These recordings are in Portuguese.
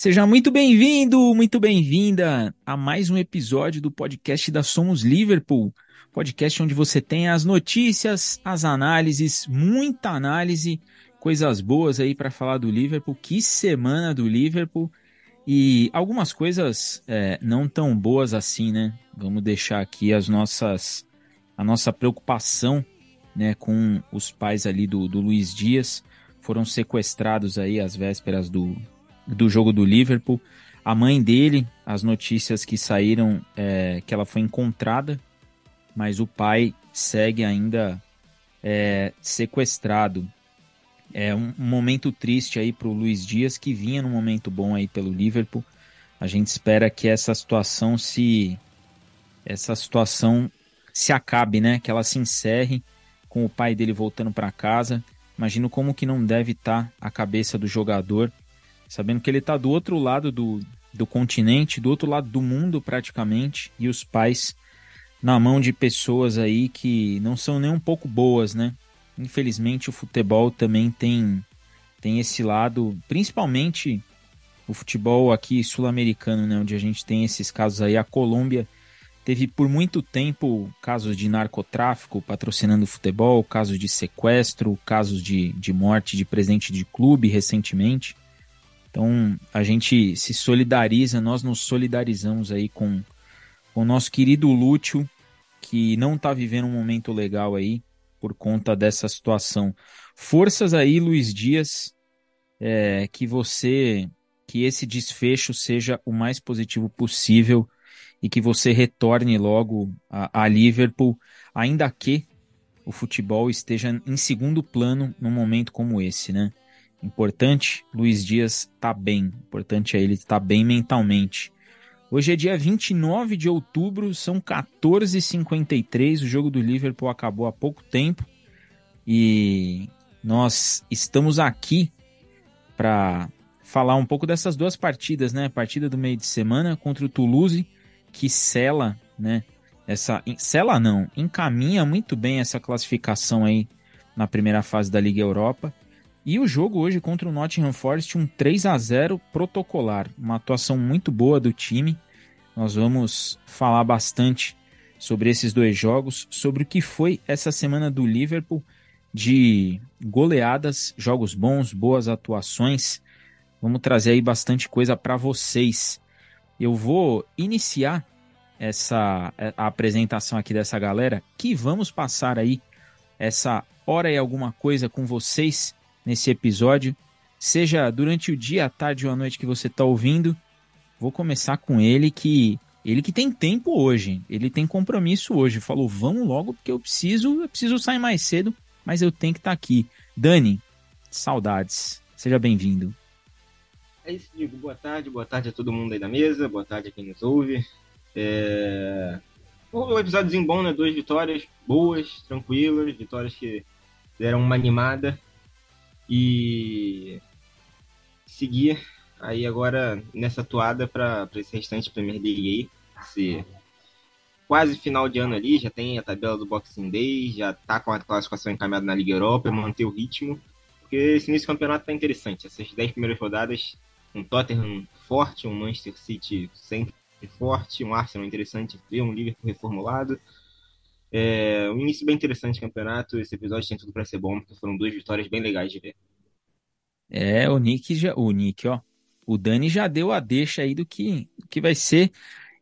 Seja muito bem-vindo, muito bem-vinda a mais um episódio do podcast da Somos Liverpool. Podcast onde você tem as notícias, as análises, muita análise, coisas boas aí para falar do Liverpool. Que semana do Liverpool! E algumas coisas é, não tão boas assim, né? Vamos deixar aqui as nossas, a nossa preocupação né, com os pais ali do, do Luiz Dias. Foram sequestrados aí às vésperas do, do jogo do Liverpool. A mãe dele, as notícias que saíram é que ela foi encontrada, mas o pai segue ainda é, sequestrado. É um, um momento triste aí para o Luiz Dias, que vinha num momento bom aí pelo Liverpool. A gente espera que essa situação se essa situação se acabe, né? Que ela se encerre com o pai dele voltando para casa. Imagino como que não deve estar tá a cabeça do jogador sabendo que ele está do outro lado do, do continente, do outro lado do mundo praticamente, e os pais na mão de pessoas aí que não são nem um pouco boas, né? Infelizmente o futebol também tem tem esse lado, principalmente o futebol aqui sul-americano, né, onde a gente tem esses casos aí, a Colômbia teve por muito tempo casos de narcotráfico patrocinando futebol, casos de sequestro, casos de, de morte de presidente de clube recentemente. Então a gente se solidariza, nós nos solidarizamos aí com, com o nosso querido Lúcio, que não está vivendo um momento legal aí por conta dessa situação. Forças aí, Luiz Dias, é, que você, que esse desfecho seja o mais positivo possível e que você retorne logo a, a Liverpool, ainda que o futebol esteja em segundo plano num momento como esse, né? Importante, Luiz Dias tá bem. Importante é ele estar tá bem mentalmente. Hoje é dia 29 de outubro, são 14h53. O jogo do Liverpool acabou há pouco tempo. E nós estamos aqui para falar um pouco dessas duas partidas, né? A partida do meio de semana contra o Toulouse, que sela, né? Essa sela não, encaminha muito bem essa classificação aí na primeira fase da Liga Europa. E o jogo hoje contra o Nottingham Forest, um 3 a 0 protocolar. Uma atuação muito boa do time. Nós vamos falar bastante sobre esses dois jogos, sobre o que foi essa semana do Liverpool de goleadas, jogos bons, boas atuações. Vamos trazer aí bastante coisa para vocês. Eu vou iniciar essa a apresentação aqui dessa galera, que vamos passar aí essa hora e alguma coisa com vocês nesse episódio, seja durante o dia, a tarde ou a noite que você está ouvindo. Vou começar com ele que ele que tem tempo hoje, ele tem compromisso hoje. Falou, vamos logo porque eu preciso, eu preciso sair mais cedo, mas eu tenho que estar tá aqui. Dani, saudades. Seja bem-vindo. É isso, Diego. Boa tarde, boa tarde a todo mundo aí da mesa, boa tarde a quem nos ouve. É... Um episódiozinho bom, né? Duas vitórias boas, tranquilas, vitórias que deram uma animada e seguir aí agora nessa toada para esse restante Premier League aí, esse quase final de ano ali, já tem a tabela do Boxing Day, já tá com a classificação encaminhada na Liga Europa, manter o ritmo, porque esse início do campeonato tá interessante, essas 10 primeiras rodadas, um Tottenham forte, um Manchester City sempre forte, um Arsenal interessante um Liverpool reformulado, é um início bem interessante do campeonato. Esse episódio tem tudo para ser bom, porque foram duas vitórias bem legais de ver. É, o Nick já, o Nick, ó, o Dani já deu a deixa aí do que, que vai ser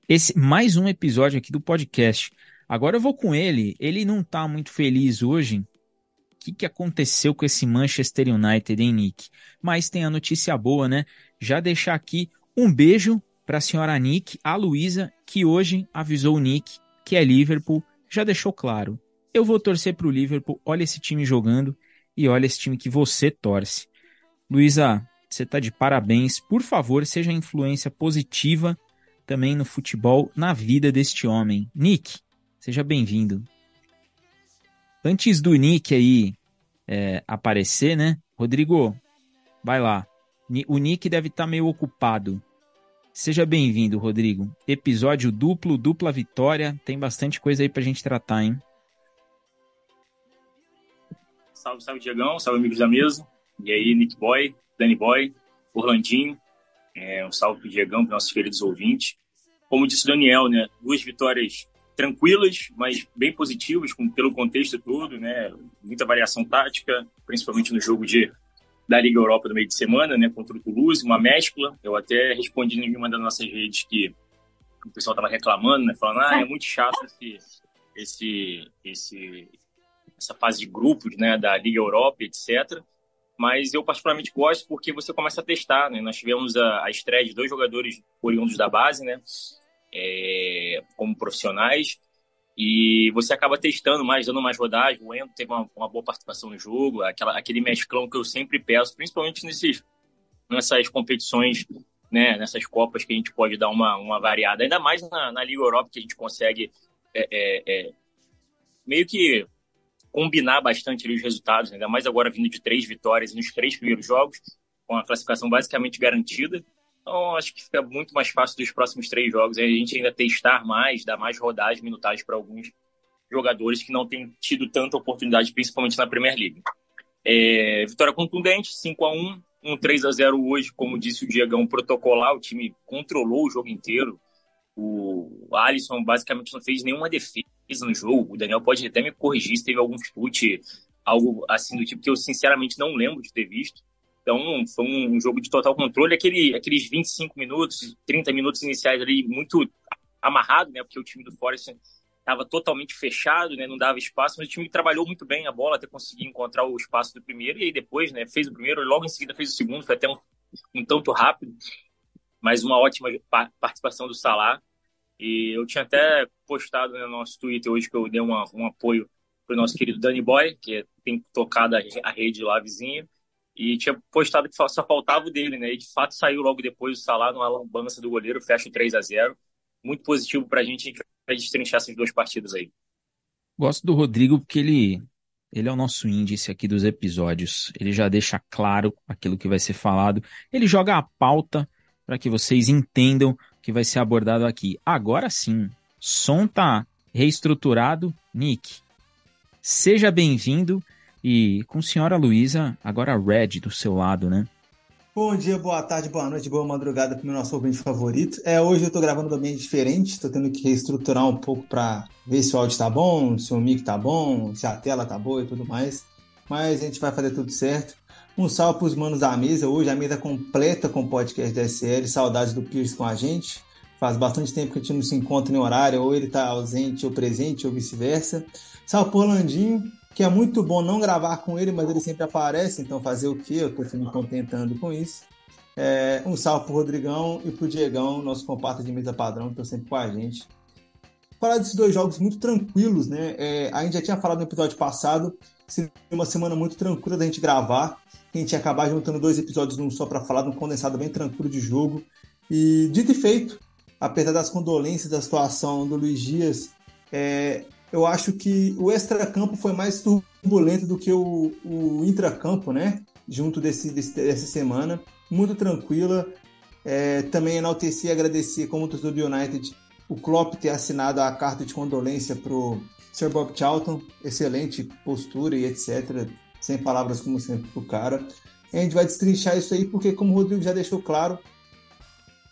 esse mais um episódio aqui do podcast. Agora eu vou com ele. Ele não tá muito feliz hoje. O que, que aconteceu com esse Manchester United, hein, Nick? Mas tem a notícia boa, né? Já deixar aqui um beijo para a senhora Nick, a Luísa, que hoje avisou o Nick que é Liverpool já deixou claro. Eu vou torcer para o Liverpool, olha esse time jogando e olha esse time que você torce. Luísa, você está de parabéns. Por favor, seja influência positiva também no futebol, na vida deste homem. Nick, seja bem-vindo. Antes do Nick aí é, aparecer, né? Rodrigo, vai lá. O Nick deve estar tá meio ocupado. Seja bem-vindo, Rodrigo. Episódio duplo, dupla vitória. Tem bastante coisa aí pra gente tratar, hein? Salve, salve, Diegão. Salve, amigos da mesa. E aí, Nick Boy, Danny Boy, Orlandinho. É, um salve para o Diegão, para nossos queridos ouvintes. Como disse o Daniel, né? Duas vitórias tranquilas, mas bem positivas, com, pelo contexto todo, né? Muita variação tática, principalmente no jogo de, da Liga Europa do meio de semana, né? Contra o Toulouse, uma mescla. Eu até respondi em uma das nossas redes que o pessoal estava reclamando, né? Falando, ah, é muito chato esse, esse, esse, essa fase de grupos, né? Da Liga Europa, etc mas eu particularmente gosto porque você começa a testar, né? Nós tivemos a, a estreia de dois jogadores oriundos da base, né? É, como profissionais, e você acaba testando mais, dando mais rodagem. O Endo teve uma, uma, boa participação no jogo, aquela, aquele mesclão que eu sempre peço, principalmente nesses, nessas competições, né? Nessas Copas que a gente pode dar uma, uma variada, ainda mais na, na Liga Europa que a gente consegue é, é, é meio que combinar bastante os resultados, ainda mais agora vindo de três vitórias nos três primeiros jogos, com a classificação basicamente garantida. Então, acho que fica muito mais fácil dos próximos três jogos a gente ainda testar mais, dar mais rodagem, minutagem para alguns jogadores que não têm tido tanta oportunidade, principalmente na Premier League. É, vitória contundente, 5 a 1 um 3 a 0 hoje, como disse o Diegão, protocolar, o time controlou o jogo inteiro. O Alisson basicamente não fez nenhuma defesa no jogo. O Daniel pode até me corrigir se teve algum chute, algo assim do tipo que eu sinceramente não lembro de ter visto. Então, foi um jogo de total controle. Aquele, aqueles 25 minutos, 30 minutos iniciais ali, muito amarrado, né? Porque o time do Forest estava totalmente fechado, né? Não dava espaço, mas o time trabalhou muito bem a bola até conseguir encontrar o espaço do primeiro. E aí depois, né? Fez o primeiro e logo em seguida fez o segundo. Foi até um, um tanto rápido. Mas uma ótima participação do Salah. E eu tinha até postado no nosso Twitter hoje que eu dei uma, um apoio para o nosso querido Danny Boy, que tem tocado a rede lá vizinha, e tinha postado que só faltava o dele, né? E de fato saiu logo depois o Salah numa lambança do goleiro, fecha o 3 a 0 Muito positivo para a gente, a gente vai destrinchar essas duas partidas aí. Gosto do Rodrigo porque ele, ele é o nosso índice aqui dos episódios. Ele já deixa claro aquilo que vai ser falado. Ele joga a pauta para que vocês entendam que vai ser abordado aqui. Agora sim, som tá reestruturado. Nick, seja bem-vindo e com senhora Luísa, agora Red do seu lado, né? Bom dia, boa tarde, boa noite, boa madrugada para o nosso ouvinte favorito. É, hoje eu estou gravando também diferente, estou tendo que reestruturar um pouco para ver se o áudio está bom, se o mic está bom, se a tela está boa e tudo mais. Mas a gente vai fazer tudo certo. Um salve para os manos da mesa. Hoje a mesa completa com o podcast da SL. Saudades do Pierce com a gente. Faz bastante tempo que a gente não se encontra em horário, ou ele está ausente ou presente, ou vice-versa. Salve para o Orlandinho, que é muito bom não gravar com ele, mas ele sempre aparece, então fazer o quê? Eu estou me contentando com isso. É, um salve para o Rodrigão e para o Diegão, nosso comparsa de mesa padrão, que estão sempre com a gente. Falar desses dois jogos muito tranquilos, né? É, a gente já tinha falado no episódio passado, seria uma semana muito tranquila da gente gravar a gente ia acabar juntando dois episódios num só para falar de um condensado bem tranquilo de jogo. E dito e feito, apesar das condolências da situação do Luiz Dias, é, eu acho que o extracampo foi mais turbulento do que o, o intracampo, né? Junto desse, desse, dessa semana. Muito tranquila. É, também enaltecer e agradecer, como torcedor do United, o Klopp ter assinado a carta de condolência pro Sir Bob Charlton. Excelente postura e etc sem palavras como sempre pro cara. E a gente vai destrinchar isso aí porque, como o Rodrigo já deixou claro,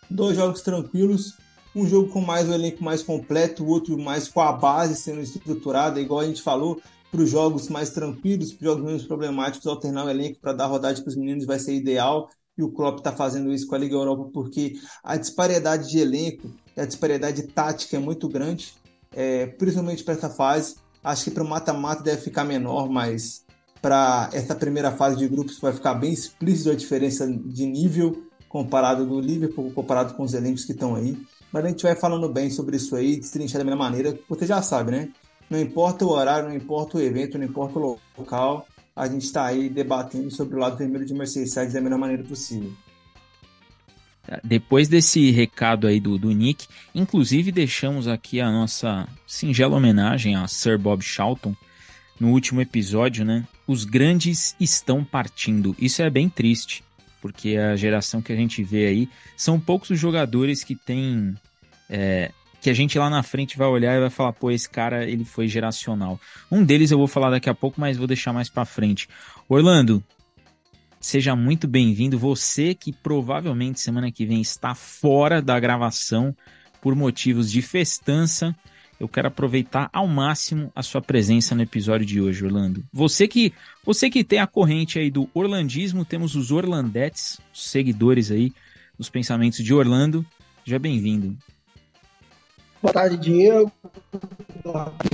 dois jogos tranquilos, um jogo com mais um elenco mais completo, o outro mais com a base sendo estruturada, igual a gente falou, para os jogos mais tranquilos, para os jogos menos problemáticos, alternar o elenco para dar rodagem para os meninos vai ser ideal. E o Klopp está fazendo isso com a Liga Europa porque a disparidade de elenco e a disparidade tática é muito grande, é, principalmente para essa fase. Acho que para o mata-mata deve ficar menor, mas para essa primeira fase de grupos vai ficar bem explícito a diferença de nível comparado do Liverpool, comparado com os elencos que estão aí. Mas a gente vai falando bem sobre isso aí, destrinchar da mesma maneira, você já sabe, né? Não importa o horário, não importa o evento, não importa o local, a gente está aí debatendo sobre o lado vermelho de Merseyside da melhor maneira possível. Depois desse recado aí do, do Nick, inclusive deixamos aqui a nossa singela homenagem a Sir Bob Charlton, no último episódio, né? Os grandes estão partindo. Isso é bem triste, porque a geração que a gente vê aí são poucos os jogadores que tem. É, que a gente lá na frente vai olhar e vai falar, pô, esse cara ele foi geracional. Um deles eu vou falar daqui a pouco, mas vou deixar mais para frente. Orlando, seja muito bem-vindo. Você que provavelmente semana que vem está fora da gravação por motivos de festança, eu quero aproveitar ao máximo a sua presença no episódio de hoje, Orlando. Você que, você que tem a corrente aí do orlandismo, temos os orlandetes, seguidores aí dos pensamentos de Orlando. Seja bem-vindo. Boa tarde, Diego.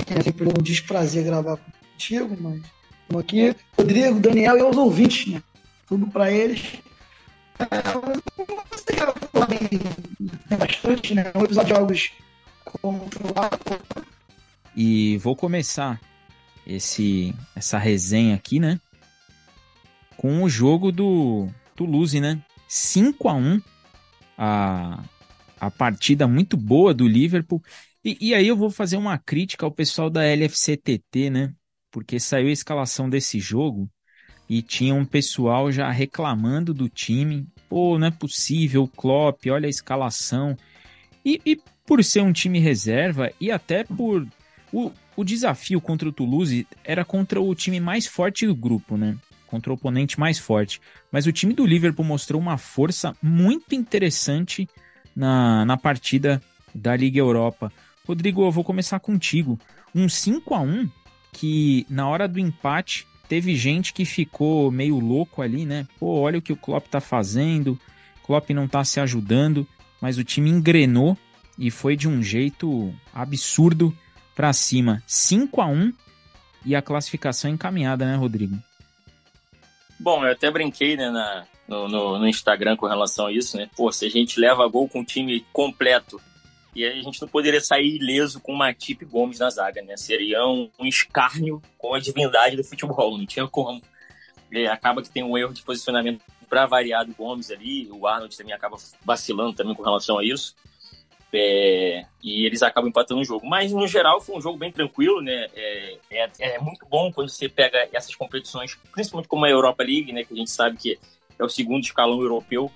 É sempre um desprazer gravar contigo, mas estamos aqui. Rodrigo, Daniel e os ouvintes, né? Tudo para eles. Já falou bastante, né? Um episódio de jogos e vou começar esse essa resenha aqui, né? Com o jogo do Toulouse, né? 5 a 1 a, a partida muito boa do Liverpool. E, e aí eu vou fazer uma crítica ao pessoal da LFCTT, né? Porque saiu a escalação desse jogo e tinha um pessoal já reclamando do time. Pô, não é possível, Klopp, olha a escalação. E, e por ser um time reserva e até por. O, o desafio contra o Toulouse era contra o time mais forte do grupo, né? Contra o oponente mais forte. Mas o time do Liverpool mostrou uma força muito interessante na, na partida da Liga Europa. Rodrigo, eu vou começar contigo. Um 5 a 1 que na hora do empate teve gente que ficou meio louco ali, né? Pô, olha o que o Klopp tá fazendo. Klopp não tá se ajudando, mas o time engrenou e foi de um jeito absurdo para cima. 5 a 1 e a classificação encaminhada, né, Rodrigo? Bom, eu até brinquei né, na, no, no, no, Instagram com relação a isso, né? Pô, se a gente leva gol com o time completo e a gente não poderia sair ileso com Matip Gomes na zaga, né? Seria um, um escárnio com a divindade do futebol, não tinha como. E acaba que tem um erro de posicionamento para variar do Gomes ali, o Arnold também acaba vacilando também com relação a isso. É, e eles acabam empatando o jogo. Mas, no geral, foi um jogo bem tranquilo, né? É, é, é, muito bom quando você pega essas competições, principalmente como a Europa League, né? Que a gente sabe que é o segundo escalão europeu.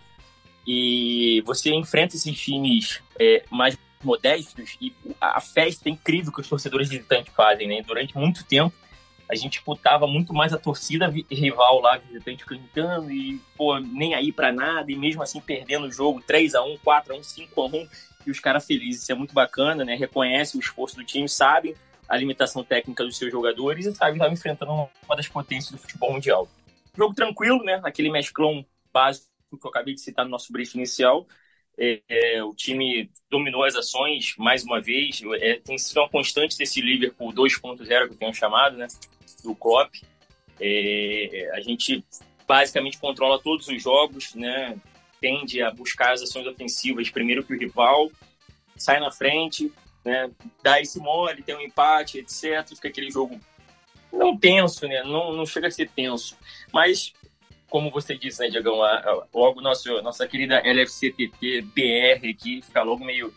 E você enfrenta esses times é, mais modestos e a festa é incrível que os torcedores visitantes fazem, né? Durante muito tempo, a gente disputava muito mais a torcida rival lá, visitante cantando e, pô, nem aí para nada, e mesmo assim perdendo o jogo 3 a 1 4 a 1 5 a 1 e os caras felizes. Isso é muito bacana, né? Reconhece o esforço do time, sabe a limitação técnica dos seus jogadores e sabe que estava enfrentando uma das potências do futebol mundial. Jogo tranquilo, né? Aquele mesclão básico que eu acabei de citar no nosso briefing inicial. É, é, o time dominou as ações mais uma vez. É, tem sido uma constante desse Liverpool 2.0 que eu tenho chamado, né? Do Klopp. É, a gente basicamente controla todos os jogos, né? tende a buscar as ações ofensivas primeiro que o rival, sai na frente, né, dá esse mole, tem um empate, etc. Fica aquele jogo não tenso, né? Não, não chega a ser tenso. Mas, como você disse, né, Diagão, logo nosso, nossa querida LFCTT BR aqui fica logo meio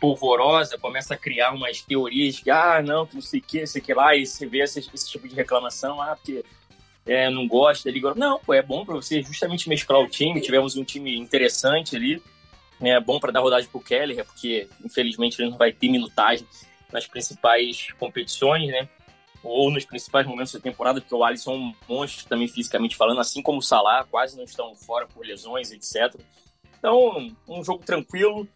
polvorosa, começa a criar umas teorias que, ah, não, que não sei o que, sei que lá, e você vê esse, esse tipo de reclamação, ah, porque é, não gosta, liga. Não, pô, é bom para você justamente mesclar o time. Tivemos um time interessante ali. Né, é bom para dar rodagem pro Keller, porque infelizmente ele não vai ter minutagem nas principais competições, né? Ou nos principais momentos da temporada, porque o Alisson é um monstro também fisicamente falando, assim como o Salah, quase não estão fora por lesões, etc. Então, um jogo tranquilo.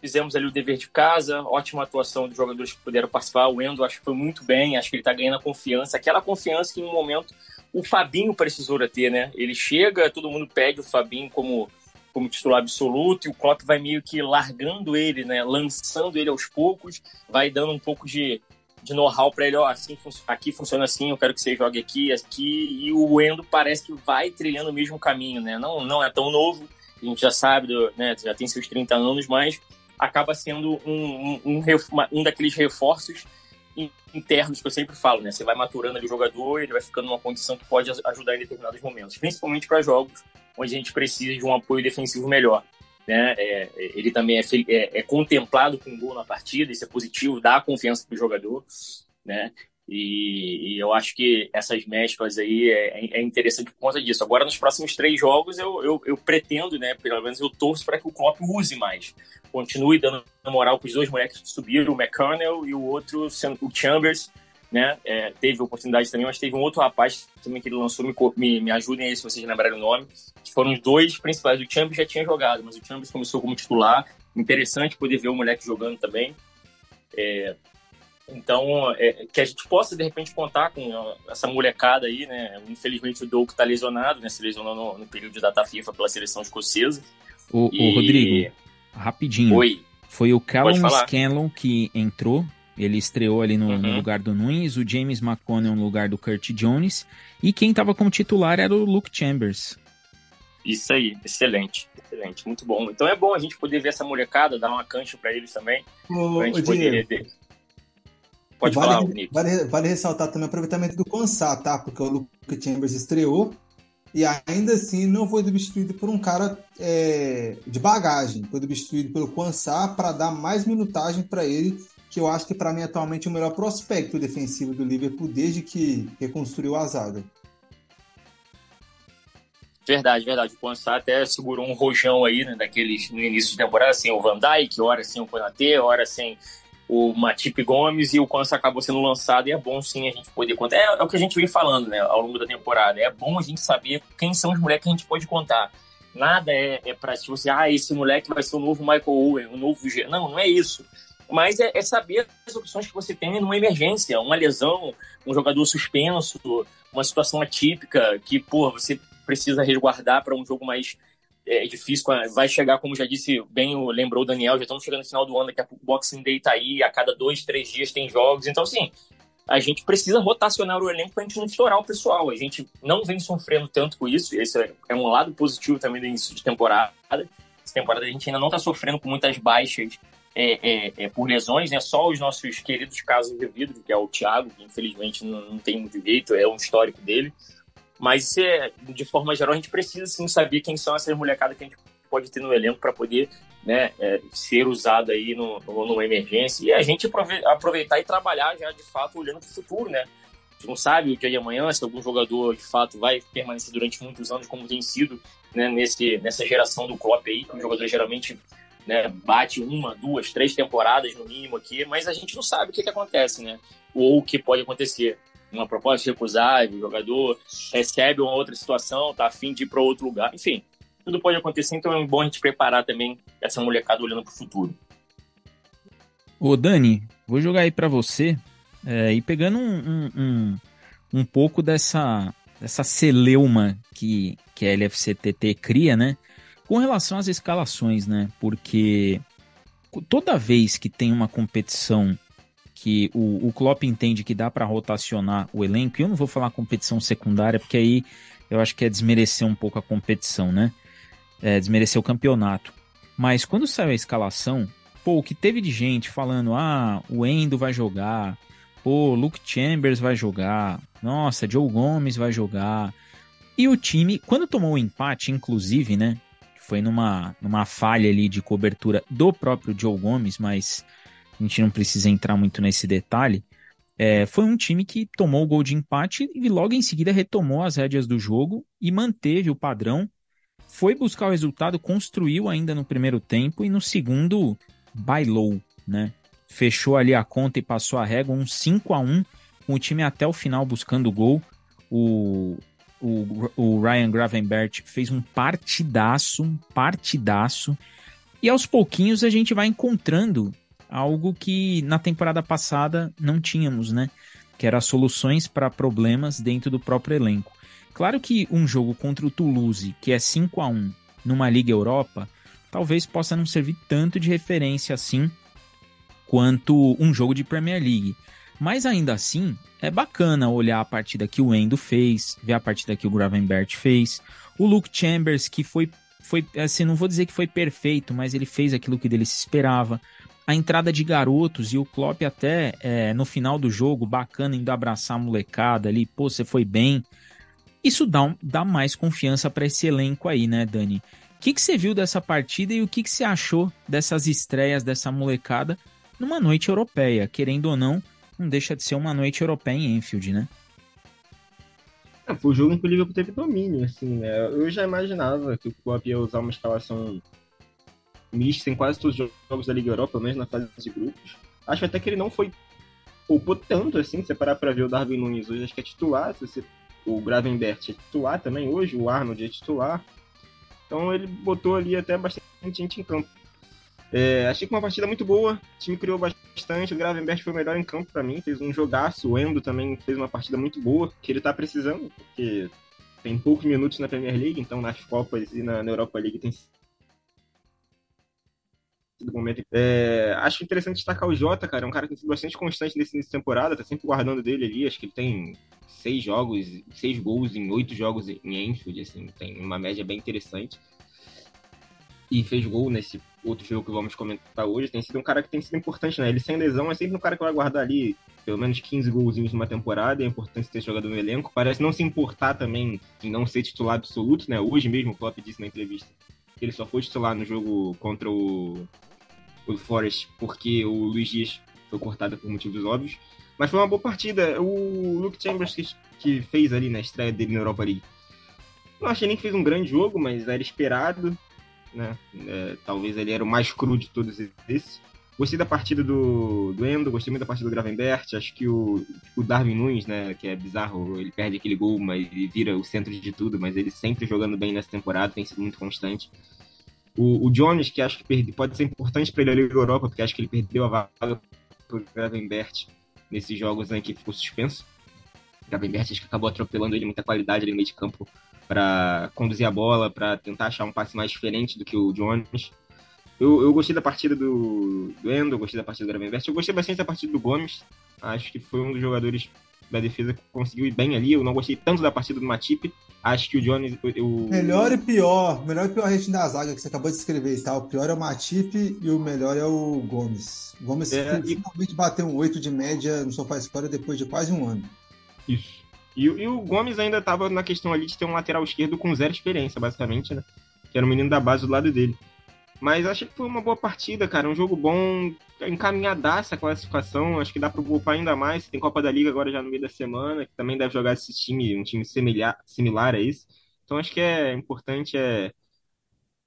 Fizemos ali o dever de casa, ótima atuação dos jogadores que puderam participar. O Endo acho que foi muito bem, acho que ele está ganhando a confiança, aquela confiança que em um momento o Fabinho precisou ter, né? Ele chega, todo mundo pede o Fabinho como, como titular absoluto, e o Klopp vai meio que largando ele, né? Lançando ele aos poucos, vai dando um pouco de, de know-how para ele, ó, assim, aqui funciona assim, eu quero que você jogue aqui, aqui, e o Endo parece que vai trilhando o mesmo caminho, né? Não, não é tão novo, a gente já sabe, né? Já tem seus 30 anos, mas acaba sendo um, um, um, um daqueles reforços internos que eu sempre falo, né? Você vai maturando ali o jogador, ele vai ficando numa condição que pode ajudar em determinados momentos, principalmente para jogos onde a gente precisa de um apoio defensivo melhor. Né? É, ele também é, é, é, contemplado com um gol na partida, isso é positivo, dá confiança para o jogador. Né? E, e, eu acho que essas mesclas aí é, é, interessante por conta disso. Agora, nos próximos três jogos, eu, eu, eu pretendo, né? Pelo menos eu torço para que o Klopp use mais continue dando moral para os dois moleques que subiram, o McConnell e o outro, o Chambers, né? É, teve oportunidade também, mas teve um outro rapaz também que ele lançou, me, me, me ajudem aí se vocês lembrarem o nome, que foram os dois principais. O Champions já tinha jogado, mas o Champions começou como titular. Interessante poder ver o moleque jogando também. É, então, é, que a gente possa, de repente, contar com essa molecada aí, né? Infelizmente, o Doug tá lesionado, né? Se lesionou no, no período de data FIFA pela seleção escocesa. O, e... o Rodrigo, rapidinho. Oi. Foi o Callum Scanlon que entrou. Ele estreou ali no, uhum. no, lugar do Nunes, o James McConnell no lugar do Kurt Jones. E quem estava como titular era o Luke Chambers. Isso aí, excelente, excelente, muito bom. Então é bom a gente poder ver essa molecada, dar uma cancha para eles também. Ô, pra gente poder Pode vale, falar, Nick. Vale, vale ressaltar também o aproveitamento do Kansá, tá? Porque o Luke Chambers estreou e ainda assim não foi substituído por um cara é, de bagagem. Foi substituído pelo Kansá para dar mais minutagem para ele, que eu acho que para mim atualmente é o melhor prospecto defensivo do Liverpool desde que reconstruiu a zaga. Verdade, verdade. O Kansá até segurou um rojão aí, né, daqueles no início de temporada, sem o Van Dijk, hora sem o Konaté, hora sem o Matip Gomes e o Quança acabou sendo lançado e é bom sim a gente poder contar. É, é, o que a gente vem falando, né, ao longo da temporada. É bom a gente saber quem são os moleques que a gente pode contar. Nada é, é pra tipo assim, ah, esse moleque vai ser o novo Michael Owen, o novo. Não, não é isso. Mas é, é saber as opções que você tem numa emergência, uma lesão, um jogador suspenso, uma situação atípica que, pô, você precisa resguardar para um jogo mais é difícil, vai chegar, como já disse bem, lembrou o Daniel, já estamos chegando no final do ano, daqui a o Boxing Day tá aí, a cada dois, três dias tem jogos, então assim, a gente precisa rotacionar o elenco para a gente não estourar o pessoal, a gente não vem sofrendo tanto com isso, esse é um lado positivo também do início de temporada, essa temporada a gente ainda não está sofrendo com muitas baixas é, é, é, por lesões, né? Só os nossos queridos casos de vidro, que é o Thiago, que infelizmente não, não tem muito jeito, é um histórico dele. Mas, é, de forma geral, a gente precisa sim saber quem são essas molecadas que a gente pode ter no elenco para poder né, é, ser usado aí no, no, numa emergência e a gente aproveitar e trabalhar já de fato olhando para o futuro, né? A gente não sabe o dia de amanhã se algum jogador de fato vai permanecer durante muitos anos como tem sido né, nesse, nessa geração do Klopp aí, que o jogador geralmente né, bate uma, duas, três temporadas no mínimo aqui, mas a gente não sabe o que, que acontece, né? Ou o que pode acontecer uma proposta recusável, o jogador recebe uma outra situação, tá afim de ir para outro lugar, enfim, tudo pode acontecer, então é bom a gente preparar também essa molecada olhando para o futuro. Ô Dani, vou jogar aí para você é, e pegando um, um, um, um, pouco dessa, dessa celeuma que, que a LFCTT cria, né? Com relação às escalações, né? Porque toda vez que tem uma competição que o, o Klopp entende que dá para rotacionar o elenco, e eu não vou falar competição secundária, porque aí eu acho que é desmerecer um pouco a competição, né? É, desmerecer o campeonato. Mas quando saiu a escalação, pô, o que teve de gente falando, ah, o Endo vai jogar, pô, Luke Chambers vai jogar, nossa, Joe Gomes vai jogar. E o time, quando tomou o empate, inclusive, né? Foi numa, numa falha ali de cobertura do próprio Joe Gomes, mas a gente não precisa entrar muito nesse detalhe, é, foi um time que tomou o gol de empate e logo em seguida retomou as rédeas do jogo e manteve o padrão, foi buscar o resultado, construiu ainda no primeiro tempo e no segundo bailou, né? Fechou ali a conta e passou a régua, um 5 a 1 com o time até o final buscando o gol. O, o, o Ryan Gravenbert fez um partidaço, um partidaço. E aos pouquinhos a gente vai encontrando algo que na temporada passada não tínhamos, né? Que era soluções para problemas dentro do próprio elenco. Claro que um jogo contra o Toulouse, que é 5 a 1 numa Liga Europa, talvez possa não servir tanto de referência assim quanto um jogo de Premier League. Mas ainda assim, é bacana olhar a partida que o Endo fez, ver a partida que o Gravenbert fez, o Luke Chambers, que foi, foi assim, não vou dizer que foi perfeito, mas ele fez aquilo que dele se esperava a entrada de garotos e o Klopp até é, no final do jogo, bacana indo abraçar a molecada ali, pô, você foi bem. Isso dá, dá mais confiança para esse elenco aí, né, Dani? O que, que você viu dessa partida e o que, que você achou dessas estreias dessa molecada numa noite europeia? Querendo ou não, não deixa de ser uma noite europeia em Enfield, né? É, foi o jogo em que o Liverpool teve domínio, assim, né? Eu já imaginava que o Klopp ia usar uma escalação mista em quase todos os jogos da Liga Europa, pelo menos na fase de grupos. Acho até que ele não foi poupou tanto assim, se parar pra ver o Darwin Nunes hoje, acho que é titular, se você, o Gravenbert é titular também hoje, o Arnold é titular. Então ele botou ali até bastante gente em campo. É, achei que uma partida muito boa, o time criou bastante, o Gravenberg foi o melhor em campo para mim, fez um jogaço, o Endo também fez uma partida muito boa, que ele tá precisando, porque tem poucos minutos na Premier League, então nas Copas e na, na Europa League tem do momento. É, acho interessante destacar o Jota, cara. É um cara que tem sido bastante constante nesse início de temporada, tá sempre guardando dele ali. Acho que ele tem seis jogos, seis gols em oito jogos em Enfield, assim, tem uma média bem interessante. E fez gol nesse outro jogo que vamos comentar hoje. Tem sido um cara que tem sido importante, né? Ele sem lesão é sempre um cara que vai guardar ali pelo menos 15 golzinhos numa temporada. É importante ter jogador no elenco. Parece não se importar também em não ser titular absoluto, né? Hoje mesmo o Klopp disse na entrevista que ele só foi titular no jogo contra o o Forest porque o Luiz Dias foi cortado por motivos óbvios. Mas foi uma boa partida. O Luke Chambers que, que fez ali na estreia dele na Europa League. Não achei nem que fez um grande jogo, mas era esperado. Né? É, talvez ele era o mais cru de todos esses. Gostei da partida do, do Endo, gostei muito da partida do Gravenbert. Acho que o, o Darwin Nunes, né, que é bizarro, ele perde aquele gol, mas ele vira o centro de tudo. Mas ele sempre jogando bem nessa temporada, tem sido muito constante. O, o Jones, que acho que perde, pode ser importante para ele ali na Europa, porque acho que ele perdeu a vaga para o Gravenbert nesses jogos em que ficou suspenso. O Gravenbert acho que acabou atropelando ele, muita qualidade ali no meio de campo para conduzir a bola, para tentar achar um passe mais diferente do que o Jones. Eu, eu gostei da partida do, do Endo, eu gostei da partida do Gravenbert, eu gostei bastante da partida do Gomes. Acho que foi um dos jogadores da defesa que conseguiu ir bem ali. Eu não gostei tanto da partida do Matip, Acho que o Jones. O... Melhor e pior. Melhor e pior rating da zaga que você acabou de escrever, tá? O pior é o Matip e o melhor é o Gomes. O Gomes é, finalmente e... bateu um 8 de média no Sofá Escola depois de quase um ano. Isso. E, e o Gomes ainda estava na questão ali de ter um lateral esquerdo com zero experiência, basicamente, né? Que era o menino da base do lado dele. Mas acho que foi uma boa partida, cara. Um jogo bom, encaminhadaça a classificação. Acho que dá para poupar ainda mais. Tem Copa da Liga agora já no meio da semana, que também deve jogar esse time, um time similar, similar a esse. Então acho que é importante é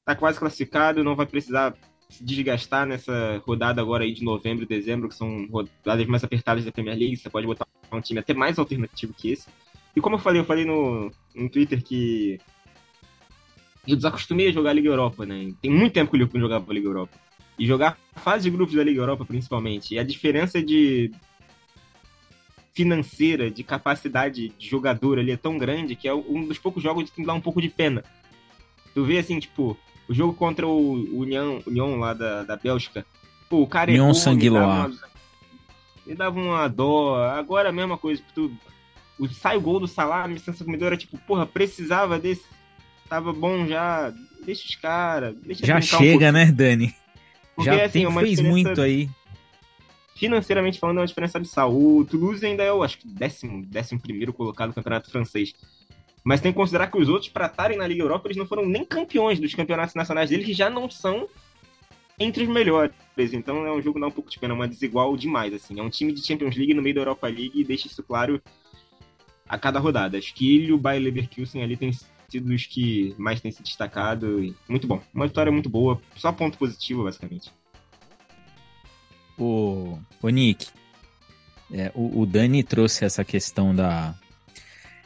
tá quase classificado, não vai precisar se desgastar nessa rodada agora aí de novembro e dezembro, que são rodadas mais apertadas da Premier League. Você pode botar um time até mais alternativo que esse. E como eu falei, eu falei no, no Twitter que eu desacostumei a jogar a Liga Europa, né? Tem muito tempo que o Liverpool jogava a Liga Europa. E jogar a fase de grupos da Liga Europa, principalmente. E a diferença de financeira, de capacidade de jogador ali é tão grande que é um dos poucos jogos que dá um pouco de pena. Tu vê assim, tipo, o jogo contra o União, União lá da, da Bélgica. Pô, o cara União Sanguiloa. Me dava uma dó. Agora a mesma coisa. Tu, o, sai o gol do Salah, a deu era tipo, porra, precisava desse tava bom já. Deixa os caras. Já chega, um né, Dani? Porque, já assim, tem, é fez muito aí. Financeiramente falando, é uma diferença absurda. O Toulouse ainda é o, acho que, décimo, décimo primeiro colocado no campeonato francês. Mas tem que considerar que os outros, para estarem na Liga Europa, eles não foram nem campeões dos campeonatos nacionais deles, que já não são entre os melhores. Então é um jogo que dá um pouco de pena, uma desigual demais. assim. É um time de Champions League no meio da Europa League e deixa isso claro a cada rodada. Acho que ele e o Bayer Leverkusen ali tem sido os que mais têm se destacado. Muito bom. Uma vitória muito boa, só ponto positivo, basicamente. O, o Nick, é, o, o Dani trouxe essa questão da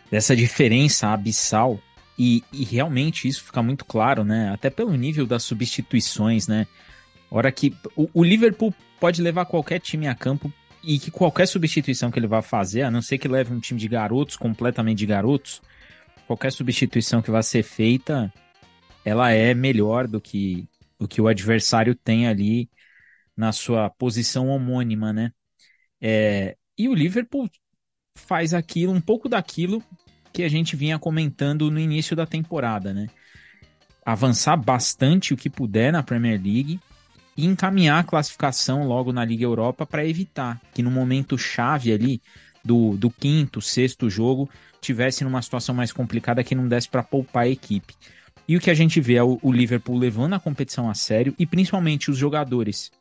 dessa diferença abissal e, e, realmente isso fica muito claro, né? Até pelo nível das substituições, né? Hora que o, o, Liverpool pode levar qualquer time a campo e que qualquer substituição que ele vá fazer, a não ser que leve um time de garotos, completamente de garotos, qualquer substituição que vai ser feita, ela é melhor do que o que o adversário tem ali na sua posição homônima, né? É, e o Liverpool faz aquilo, um pouco daquilo que a gente vinha comentando no início da temporada, né? Avançar bastante o que puder na Premier League e encaminhar a classificação logo na Liga Europa para evitar que no momento chave ali do, do quinto, sexto jogo tivesse numa situação mais complicada que não desse para poupar a equipe. E o que a gente vê é o, o Liverpool levando a competição a sério e principalmente os jogadores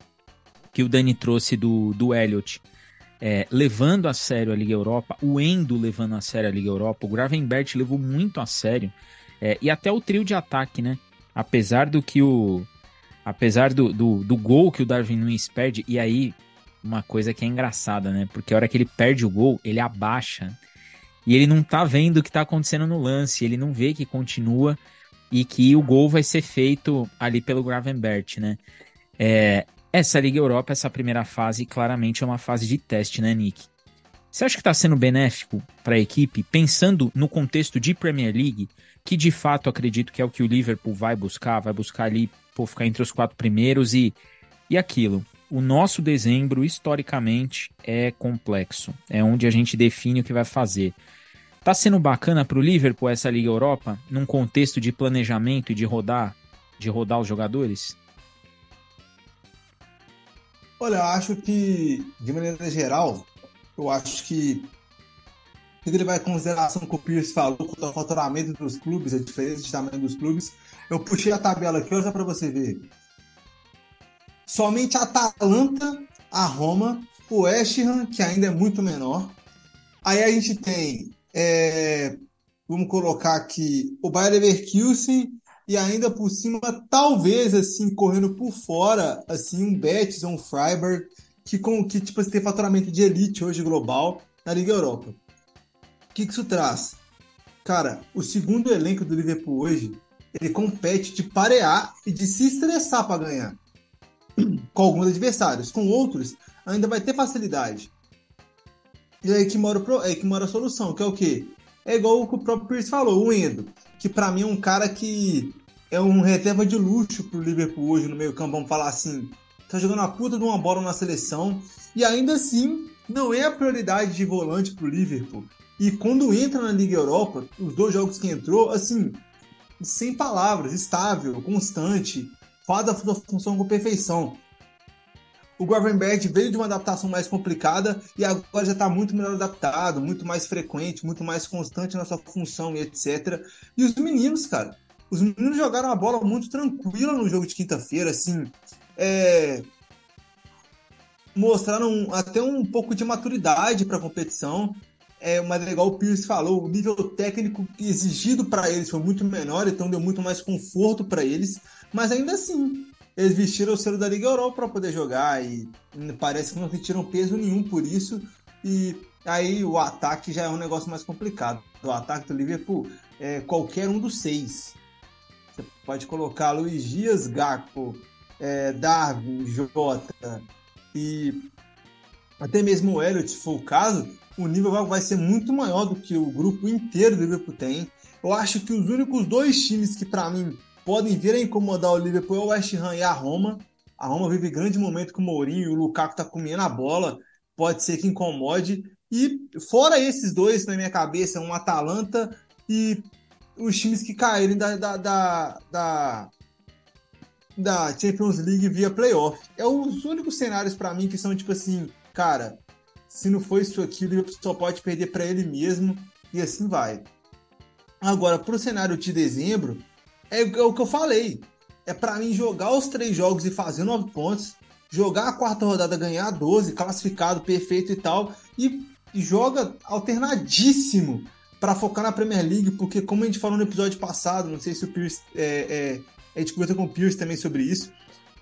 que o Dani trouxe do, do Elliot, é, levando a sério a Liga Europa, o Endo levando a sério a Liga Europa, o Gravenbert levou muito a sério, é, e até o trio de ataque, né? Apesar do que o. Apesar do, do, do gol que o Darwin Nunes perde, e aí uma coisa que é engraçada, né? Porque a hora que ele perde o gol, ele abaixa e ele não tá vendo o que tá acontecendo no lance, ele não vê que continua e que o gol vai ser feito ali pelo Gravenbert, né? É, essa Liga Europa, essa primeira fase, claramente é uma fase de teste, né, Nick? Você acha que está sendo benéfico para a equipe, pensando no contexto de Premier League, que de fato acredito que é o que o Liverpool vai buscar, vai buscar ali por ficar entre os quatro primeiros e, e aquilo. O nosso dezembro, historicamente, é complexo. É onde a gente define o que vai fazer. Tá sendo bacana para o Liverpool essa Liga Europa, num contexto de planejamento e de rodar, de rodar os jogadores? Olha, eu acho que, de maneira geral, eu acho que ele vai em consideração com o Pierce falou, com o faturamento dos clubes, a diferença de tamanho dos clubes, eu puxei a tabela aqui, olha para você ver. Somente a Atalanta, a Roma, o West Ham, que ainda é muito menor. Aí a gente tem é, vamos colocar aqui o Bayer Leverkusen e ainda por cima, talvez assim, correndo por fora, assim, um Betis ou um Freiburg, que, com, que tipo, tem faturamento de elite hoje global na Liga Europa. O que, que isso traz? Cara, o segundo elenco do Liverpool hoje, ele compete de parear e de se estressar para ganhar com alguns adversários. Com outros, ainda vai ter facilidade. E aí que mora, é aí que mora a solução, que é o quê? É igual o que o próprio Pierce falou, o Endo, que para mim é um cara que é um reserva de luxo pro Liverpool hoje no meio campo, vamos falar assim. Tá jogando a puta de uma bola na seleção e ainda assim não é a prioridade de volante pro Liverpool. E quando entra na Liga Europa, os dois jogos que entrou, assim, sem palavras, estável, constante, faz a função com perfeição. O Gravenberg veio de uma adaptação mais complicada e agora já está muito melhor adaptado, muito mais frequente, muito mais constante na sua função e etc. E os meninos, cara, os meninos jogaram a bola muito tranquila no jogo de quinta-feira, assim, é... mostraram até um pouco de maturidade para a competição. É, mas igual o Pierce falou, o nível técnico exigido para eles foi muito menor, então deu muito mais conforto para eles. Mas ainda assim, eles vestiram o selo da Liga Europa para poder jogar e parece que não sentiram peso nenhum por isso. E aí o ataque já é um negócio mais complicado. O ataque do Liverpool é qualquer um dos seis. Você pode colocar Luiz Dias, Gakpo, é, Darwin, Jota e até mesmo o Elliot, se for o caso, o nível vai ser muito maior do que o grupo inteiro do Liverpool tem. Eu acho que os únicos dois times que para mim podem vir a incomodar o Liverpool é o West Ham e a Roma. A Roma vive grande momento com o Mourinho e o Lukaku tá comendo a bola. Pode ser que incomode. E fora esses dois, na minha cabeça, um Atalanta e os times que caírem da, da, da, da, da Champions League via playoff. É os únicos cenários para mim que são tipo assim, cara, se não for isso aqui, o Liverpool só pode perder para ele mesmo e assim vai. Agora, para o cenário de dezembro, é, é o que eu falei. É para mim jogar os três jogos e fazer nove pontos, jogar a quarta rodada, ganhar 12, classificado, perfeito e tal, e, e joga alternadíssimo para focar na Premier League, porque como a gente falou no episódio passado, não sei se o Pierce é, é, a gente conversou com o Pierce também sobre isso.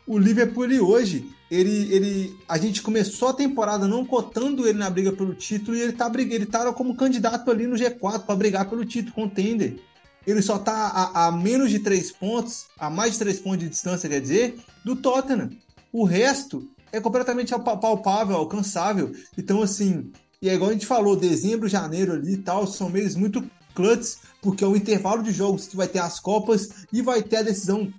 O Liverpool ele, hoje, ele, ele, a gente começou a temporada não cotando ele na briga pelo título e ele tá ele tá como candidato ali no G4 para brigar pelo título, contender ele só está a, a, menos de três pontos, a mais de três pontos de distância, quer dizer, do Tottenham. O resto é completamente palpável, alcançável. Então, assim, e é igual a gente falou, dezembro, janeiro ali e tal, são meses muito clutch, porque é o intervalo de jogos que vai ter as Copas e vai ter a decisão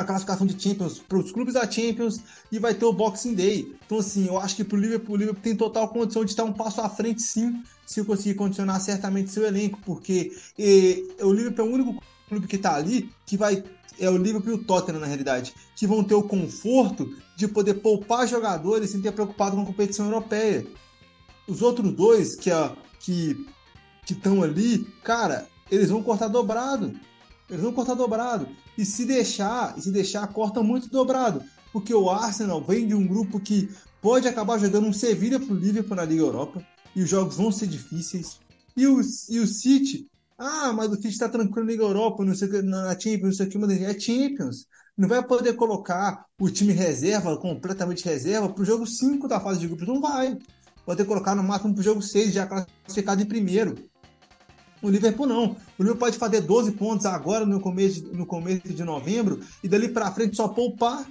a classificação de Champions, para os clubes da Champions e vai ter o Boxing Day. Então, assim, eu acho que para o Liverpool, o Liverpool tem total condição de estar um passo à frente, sim, se conseguir condicionar certamente seu elenco, porque e, o Liverpool é o único clube que está ali que vai. É o Liverpool e o Tottenham, na realidade, que vão ter o conforto de poder poupar jogadores sem ter preocupado com a competição europeia. Os outros dois que é, que estão ali, cara, eles vão cortar dobrado. Eles vão cortar dobrado. E se deixar, se deixar, corta muito dobrado. Porque o Arsenal vem de um grupo que pode acabar jogando um Sevilha pro Liverpool na Liga Europa. E os jogos vão ser difíceis. E o, e o City, Ah, mas o City está tranquilo na Liga Europa, não sei na Champions, não sei o que, mas é Champions. Não vai poder colocar o time reserva, completamente reserva, para o jogo 5 da fase de grupos. Não vai. Pode colocar no máximo para o jogo 6, já classificado em primeiro. O Liverpool não. O Liverpool pode fazer 12 pontos agora no começo, no começo de novembro e dali para frente só poupar.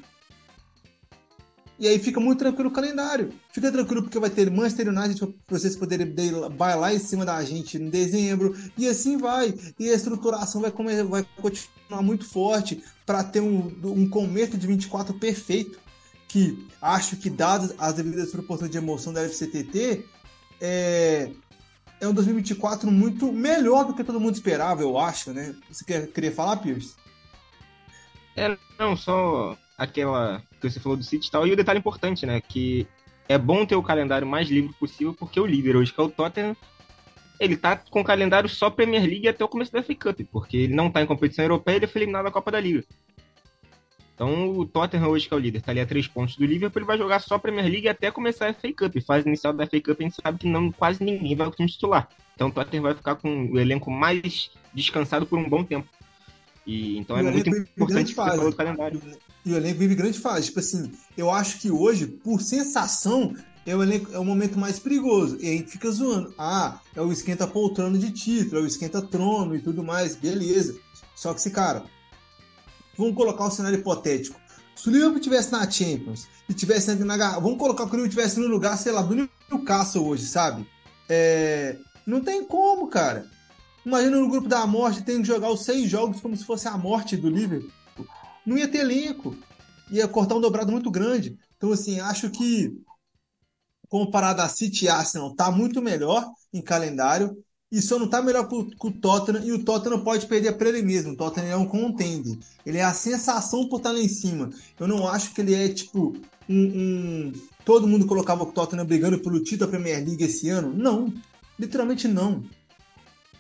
E aí fica muito tranquilo o calendário. Fica tranquilo porque vai ter Manchester United para vocês poderem bailar em cima da gente em dezembro. E assim vai. E a estruturação vai, comer, vai continuar muito forte para ter um, um começo de 24 perfeito. Que acho que, dadas as devidas proporções de emoção da FCTT, é, é um 2024 muito melhor do que todo mundo esperava, eu acho, né? Você quer, queria falar, Pierce? É, não, só aquela que você falou do City e tal. E o detalhe importante, né? Que é bom ter o calendário mais livre possível, porque o líder hoje, que é o Tottenham, ele tá com o calendário só Premier League até o começo da FA Cup, porque ele não tá em competição europeia, ele foi eliminado da Copa da Liga. Então o Tottenham hoje, que é o líder, tá ali a três pontos do Liverpool, ele vai jogar só Premier League até começar a FA Cup. Fase inicial da FA Cup a gente sabe que não, quase ninguém vai com o time titular. Então o Tottenham vai ficar com o elenco mais descansado por um bom tempo. E, então é muito importante que você falou do calendário. E o elenco vive grande fase. Tipo assim, eu acho que hoje, por sensação, é o, elenco, é o momento mais perigoso. E a gente fica zoando. Ah, é o esquenta poltrona de título, é o esquenta trono e tudo mais. Beleza. Só que se, cara, Vamos colocar um cenário hipotético. Se o Liverpool tivesse na Champions e tivesse na, na vamos colocar que o Liverpool tivesse no lugar, sei lá, do Newcastle hoje, sabe? É, não tem como, cara. Imagina no grupo da morte tem que jogar os seis jogos como se fosse a morte do Liverpool. Não ia ter elenco. Ia cortar um dobrado muito grande. Então, assim, acho que comparado a City e Arsenal, tá muito melhor em calendário e só não está melhor que o Tottenham, e o Tottenham pode perder para ele mesmo. O Tottenham é um contender. Ele é a sensação por estar lá em cima. Eu não acho que ele é tipo um. um... Todo mundo colocava o Tottenham brigando pelo título da Premier League esse ano. Não. Literalmente não.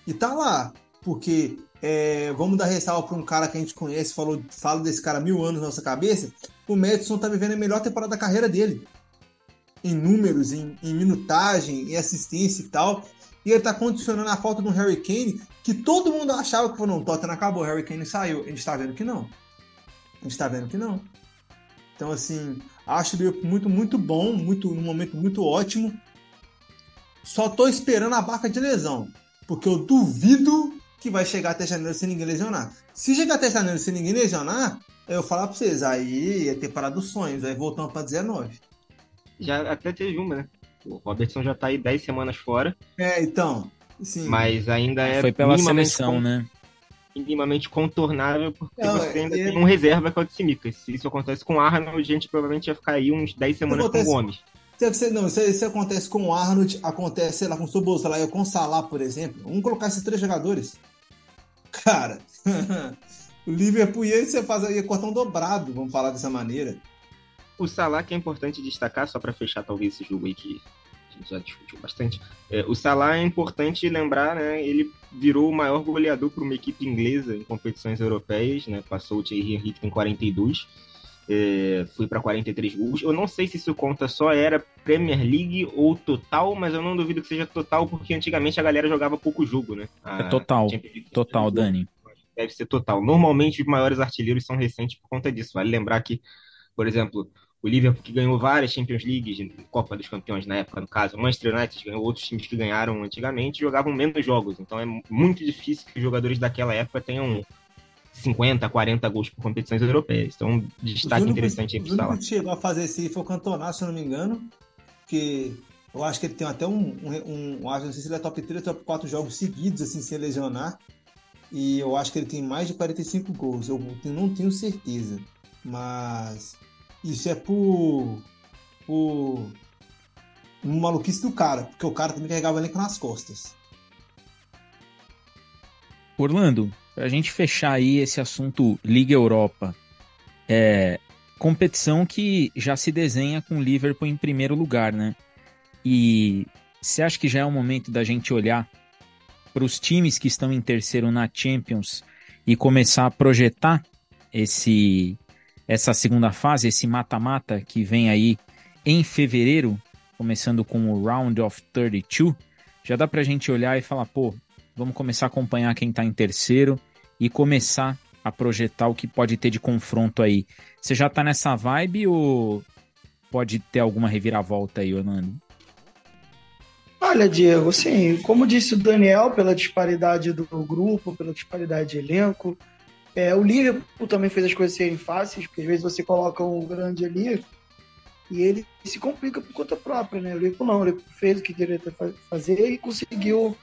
E tá lá. Porque é, vamos dar ressalva para um cara que a gente conhece, falou, fala desse cara mil anos na nossa cabeça. O Madison tá vivendo a melhor temporada da carreira dele. Em números, em, em minutagem, em assistência e tal. E ele tá condicionando a falta do Harry Kane, que todo mundo achava que não, Tottenham acabou, Harry Kane saiu. A gente tá vendo que não. A gente tá vendo que não. Então, assim, acho ele muito, muito bom, muito, num momento muito ótimo. Só tô esperando a barca de lesão. Porque eu duvido que vai chegar até janeiro sem ninguém lesionar. Se chegar até janeiro sem ninguém lesionar, eu falar pra vocês, aí é temporada dos sonhos, aí voltando pra 19. Já até teve uma, né? O Robertson já tá aí 10 semanas fora. É, então. Sim. Mas ainda é. Foi pela seleção, con... né? Minimamente contornável, porque Não, você ainda é... tem um reserva que é o de Simicas. Se isso acontece com o Arnold, a gente provavelmente ia ficar aí uns 10 semanas acontece... com o Gomes. Não, isso, isso acontece com o Arnold, acontece, sei lá, com o Soboslai ou com o Salah, por exemplo. Vamos colocar esses três jogadores. Cara, o Liverpool ia, você faz, ia cortar um dobrado, vamos falar dessa maneira. O Salah, que é importante destacar, só para fechar talvez esse jogo aí que a gente já discutiu bastante. É, o Salah é importante lembrar, né? Ele virou o maior goleador para uma equipe inglesa em competições europeias, né? Passou o Thierry Henry em 42. É, fui para 43 gols. Eu não sei se isso conta só era Premier League ou total, mas eu não duvido que seja total, porque antigamente a galera jogava pouco jogo, né? A é total, total, Dani. Deve ser total. Normalmente os maiores artilheiros são recentes por conta disso. Vale lembrar que, por exemplo, o Liverpool que ganhou várias Champions Leagues, Copa dos Campeões na época, no caso, o Manchester United ganhou outros times que ganharam antigamente jogavam menos jogos. Então é muito difícil que os jogadores daquela época tenham 50, 40 gols por competições europeias. Então, destaque único, interessante aí pro Salah. O que chegou a fazer esse foi o Cantona, se eu não me engano, que eu acho que ele tem até um, um, um não sei se ele é top 3 ou top 4 jogos seguidos, assim, sem lesionar. E eu acho que ele tem mais de 45 gols. Eu não tenho certeza. Mas isso é por. por. maluquice do cara, porque o cara também carregava o elenco nas costas. Orlando, pra gente fechar aí esse assunto Liga Europa, é competição que já se desenha com o Liverpool em primeiro lugar, né? E você acha que já é o momento da gente olhar para os times que estão em terceiro na Champions e começar a projetar esse essa segunda fase, esse mata-mata que vem aí em fevereiro, começando com o Round of 32, já dá pra gente olhar e falar, pô, vamos começar a acompanhar quem está em terceiro e começar a projetar o que pode ter de confronto aí. Você já está nessa vibe ou pode ter alguma reviravolta aí, Orlando? Olha, Diego, sim, como disse o Daniel, pela disparidade do grupo, pela disparidade de elenco, é, o Liverpool também fez as coisas serem fáceis, porque às vezes você coloca um grande ali e ele se complica por conta própria, né? O Liverpool não, o Liverpool fez o que queria fazer e conseguiu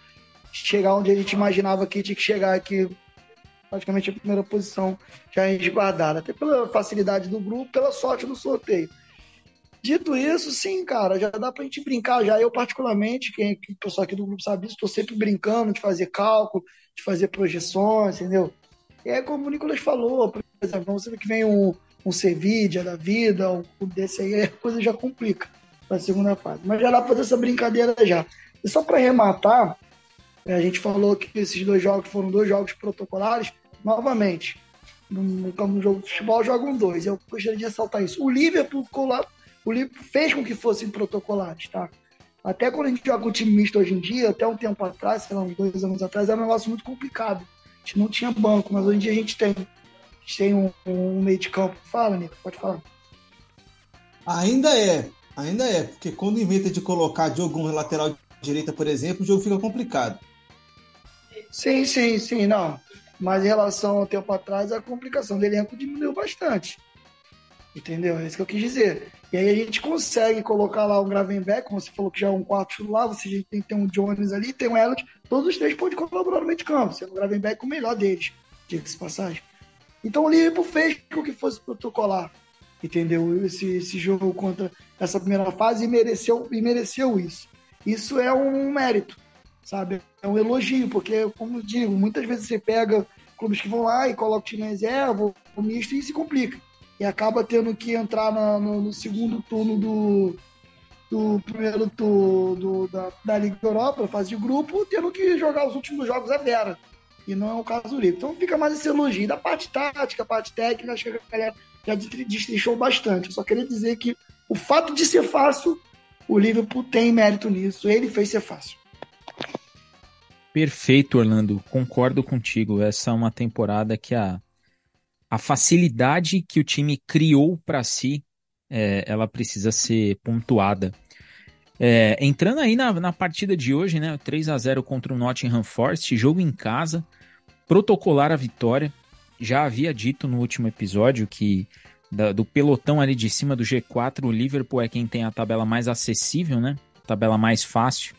chegar onde a gente imaginava que tinha que chegar aqui, praticamente a primeira posição já resguardada, até pela facilidade do grupo, pela sorte do sorteio. Dito isso, sim, cara, já dá pra gente brincar já. Eu, particularmente, quem, o pessoal aqui do grupo sabe isso, estou sempre brincando de fazer cálculo, de fazer projeções, entendeu? E é como o Nicolas falou, por exemplo, vê que vem um, um Cevidia da vida, um desse aí, a coisa já complica para a segunda fase. Mas já dá pra fazer essa brincadeira já. E só para arrematar, é, a gente falou que esses dois jogos foram dois jogos protocolares. Novamente, no, no jogo de futebol jogam dois. Eu gostaria de ressaltar isso. O Liverpool o Liverpool fez com que fossem protocolares, tá? Até quando a gente joga o time misto hoje em dia, até um tempo atrás, sei lá, uns dois anos atrás, era um negócio muito complicado. Gente não tinha banco, mas hoje em dia a gente tem. A gente tem um, um meio de campo. Fala, Nico, pode falar. Ainda é, ainda é, porque quando inventa de colocar Diogo na lateral direita, por exemplo, o jogo fica complicado. Sim, sim, sim, não. Mas em relação ao tempo atrás, a complicação do elenco diminuiu bastante. Entendeu? É isso que eu quis dizer. E aí a gente consegue colocar lá o Gravenbeck, como você falou que já é um quarto lá, você tem que ter um Jones ali, tem um Elliot, todos os três podem colaborar no meio de campo, sendo o Gravenbeck o melhor deles, diga-se passagem. Então o Liverpool fez com que fosse protocolar, entendeu? Esse, esse jogo contra essa primeira fase e mereceu, e mereceu isso. Isso é um mérito, sabe? É um elogio, porque, como eu digo, muitas vezes você pega clubes que vão lá e colocam o time em reserva, o misto, e se complica e acaba tendo que entrar na, no, no, segundo turno do, do primeiro turno do, da, da Liga Europa, fase de grupo, tendo que jogar os últimos jogos a Vera. E não é o caso do Liverpool. Então fica mais esse elogio. Da parte tática, parte técnica, acho que a galera já destrinchou bastante. Eu só queria dizer que o fato de ser fácil, o Liverpool tem mérito nisso. Ele fez ser fácil. Perfeito, Orlando. Concordo contigo. Essa é uma temporada que a a facilidade que o time criou para si, é, ela precisa ser pontuada. É, entrando aí na, na, partida de hoje, né, 3 a 0 contra o Nottingham Forest, jogo em casa, protocolar a vitória. Já havia dito no último episódio que da, do pelotão ali de cima do G4, o Liverpool é quem tem a tabela mais acessível, né? tabela mais fácil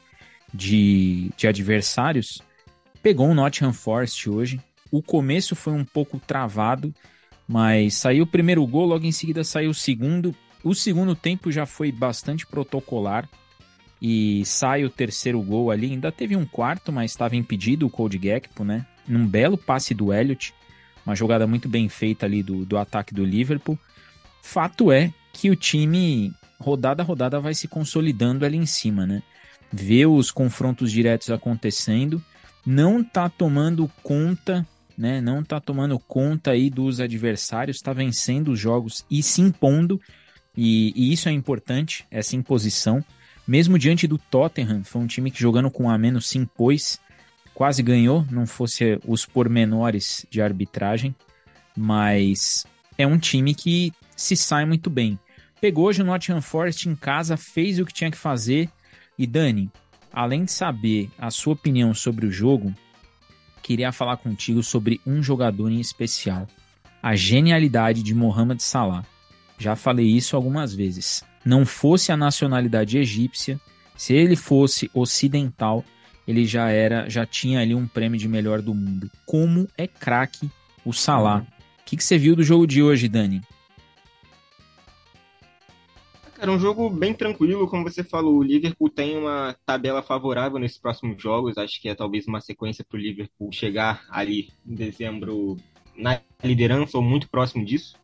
de, de adversários. Pegou o Nottingham Forest hoje, o começo foi um pouco travado, mas saiu o primeiro gol, logo em seguida saiu o segundo. O segundo tempo já foi bastante protocolar e sai o terceiro gol ali. Ainda teve um quarto, mas estava impedido o Cold Gakpo, né? Num belo passe do Elliot, uma jogada muito bem feita ali do, do ataque do Liverpool. Fato é que o time, rodada a rodada, vai se consolidando ali em cima, né? Vê os confrontos diretos acontecendo, não tá tomando conta né? Não tá tomando conta aí dos adversários, está vencendo os jogos e se impondo. E, e, isso é importante, essa imposição. Mesmo diante do Tottenham, foi um time que jogando com a menos se impôs, quase ganhou, não fosse os pormenores de arbitragem, mas é um time que se sai muito bem. Pegou hoje o Nottingham Forest em casa, fez o que tinha que fazer. E Dani, além de saber a sua opinião sobre o jogo, queria falar contigo sobre um jogador em especial, a genialidade de Mohamed Salah. Já falei isso algumas vezes. Não fosse a nacionalidade egípcia, se ele fosse ocidental, ele já era, já tinha ali um prêmio de melhor do mundo. Como é craque o Salah. O que, que você viu do jogo de hoje, Dani? Era um jogo bem tranquilo, como você falou. O Liverpool tem uma tabela favorável nesses próximos jogos. Acho que é talvez uma sequência para o Liverpool chegar ali em dezembro na liderança ou muito próximo disso.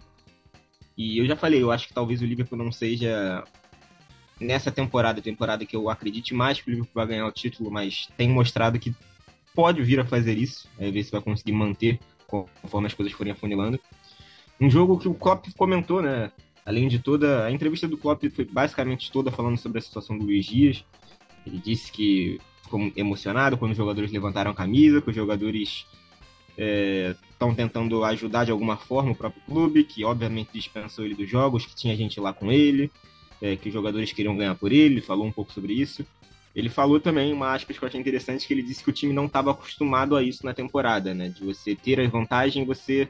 E eu já falei, eu acho que talvez o Liverpool não seja nessa temporada, temporada que eu acredite mais que o Liverpool vai ganhar o título, mas tem mostrado que pode vir a fazer isso, é ver se vai conseguir manter conforme as coisas forem afunilando. Um jogo que o Klopp comentou, né? Além de toda. A entrevista do Klopp foi basicamente toda falando sobre a situação do Luiz Dias. Ele disse que ficou emocionado quando os jogadores levantaram a camisa, que os jogadores estão é, tentando ajudar de alguma forma o próprio clube, que obviamente dispensou ele dos jogos, que tinha gente lá com ele, é, que os jogadores queriam ganhar por ele, falou um pouco sobre isso. Ele falou também uma aspas que eu achei interessante, que ele disse que o time não estava acostumado a isso na temporada, né? De você ter a vantagem e você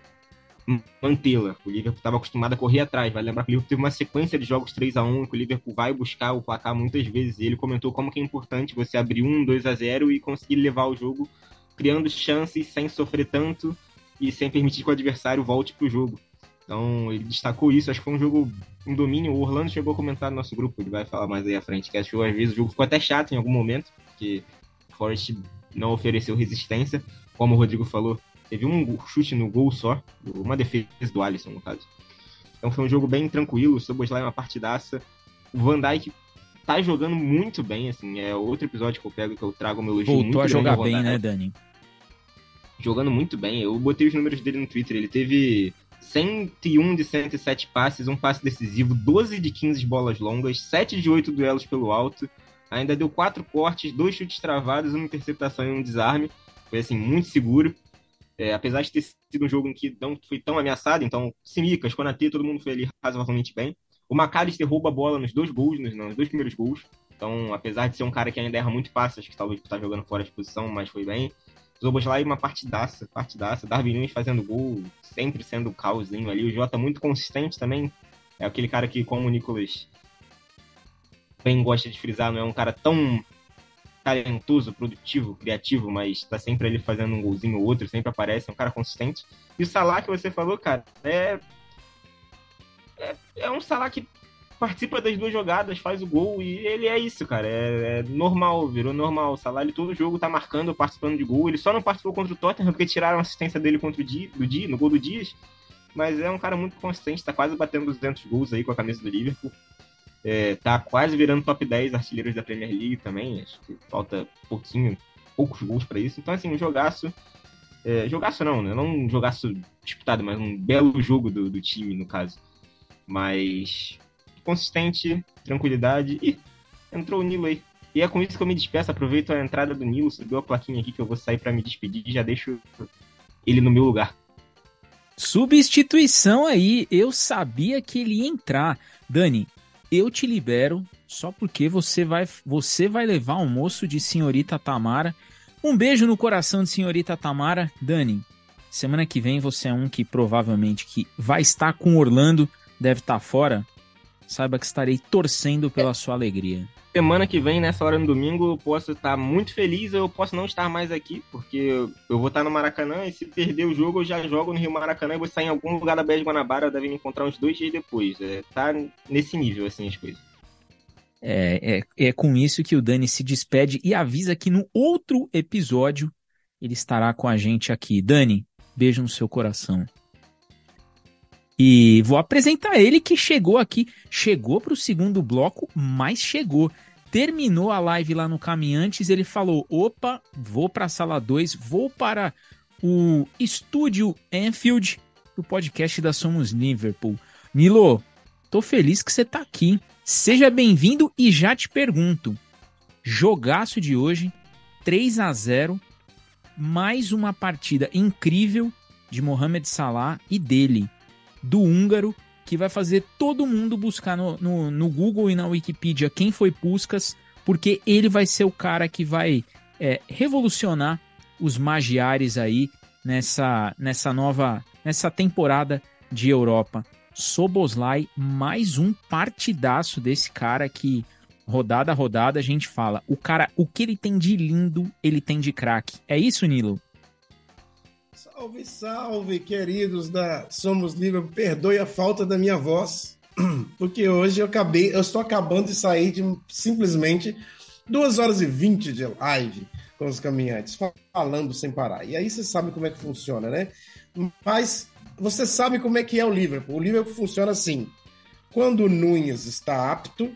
mantê-la. O Liverpool estava acostumado a correr atrás. Vai lembrar que o Liverpool teve uma sequência de jogos 3 a 1 que o Liverpool vai buscar o placar muitas vezes. E ele comentou como que é importante você abrir 1, 2 a 0 e conseguir levar o jogo criando chances sem sofrer tanto e sem permitir que o adversário volte para o jogo. Então ele destacou isso, acho que foi um jogo, um domínio. O Orlando chegou a comentar no nosso grupo, ele vai falar mais aí à frente, que achou às vezes o jogo ficou até chato em algum momento, porque o Forest não ofereceu resistência, como o Rodrigo falou, teve um chute no gol só, uma defesa do Alisson, no caso. Então foi um jogo bem tranquilo, o Soboslai é uma partidaça. O Van Dijk tá jogando muito bem, assim, é outro episódio que eu pego que eu trago meu elogio Voltou muito a jogar bem, né, Dani? Jogando muito bem. Eu botei os números dele no Twitter, ele teve 101 de 107 passes, um passe decisivo, 12 de 15 bolas longas, 7 de 8 duelos pelo alto, ainda deu 4 cortes, 2 chutes travados, uma interceptação e um desarme. Foi assim, muito seguro. É, apesar de ter sido um jogo em que não foi tão ameaçado, então Simicas, Konatê, todo mundo foi ali razoavelmente bem. O McAllister rouba a bola nos dois gols, nos, nos dois primeiros gols. Então, apesar de ser um cara que ainda erra muito passes, acho que talvez tá jogando fora de posição, mas foi bem. Zoboslai uma partidaça, partidaça. Darwin Nunes fazendo gol, sempre sendo o ali. O Jota muito consistente também. É aquele cara que, como o Nicolas bem gosta de frisar, não é um cara tão talentoso, produtivo, criativo, mas tá sempre ali fazendo um golzinho ou outro, sempre aparece, é um cara consistente. E o Salah que você falou, cara, é. É, é um Salah que participa das duas jogadas, faz o gol e ele é isso, cara. É, é normal, virou normal. O Salah, ele todo jogo tá marcando, participando de gol. Ele só não participou contra o Tottenham porque tiraram a assistência dele contra o Di, do Di, no gol do Dias. Mas é um cara muito consistente, tá quase batendo 200 gols aí com a camisa do Liverpool. É, tá quase virando top 10 artilheiros da Premier League também. Acho que falta pouquinho, poucos gols para isso. Então, assim, um jogaço. É, jogaço não, né? Não um jogaço disputado, mas um belo jogo do, do time, no caso. Mas consistente, tranquilidade. e entrou o Nilo aí. E é com isso que eu me despeço. Aproveito a entrada do Nilo, subiu a plaquinha aqui que eu vou sair para me despedir e já deixo ele no meu lugar. Substituição aí, eu sabia que ele ia entrar. Dani, eu te libero só porque você vai, você vai levar almoço de senhorita Tamara. Um beijo no coração de senhorita Tamara. Dani, semana que vem você é um que provavelmente que vai estar com Orlando, deve estar fora saiba que estarei torcendo pela é. sua alegria. Semana que vem, nessa hora no domingo, eu posso estar muito feliz eu posso não estar mais aqui, porque eu vou estar no Maracanã e se perder o jogo, eu já jogo no Rio Maracanã e vou sair em algum lugar da Bé de Guanabara, deve me encontrar uns dois dias depois. É, tá nesse nível, assim, as coisas. É, é, é com isso que o Dani se despede e avisa que no outro episódio ele estará com a gente aqui. Dani, beijo no seu coração. E vou apresentar ele que chegou aqui, chegou para o segundo bloco, mas chegou. Terminou a live lá no Caminhantes, ele falou: opa, vou para a sala 2, vou para o estúdio Enfield do podcast da Somos Liverpool. Nilo, tô feliz que você tá aqui. Seja bem-vindo e já te pergunto: jogaço de hoje, 3 a 0 mais uma partida incrível de Mohamed Salah e dele do húngaro que vai fazer todo mundo buscar no, no, no Google e na Wikipedia quem foi Puskas, porque ele vai ser o cara que vai é, revolucionar os magiares aí nessa, nessa nova nessa temporada de Europa. Soboslai, mais um partidaço desse cara que rodada a rodada a gente fala, o cara, o que ele tem de lindo, ele tem de craque. É isso, Nilo? Salve, salve, queridos da Somos Livre. Perdoe a falta da minha voz, porque hoje eu acabei, eu estou acabando de sair de simplesmente 2 horas e 20 de live com os caminhantes, falando sem parar. E aí você sabe como é que funciona, né? Mas você sabe como é que é o Liverpool. O Liverpool funciona assim: quando o Nunes está apto,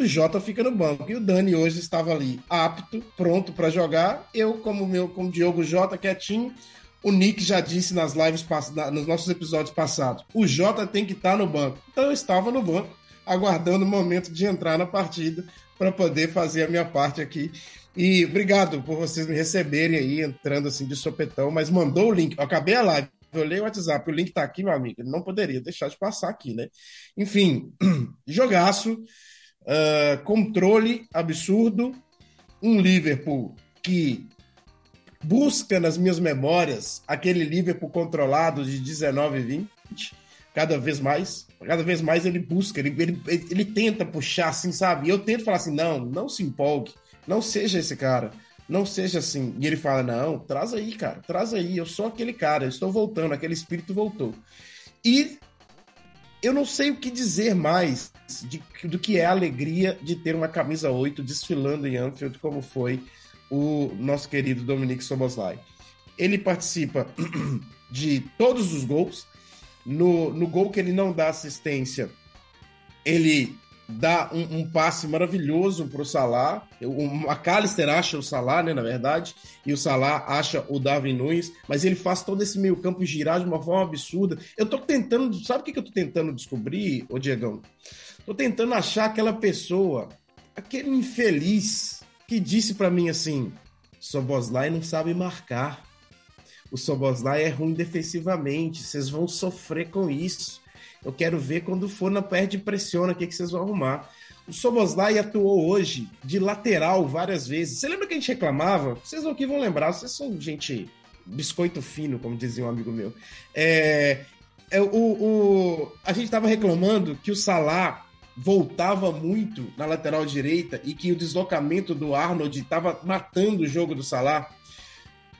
o Jota fica no banco. E o Dani hoje estava ali apto, pronto para jogar. Eu, como meu, como Diogo Jota, quietinho, o Nick já disse nas lives, nos nossos episódios passados, o Jota tem que estar tá no banco. Então eu estava no banco, aguardando o momento de entrar na partida para poder fazer a minha parte aqui. E obrigado por vocês me receberem aí, entrando assim de sopetão, mas mandou o link. Eu acabei a live, eu olhei o WhatsApp, o link tá aqui, meu amigo. Não poderia deixar de passar aqui, né? Enfim, jogaço, uh, controle absurdo, um Liverpool que busca nas minhas memórias aquele Liverpool controlado de 19 e 20, cada vez mais. Cada vez mais ele busca, ele, ele, ele tenta puxar, assim, sabe? E eu tento falar assim: não, não se empolgue, não seja esse cara, não seja assim. E ele fala: não, traz aí, cara, traz aí, eu sou aquele cara, eu estou voltando, aquele espírito voltou. E eu não sei o que dizer mais de, do que é a alegria de ter uma camisa 8 desfilando em Anfield, como foi o nosso querido Dominique Soboslai. Ele participa de todos os gols. No, no gol que ele não dá assistência, ele dá um, um passe maravilhoso para o Salah. O McAllister acha o Salah, né, na verdade, e o Salah acha o Darwin Nunes, mas ele faz todo esse meio campo girar de uma forma absurda. Eu tô tentando, sabe o que, eu tô tentando descobrir, ô Diegão? Tô tentando achar aquela pessoa, aquele infeliz que disse para mim assim: Soboslai não sabe marcar. O Soboslai é ruim defensivamente. Vocês vão sofrer com isso. Eu quero ver quando for na perde pressiona o que, que vocês vão arrumar. O Soboslai atuou hoje de lateral várias vezes. Você lembra que a gente reclamava? Vocês aqui vão lembrar, vocês são gente biscoito fino, como dizia um amigo meu. É, é o, o, a gente estava reclamando que o Salah voltava muito na lateral direita e que o deslocamento do Arnold estava matando o jogo do Salah,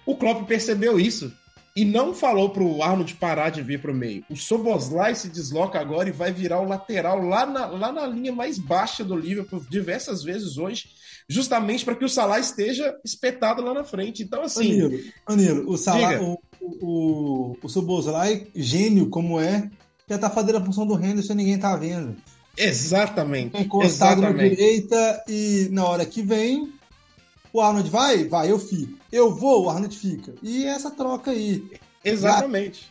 o Klopp percebeu isso e não falou para o Arnold parar de vir para o meio. O Soboslai se desloca agora e vai virar o lateral lá na, lá na linha mais baixa do Liverpool diversas vezes hoje, justamente para que o Salah esteja espetado lá na frente. Então, assim. Anilo, Anilo o Salah, o, o, o Soboslai, gênio como é, já tá fazendo a função do Henderson e ninguém tá vendo. Exatamente. Encostado Exatamente. na direita e na hora que vem, o Arnold vai? Vai, eu fico. Eu vou, o Arnold fica. E essa troca aí. Exatamente.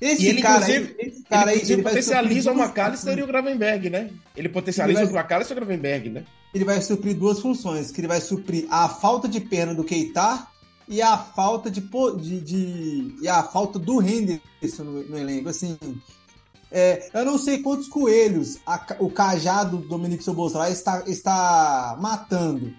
Esse, ele, cara, aí, esse cara ele, aí, ele potencializa o McAllister e o Gravenberg, né? Ele potencializa ele vai, o McAllister e o Gravenberg, né? Ele vai suprir duas funções, que ele vai suprir a falta de perna do Keita e a falta de, de, de e a falta do Henderson no, no elenco. Assim, é, eu não sei quantos coelhos a, o cajado do Dominique Soboslai está, está matando,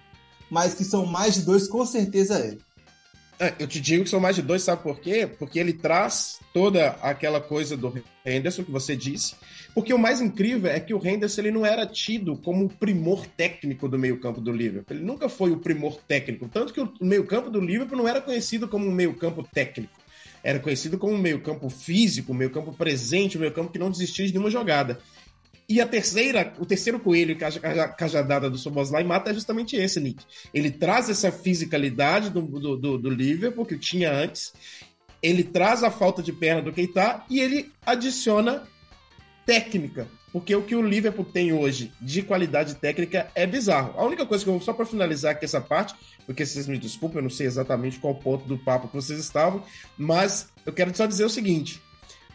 mas que são mais de dois, com certeza é. é. Eu te digo que são mais de dois, sabe por quê? Porque ele traz toda aquela coisa do Henderson que você disse. Porque o mais incrível é que o Henderson ele não era tido como o primor técnico do meio-campo do Liverpool. Ele nunca foi o primor técnico. Tanto que o meio-campo do Liverpool não era conhecido como um meio-campo técnico era conhecido como um meio-campo físico, um meio-campo presente, um meio-campo que não desistia de nenhuma jogada. E a terceira, o terceiro coelho cajadada do Soboslai mata é justamente esse, Nick. Ele traz essa fisicalidade do, do, do, do Liverpool que tinha antes, ele traz a falta de perna do Keita e ele adiciona técnica. Porque o que o Liverpool tem hoje de qualidade técnica é bizarro. A única coisa que eu só para finalizar aqui essa parte, porque vocês me desculpem, eu não sei exatamente qual ponto do papo que vocês estavam, mas eu quero só dizer o seguinte: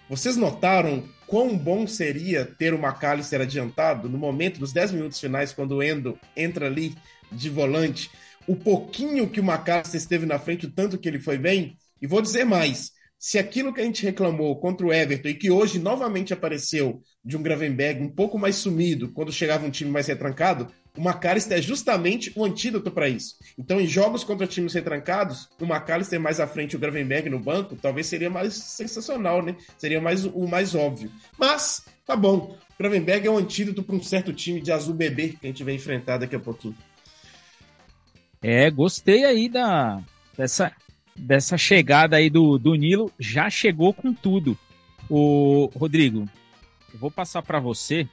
vocês notaram quão bom seria ter o McAllister adiantado no momento dos 10 minutos finais, quando o Endo entra ali de volante? O pouquinho que o McAllister esteve na frente, o tanto que ele foi bem, e vou dizer mais: se aquilo que a gente reclamou contra o Everton e que hoje novamente apareceu de um Gravenberg um pouco mais sumido quando chegava um time mais retrancado, o McAllister é justamente o antídoto para isso. Então, em jogos contra times retrancados, o McAllister mais à frente o Gravenberg no banco, talvez seria mais sensacional, né? Seria mais o mais óbvio. Mas, tá bom. O Gravenberg é um antídoto para um certo time de azul bebê que a gente vai enfrentar daqui a pouquinho. É, gostei aí da dessa dessa chegada aí do, do Nilo, já chegou com tudo. O Rodrigo, eu vou passar para você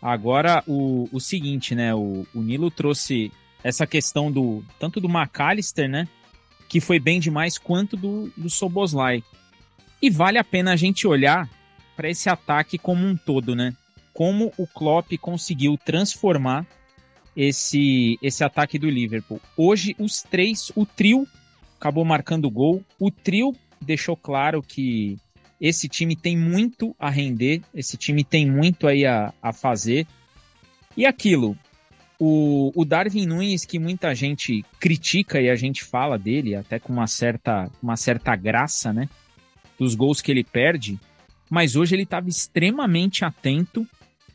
agora o, o seguinte, né? O, o Nilo trouxe essa questão do tanto do McAllister, né? Que foi bem demais, quanto do, do Soboslai. E vale a pena a gente olhar para esse ataque como um todo, né? Como o Klopp conseguiu transformar esse, esse ataque do Liverpool. Hoje, os três, o trio acabou marcando gol. O trio deixou claro que esse time tem muito a render, esse time tem muito aí a, a fazer. E aquilo, O, o Darwin Nunes, que muita gente critica e a gente fala dele, até com uma certa, uma certa graça, né? Dos gols que ele perde, mas hoje ele estava extremamente atento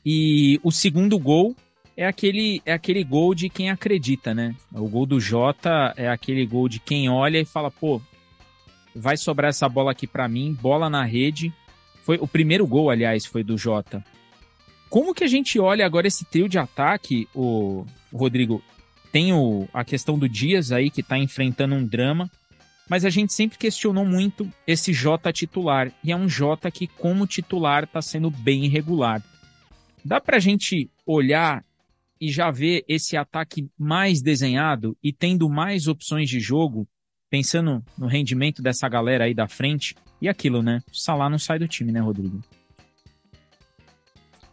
e o segundo gol é aquele, é aquele gol de quem acredita, né? O gol do Jota é aquele gol de quem olha e fala, pô, vai sobrar essa bola aqui para mim, bola na rede. Foi o primeiro gol, aliás, foi do Jota. Como que a gente olha agora esse trio de ataque, o, Rodrigo? Tem o, a questão do Dias aí, que tá enfrentando um drama, mas a gente sempre questionou muito esse Jota titular, e é um Jota que, como titular, tá sendo bem irregular. Dá pra gente olhar e já ver esse ataque mais desenhado e tendo mais opções de jogo, pensando no rendimento dessa galera aí da frente, e aquilo, né? O Salah não sai do time, né, Rodrigo?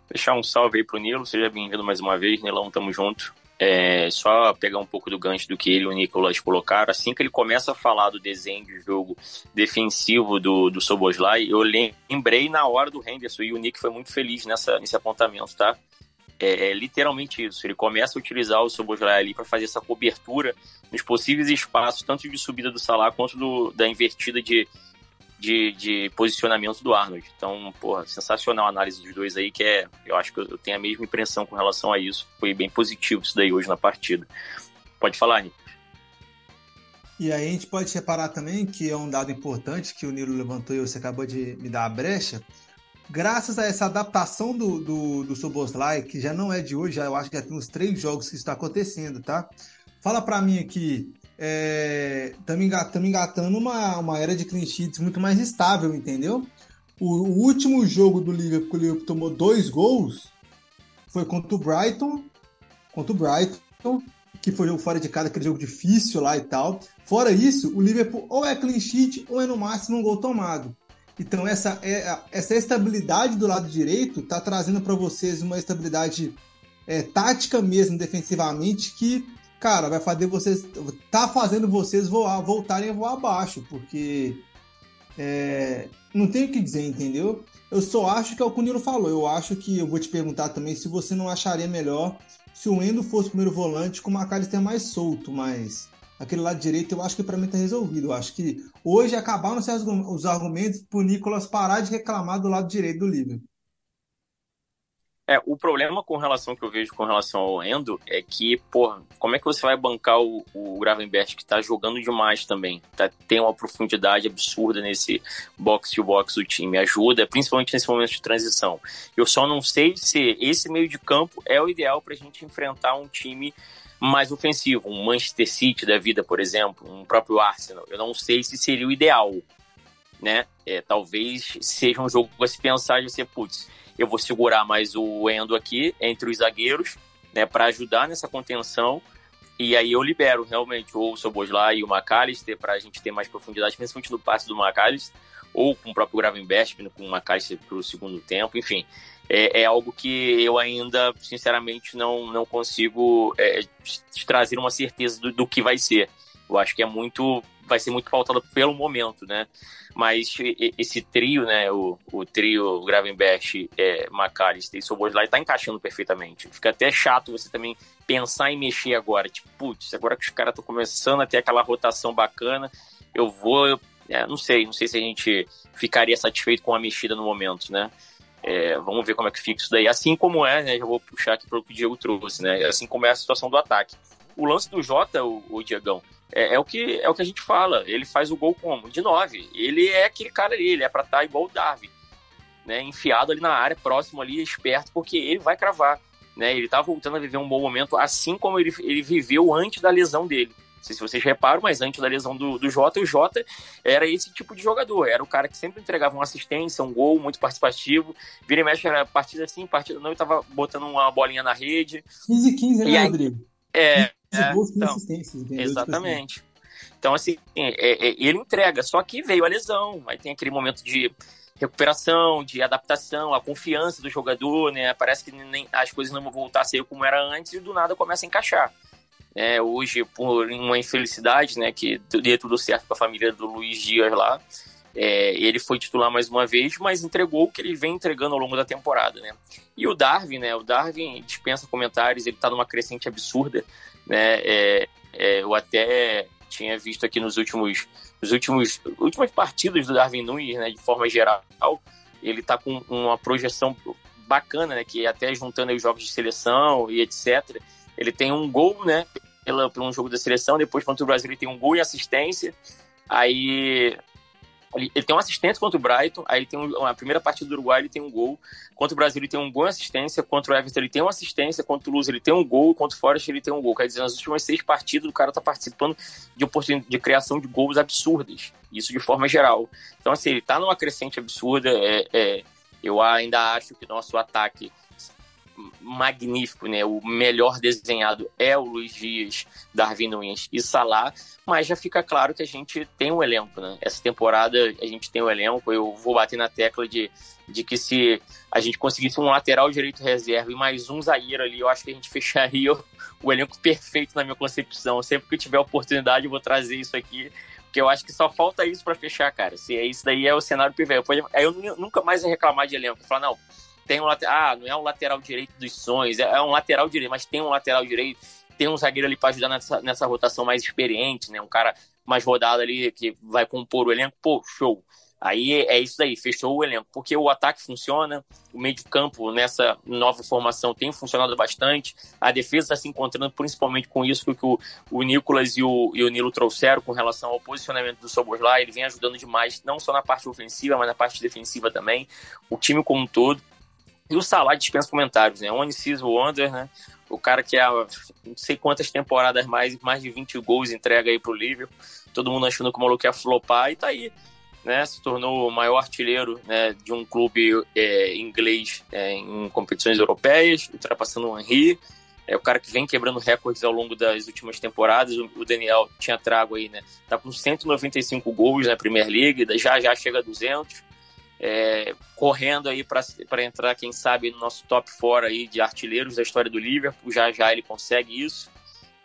Deixar um salve aí pro Nilo, seja bem-vindo mais uma vez, Nilão, tamo junto. É, só pegar um pouco do gancho do que ele e o Nicolas colocaram, assim que ele começa a falar do desenho de jogo defensivo do, do Soboslai, eu lembrei na hora do Henderson e o Nick foi muito feliz nessa, nesse apontamento, tá? É, é literalmente isso. Ele começa a utilizar o Soboslai ali para fazer essa cobertura nos possíveis espaços, tanto de subida do Salah quanto do, da invertida de, de, de posicionamento do Arnold. Então, porra, sensacional a análise dos dois aí, que é, eu acho que eu tenho a mesma impressão com relação a isso. Foi bem positivo isso daí hoje na partida. Pode falar, Nick. E aí a gente pode reparar também que é um dado importante que o Nilo levantou e você acabou de me dar a brecha. Graças a essa adaptação do, do, do Soboslai, que já não é de hoje, eu acho que já tem uns três jogos que está acontecendo, tá? Fala para mim aqui, estamos é, engatando, engatando uma, uma era de clean sheets muito mais estável, entendeu? O, o, último jogo do Liverpool que o Liverpool tomou dois gols foi contra o Brighton, contra o Brighton, que foi jogo fora de casa, aquele jogo difícil lá e tal. Fora isso, o Liverpool ou é clean sheet ou é no máximo um gol tomado. Então essa, é, essa estabilidade do lado direito está trazendo para vocês uma estabilidade é, tática mesmo defensivamente que cara, vai fazer vocês. tá fazendo vocês voar, voltarem a voar abaixo, porque. É, não tem o que dizer, entendeu? Eu só acho que é o que o Nilo falou. Eu acho que eu vou te perguntar também se você não acharia melhor se o Endo fosse primeiro volante com o McAllister mais solto, mas aquele lado direito eu acho que para mim tá resolvido. Eu acho que hoje acabaram os argumentos pro Nicolas parar de reclamar do lado direito do Liverpool. É, o problema com relação que eu vejo com relação ao Endo é que, porra, como é que você vai bancar o, o Gravenberch que tá jogando demais também? Tá, tem uma profundidade absurda nesse box-to-box do time. Ajuda, principalmente nesse momento de transição. Eu só não sei se esse meio de campo é o ideal pra gente enfrentar um time mais ofensivo, um Manchester City da vida, por exemplo, um próprio Arsenal. Eu não sei se seria o ideal, né? É, talvez seja um jogo para se pensar de ser, putz, eu vou segurar mais o Endo aqui entre os zagueiros, né, para ajudar nessa contenção. E aí eu libero realmente ou o Soboslai e o McAllister para a gente ter mais profundidade, principalmente no passe do McAllister, ou com o próprio Gravenberch, com o McAllister para o segundo tempo, enfim. É, é, algo que eu ainda, sinceramente, não, não consigo é, trazer uma certeza do, do que vai ser. Eu acho que é muito vai ser muito pautado pelo momento, né? Mas esse trio, né, o, o trio Gravenberch, é, McAllister e Soboslai está encaixando perfeitamente. Fica até chato você também pensar em mexer agora. Tipo, putz, agora que os caras estão começando a ter aquela rotação bacana, eu vou... Eu, é, não sei, não sei se a gente ficaria satisfeito com a mexida no momento, né? É, vamos ver como é que fica isso daí. Assim como é, né? Já vou puxar aqui para o que o Diego trouxe, né? Assim como é a situação do ataque. O lance do Jota, o, o Diegão, é, é, o que, é o que a gente fala. Ele faz o gol como? De nove. Ele é aquele cara ali, ele é pra estar tá igual o Darwin. Né, enfiado ali na área, próximo ali, esperto, porque ele vai cravar. Né, ele tá voltando a viver um bom momento, assim como ele, ele viveu antes da lesão dele. Não sei se vocês reparam, mas antes da lesão do, do Jota, o Jota era esse tipo de jogador. Era o cara que sempre entregava uma assistência, um gol, muito participativo. Vira e mexe, era partida assim, partida não, e tava botando uma bolinha na rede. 15 15, né, Rodrigo? É, é, então, exatamente. Então, assim, é, é, ele entrega, só que veio a lesão, aí tem aquele momento de recuperação, de adaptação, a confiança do jogador, né? Parece que nem, as coisas não vão voltar a ser como era antes e do nada começa a encaixar. É, hoje, por uma infelicidade, né, que deu tudo certo para a família do Luiz Dias lá, É, ele foi titular mais uma vez, mas entregou o que ele vem entregando ao longo da temporada, né? E o Darwin, né? O Darwin dispensa comentários, ele tá numa crescente absurda, né? É, é, eu até tinha visto aqui nos últimos, nos últimos últimas partidas do Darwin Nunes, né? De forma geral, ele tá com uma projeção bacana, né? Que até juntando os jogos de seleção e etc. Ele tem um gol, né? Pela, um jogo da seleção, depois contra o Brasil ele tem um gol e assistência. Aí ele, ele tem uma assistência contra o Brighton, aí tem um, a primeira partida do Uruguai ele tem um gol, contra o Brasil ele tem um gol e assistência, contra o Everton ele tem uma assistência, contra o Luz ele tem um gol, contra o Forest ele tem um gol. Quer dizer, nas últimas seis partidas o cara tá participando de oportunidade de criação de gols absurdas, isso de forma geral. Então assim, ele tá numa crescente absurda, é, é eu ainda acho que nosso ataque magnífico, né? O melhor desenhado é o Luiz Dias, Darwin Nunes e Salah, mas já fica claro que a gente tem um elenco, né? Essa temporada a gente tem um elenco, eu vou bater na tecla de, de que se a gente conseguisse um lateral direito reserva e mais um zagueiro ali, eu acho que a gente fecharia o, o elenco perfeito na minha concepção. Sempre que eu tiver oportunidade eu vou trazer isso aqui, porque eu acho que só falta isso para fechar, cara. Se é isso daí é o cenário perfeito. Aí eu nunca mais ia reclamar de elenco. Falar, não, tem um. Ah, não é um lateral direito dos sonhos, é um lateral direito, mas tem um lateral direito, tem um zagueiro ali para ajudar nessa, nessa rotação mais experiente, né? Um cara mais rodado ali que vai compor o elenco, pô, show. Aí é isso aí, fechou o elenco. Porque o ataque funciona, o meio de campo nessa nova formação tem funcionado bastante, a defesa está se encontrando principalmente com isso que o, o Nicolas e o, e o Nilo trouxeram com relação ao posicionamento do Soboslai. Ele vem ajudando demais, não só na parte ofensiva, mas na parte defensiva também. O time como um todo. E o Salah dispensa comentários, né? One Season Wonder, né? O cara que há não sei quantas temporadas mais, mais de 20 gols entrega aí pro Liverpool. Todo mundo achando que o maluco ia flopar e tá aí. Né, se tornou o maior artilheiro né, de um clube é, inglês é, em competições europeias, ultrapassando o Henry. É o cara que vem quebrando recordes ao longo das últimas temporadas. O Daniel tinha trago aí, né? Tá com 195 gols na Premier League, já já chega a 200 é, correndo aí para entrar, quem sabe, no nosso top 4 aí de artilheiros da história do Liverpool. Já já ele consegue isso.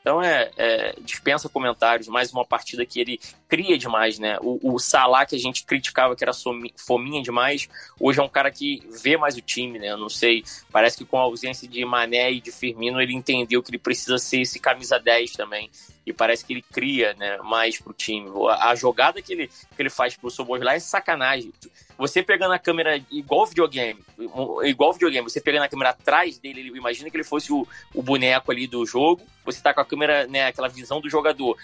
Então é, é, dispensa comentários, mais uma partida que ele cria demais, né? O, o Salah que a gente criticava que era fominha demais, hoje é um cara que vê mais o time, né? Eu não sei, parece que com a ausência de Mané e de Firmino ele entendeu que ele precisa ser esse camisa 10 também e parece que ele cria, né, mais pro time. A jogada que ele, que ele faz pro Soboslai é sacanagem. Você pegando a câmera igual videogame, igual videogame, você pegando a câmera atrás dele, imagina que ele fosse o, o boneco ali do jogo, você tá com a câmera, né, aquela visão do jogador.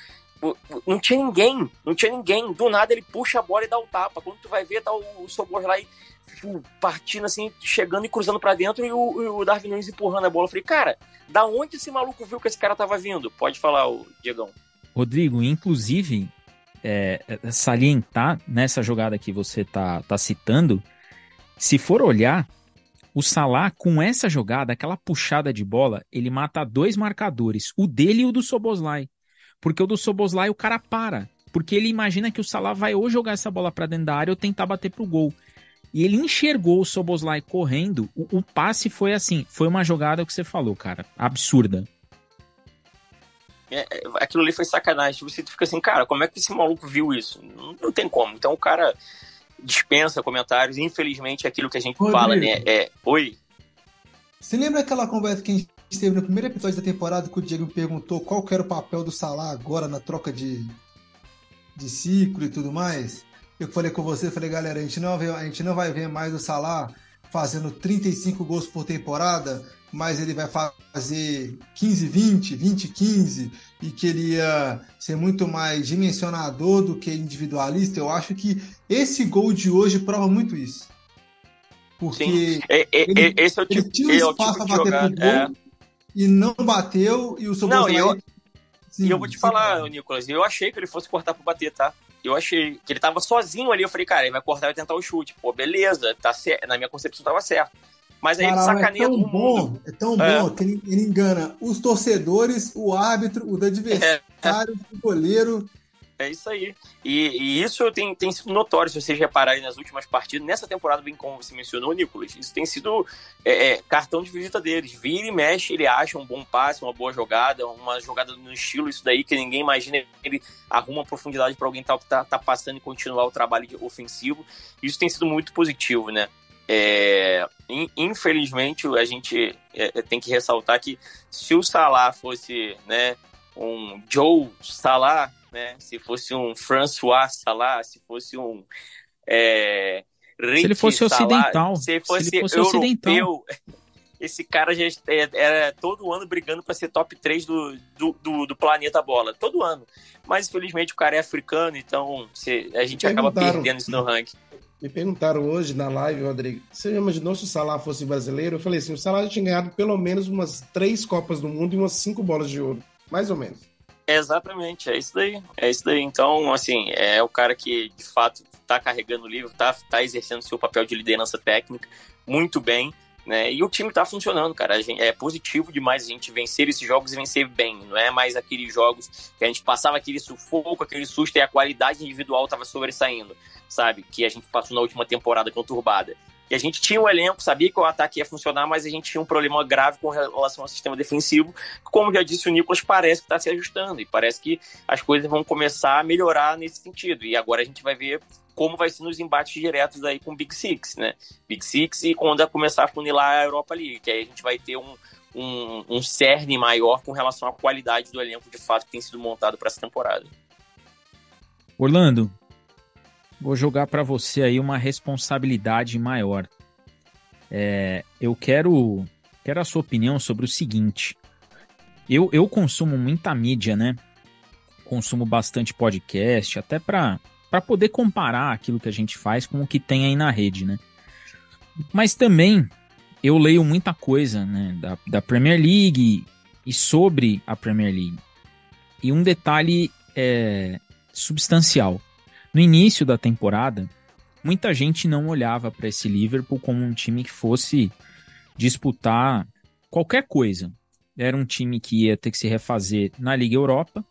Não tinha ninguém, não tinha ninguém. Do nada ele puxa a bola e dá o tapa. Quando tu vai ver, tá o, o Sobor lá e partindo assim, chegando e cruzando para dentro e o, o Darwin Nunes empurrando a bola. Eu falei, cara, da onde esse maluco viu que esse cara tava vindo? Pode falar, o Diegão. Rodrigo, inclusive, é, é, salientar nessa jogada que você tá, tá citando, se for olhar, o Salah, com essa jogada, aquela puxada de bola, ele mata dois marcadores, o dele e o do Soboslai. Porque o do Soboslai o cara para. Porque ele imagina que o Salah vai ou jogar essa bola para dentro da área ou tentar bater pro gol. E ele enxergou o Soboslai correndo. O, o passe foi assim, foi uma jogada que você falou, cara, absurda. É, é, aquilo ali foi sacanagem. Você fica assim, cara, como é que esse maluco viu isso? Não, não tem como. Então o cara dispensa comentários. Infelizmente, é aquilo que a gente Rodrigo, fala, né? É, oi. Você lembra aquela conversa que a gente teve no primeiro episódio da temporada que o Diego me perguntou qual era o papel do Salah agora na troca de, de ciclo e tudo mais? Eu falei com você, falei, galera, a gente não, vê, a gente não vai ver mais o Salah fazendo 35 gols por temporada, mas ele vai fazer 15, 20, 20, 15, e que ele ia ser muito mais dimensionador do que individualista, eu acho que esse gol de hoje prova muito isso. Porque é, é, ele, esse é o tipo, ele tinha um espaço é bater pro gol é. E não bateu, e o Soboslai... Não, eu, sim, e eu vou te falar, Nicolas, eu achei que ele fosse cortar para bater, tá? Eu achei que ele tava sozinho ali, eu falei, cara, ele vai cortar e tentar o chute. Pô, beleza, tá certo. Na minha concepção tava certo. Mas aí Caramba, ele sacaneia é tão todo bom, mundo. É tão é. bom que ele, ele, engana os torcedores, o árbitro, o adversário, é. o goleiro. É isso aí. E, e, isso tem, tem sido notório, se vocês repararem nas últimas partidas. Nessa temporada, bem como você mencionou, Nicolas, isso tem sido é, é, cartão de visita deles. Vira e mexe, ele acha um bom passe, uma boa jogada, uma jogada no estilo, isso daí que ninguém imagina. Ele arruma profundidade para alguém tá, tá, tá, passando e continuar o trabalho ofensivo. Isso tem sido muito positivo, né? É, infelizmente, a gente é, é, tem que ressaltar que se o Salah fosse né, um Joe Salah, né? Se fosse um François Salah, se fosse um. É, se ele fosse Salah, ocidental. Se, fosse se ele fosse europeu, ocidental. Esse cara já é, era todo ano brigando para ser top 3 do, do, do, do, planeta bola. Todo ano. Mas infelizmente o cara é africano, então se, a gente acaba perdendo isso no ranking. Me perguntaram hoje na live, Rodrigo, você imaginou se o Salah fosse brasileiro? Eu falei assim, o Salah já tinha ganhado pelo menos umas três Copas do Mundo e umas cinco bolas de ouro. Mais ou menos. Exatamente, é isso daí. É isso daí. Então, assim, é o cara que de fato está carregando o livro, está tá exercendo seu papel de liderança técnica muito bem. Né? E o time está funcionando, cara. Gente, é positivo demais a gente vencer esses jogos e vencer bem. Não é mais aqueles jogos que a gente passava aquele sufoco, aquele susto e a qualidade individual estava sobressaindo, sabe? Que a gente passou na última temporada conturbada. E a gente tinha um elenco, sabia que o ataque ia funcionar, mas a gente tinha um problema grave com relação ao sistema defensivo, como já disse o Nicolas, parece que está se ajustando e parece que as coisas vão começar a melhorar nesse sentido. E agora a gente vai ver como vai ser nos embates diretos aí com o Big Six, né? Big Six e quando começar a funilar a Europa League, que aí a gente vai ter um, um, um cerne maior com relação à qualidade do elenco de fato que tem sido montado para essa temporada. Orlando, vou jogar para você aí uma responsabilidade maior. É, eu quero, quero a sua opinião sobre o seguinte. Eu, eu consumo muita mídia, né? Consumo bastante podcast, até para poder comparar aquilo que a gente faz com o que tem aí na rede, né? Mas também eu leio muita coisa né, da, da Premier League e sobre a Premier League. E um detalhe é, substancial. No início da temporada, muita gente não olhava para esse Liverpool como um time que fosse disputar qualquer coisa. Era um time que ia ter que se refazer na Liga Europa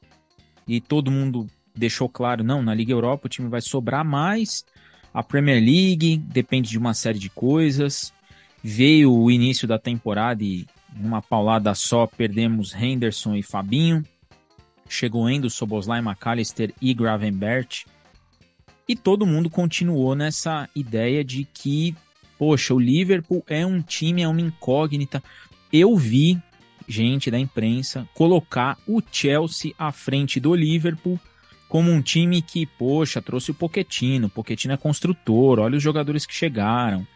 e todo mundo deixou claro, não, na Liga Europa o time vai sobrar mais. A Premier League depende de uma série de coisas. Veio o início da temporada e numa paulada só perdemos Henderson e Fabinho. Chegou Endo, Soboslai, McAllister e Gravenbert e todo mundo continuou nessa ideia de que, poxa, o Liverpool é um time, é uma incógnita. Eu vi gente da imprensa colocar o Chelsea à frente do Liverpool como um time que, poxa, trouxe o Poquetino, Poquetino é construtor, olha os jogadores que chegaram,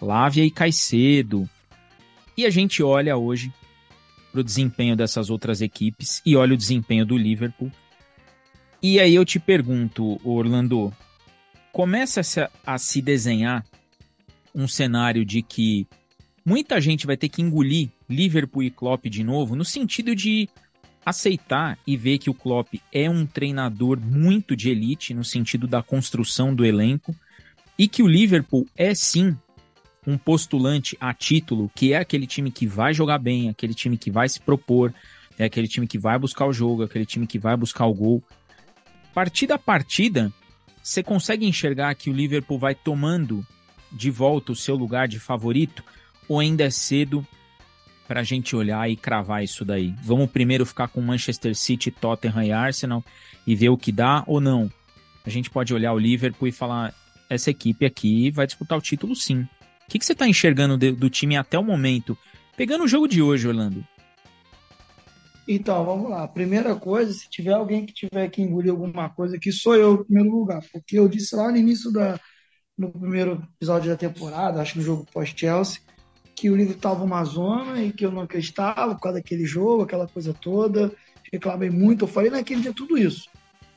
Lávia e Caicedo. E a gente olha hoje para o desempenho dessas outras equipes e olha o desempenho do Liverpool. E aí eu te pergunto, Orlando, começa a, se desenhar um cenário de que muita gente vai ter que engolir Liverpool e Klopp de novo, no sentido de aceitar e ver que o Klopp é um treinador muito de elite no sentido da construção do elenco e que o Liverpool é sim um postulante a título, que é aquele time que vai jogar bem, aquele time que vai se propor, é aquele time que vai buscar o jogo, aquele time que vai buscar o gol. Partida a partida, você consegue enxergar que o Liverpool vai tomando de volta o seu lugar de favorito? Ou ainda é cedo para a gente olhar e cravar isso daí? Vamos primeiro ficar com Manchester City, Tottenham e Arsenal e ver o que dá ou não? A gente pode olhar o Liverpool e falar: essa equipe aqui vai disputar o título sim. O que, que você está enxergando do, do time até o momento? Pegando o jogo de hoje, Orlando. Então, vamos lá. Primeira coisa, se tiver alguém que tiver que engolir alguma coisa, que sou eu em primeiro lugar. Porque eu disse lá no início da. No primeiro episódio da temporada, acho que no jogo pós-Chelsea, que o livro estava uma zona e que eu não acreditava por causa daquele jogo, aquela coisa toda. Reclamei muito. Eu falei naquele dia tudo isso.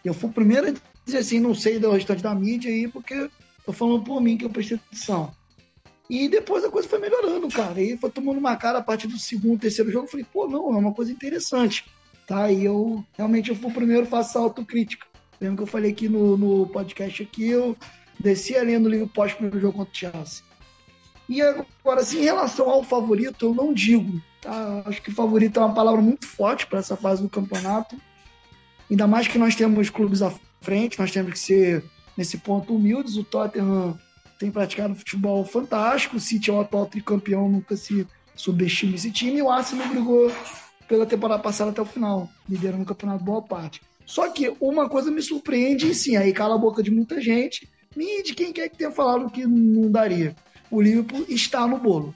Eu fui o primeiro a dizer assim, não sei do restante da mídia aí, porque tô falando por mim que eu prestei atenção. E depois a coisa foi melhorando, cara. E foi tomando uma cara a partir do segundo, terceiro jogo. Eu falei, pô, não, é uma coisa interessante. Tá? E eu realmente eu fui o primeiro faço autocrítica. Lembra que eu falei aqui no, no podcast aqui, eu desci ali no livro pós primeiro jogo contra o Chelsea. E agora, assim, em relação ao favorito, eu não digo. Tá? Acho que favorito é uma palavra muito forte para essa fase do campeonato. Ainda mais que nós temos clubes frente, nós temos que ser, nesse ponto, humildes. O Tottenham tem praticado futebol fantástico, o City é o atual tricampeão, nunca se subestima esse time, e o Arsenal brigou pela temporada passada até o final, liderando o campeonato boa parte. Só que uma coisa me surpreende, sim, aí cala a boca de muita gente, e de quem quer que tenha falado que não daria. O Liverpool está no bolo.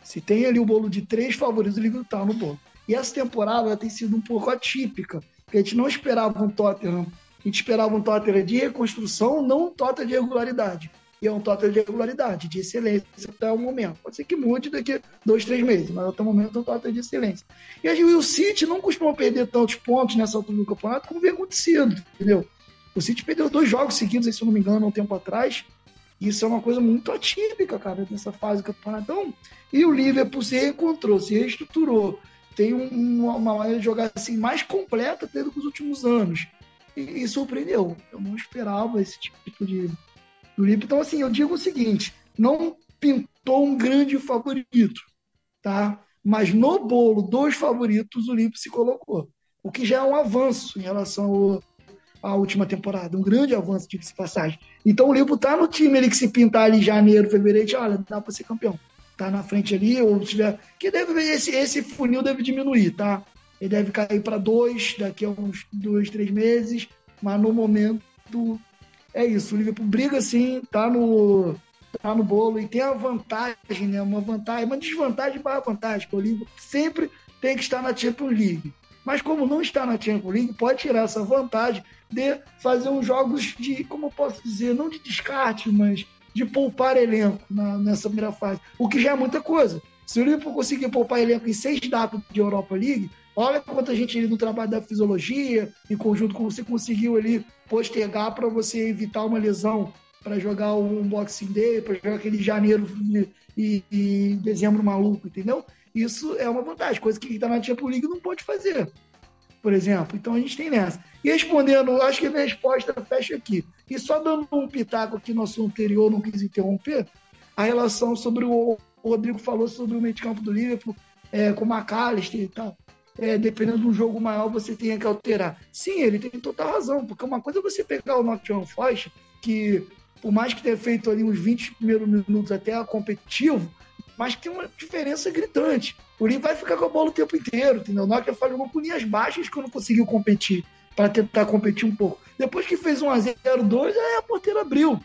Se tem ali o bolo de três favoritos, o Liverpool está no bolo. E essa temporada tem sido um pouco atípica, porque a gente não esperava um Tottenham, a gente esperava um Tottenham de reconstrução, não um Tottenham de regularidade. E é um Tottenham de regularidade, de excelência até o momento. Pode ser que mude daqui dois, três meses, mas até o momento é um Tottenham de excelência. E a o City não costuma perder tantos pontos nessa altura do campeonato como vem acontecido, entendeu? O City perdeu dois jogos seguidos, se eu não me engano, há um tempo atrás. Isso é uma coisa muito atípica, cara, nessa fase do campeonato. Então, e o Liverpool se reencontrou, se reestruturou, tem um, uma maneira de jogar assim mais completa do que os últimos anos. E, e, surpreendeu. Eu não esperava esse tipo de do Liverpool. Então, assim, eu digo o seguinte: não pintou um grande favorito, tá? Mas no bolo dos favoritos, o Liverpool se colocou. O que já é um avanço em relação ao, à última temporada, um grande avanço, de passagem. Então o Liverpool tá no time ali que se pintar ali em janeiro, fevereiro, olha, dá para ser campeão tá na frente ali, ou tiver. Que deve esse, esse funil deve diminuir, tá? Ele deve cair para dois daqui a uns dois, três meses, mas no momento é isso. O Liverpool briga sim, tá no, tá no bolo e tem a vantagem, né? Uma vantagem, uma desvantagem para vantagem, que o Liverpool sempre tem que estar na Champions League. Mas como não está na Champions League, pode tirar essa vantagem de fazer uns jogos de, como eu posso dizer, não de descarte, mas de poupar elenco na, nessa primeira fase, o que já é muita coisa. Se o Liverpool conseguir poupar elenco em seis datas de Europa League, olha quanta gente ali no trabalho da fisiologia, em conjunto com você conseguiu ali postergar para você evitar uma lesão, para jogar um Boxing Day, para jogar aquele janeiro e, e, dezembro maluco, entendeu? Isso é uma vantagem, coisa que está na Champions League não pode fazer por exemplo. Então a gente tem nessa. E respondendo, acho que a minha resposta fecha aqui. E só dando um pitaco aqui no assunto anterior, não quis interromper, a relação sobre o, o Rodrigo falou sobre o meio de campo do Liverpool é, com o McAllister e tal. É, dependendo de um jogo maior, você tem que alterar. Sim, ele tem total razão, porque uma coisa é você pegar o Nottingham Forest, que por mais que tenha feito ali uns 20 primeiros minutos até competitivo, mas tem uma diferença gritante. O Lee vai ficar com a bola o tempo inteiro, entendeu? O Nokia falhou com linhas baixas quando conseguiu competir, para tentar competir um pouco. Depois que fez 1x0, 2 aí a porteira abriu.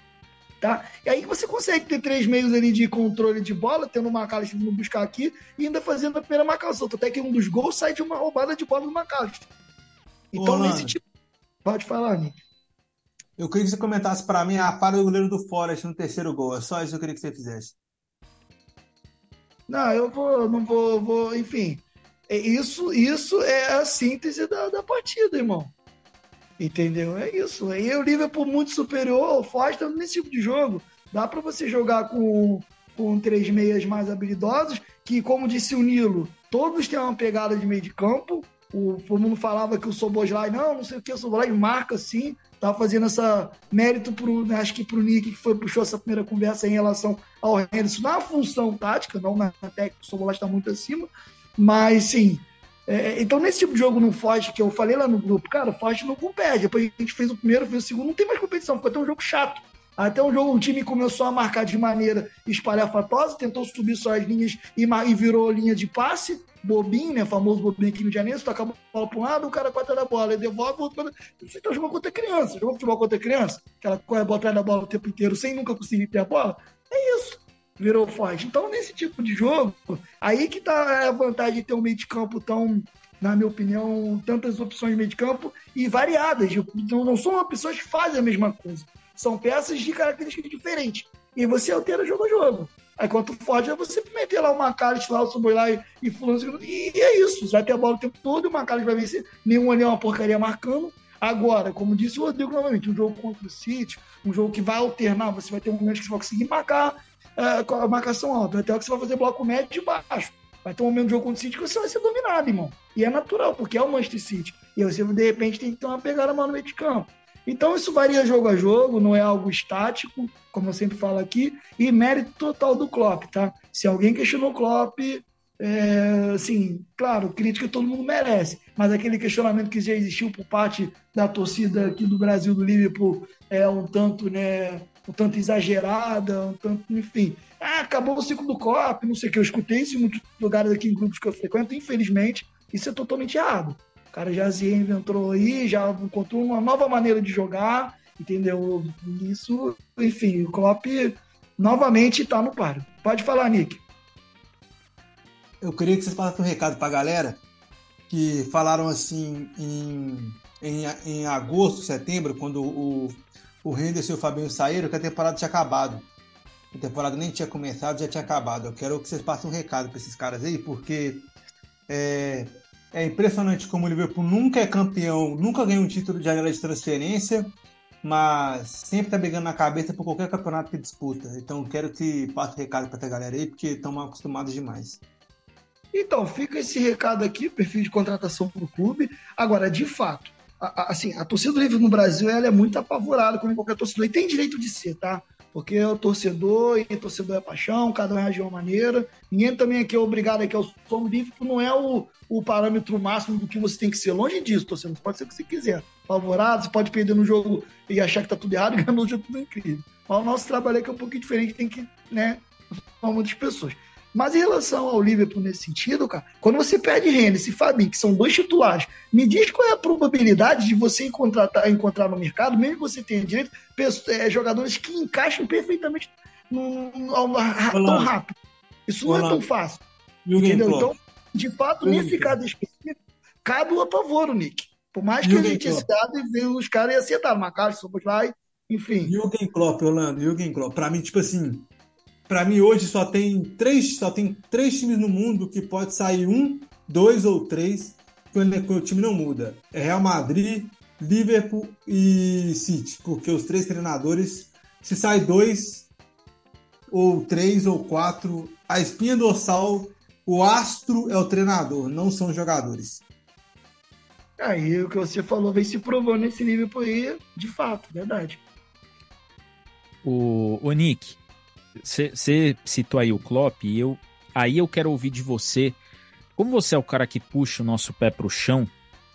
Tá? E aí você consegue ter três meios ali de controle de bola, tendo uma McAllister vindo buscar aqui e ainda fazendo a primeira marcação. Até que um dos gols sai de uma roubada de bola do McAllister. Então, Ô, nesse tipo. Pode falar, Nick. Eu queria que você comentasse para mim a para do goleiro do Forest no terceiro gol. É só isso que eu queria que você fizesse. Não, eu vou, não vou, vou enfim. É isso, isso é a síntese da, da partida, irmão. Entendeu? É isso. Aí o Liverpool muito superior ao Foster nesse tipo de jogo. Dá para você jogar com, com três meias mais habilidosos, que, como disse o Nilo, todos têm uma pegada de meio de campo. O, todo mundo falava que o Soboslai, não, não sei o que, o Soboslai marca sim. Tava fazendo essa mérito pro, né, acho que pro Nick, que foi, puxou essa primeira conversa em relação ao Henderson na função tática, não na, na técnica, o Soboslai está muito acima. Mas, sim, é, então, nesse tipo de jogo no Foz, que eu falei lá no grupo, cara, Foz não compete. Depois a gente fez o primeiro, fez o segundo, não tem mais competição, ficou até um jogo chato. Até um jogo, o time começou a marcar de maneira espalhafatosa, tentou subir só as linhas e, e virou linha de passe bobinho, né? Famoso bobinho aqui no Janeiro, toca a bola para um lado, o cara corta da bola, ele devolve, o outro. Você tá jogando contra criança, jogou futebol contra criança, que ela corre bola atrás da bola o tempo inteiro sem nunca conseguir ter a bola. É isso. Virou forte. Então, nesse tipo de jogo, aí que tá a vantagem de ter um meio de campo tão, na minha opinião, tantas opções de meio de campo e variadas. Então, não são pessoas que fazem a mesma coisa. São peças de características diferentes. E você altera jogo a jogo. Aí quando forte é você meter lá o Macalist lá, o lá e, fulano. E, é isso. Vai ter a bola o tempo todo o Macalist vai vencer. Nenhum ali é uma porcaria marcando. Agora, como disse o Rodrigo novamente, um jogo contra o City, um jogo que vai alternar, você vai ter um momento que você vai conseguir marcar é, com a marcação alta, até que você vai fazer bloco médio de baixo. Vai ter um momento do jogo contra o City que você vai ser dominado, irmão. E é natural, porque é o Manchester City. E você, de repente, tem que ter uma pegada mais no meio de campo. Então isso varia jogo a jogo, não é algo estático, como eu sempre falo aqui, e mérito total do Klopp, tá? Se alguém questionou o Klopp, é, assim, claro, crítica todo mundo merece, mas aquele questionamento que já existiu por parte da torcida aqui do Brasil, do Liverpool, é um tanto, né, um tanto exagerada, um tanto, enfim. Ah, acabou o ciclo do COP, não sei o que. Eu escutei isso em muitos lugares aqui em grupos que eu frequento, infelizmente, isso é totalmente errado. O cara já se reinventou aí, já encontrou uma nova maneira de jogar, entendeu? Isso, enfim, o Klopp novamente está no páreo. Pode falar, Nick. Eu queria que vocês passassem um recado para a galera que falaram assim em, em, em agosto, setembro, quando o, o Henderson e o Fabinho saíram, que a temporada tinha acabado. A temporada nem tinha começado, já tinha acabado. Eu quero que vocês passem um recado para esses caras aí, porque é, é impressionante como o Liverpool nunca é campeão, nunca ganhou um título de janela de transferência, mas sempre tá brigando na cabeça por qualquer campeonato que disputa. Então quero que passe o recado para essa galera aí, porque estão mal acostumados demais. Então, fica esse recado aqui, perfil de contratação para o clube. Agora, de fato, a, assim, a torcida do Liverpool no Brasil ela é muito apavorada como qualquer torcedor, e tem direito de ser, tá? Porque é o torcedor, e torcedor é paixão, cada um reage de uma maneira. Ninguém também aqui é obrigado aqui ao som Liverpool, não é o, o parâmetro máximo do que você tem que ser. Longe disso, torcedor. Pode ser o que você quiser. Favorado, você pode perder no jogo e achar que tá tudo errado, e no jogo tudo incrível. Mas o nosso trabalho aqui é um pouquinho diferente, tem que, né, formar muitas pessoas. Mas em relação ao Liverpool nesse sentido, cara, quando você perde Henderson e Fabinho, que são dois titulares, me diz qual é a probabilidade de você encontrar, encontrar no mercado, mesmo que você tenha direito, é, jogadores que encaixem perfeitamente no, no, no, tão rápido. Isso não é tão fácil. Entendeu? Então, de fato, nesse caso específico, cabe o apavoro, Nick. Por mais que a gente excitado e ver os caras e acertaram, Macalho, Soboslai, enfim. Jürgen Klopp, Orlando, Jürgen Klopp. Pra mim, tipo assim, para mim hoje só tem três, só tem três times no mundo que pode sair um, dois ou três quando o time não muda. É Real Madrid, Liverpool e City, porque os três treinadores, se sai dois ou três ou quatro, a espinha dorsal, o astro é o treinador, não são os jogadores. Aí o que você falou vem se provando nesse Liverpool aí, de fato, verdade. O, o Nick, você citou aí o Klopp e eu, aí eu quero ouvir de você, como você é o cara que puxa o nosso pé para o chão,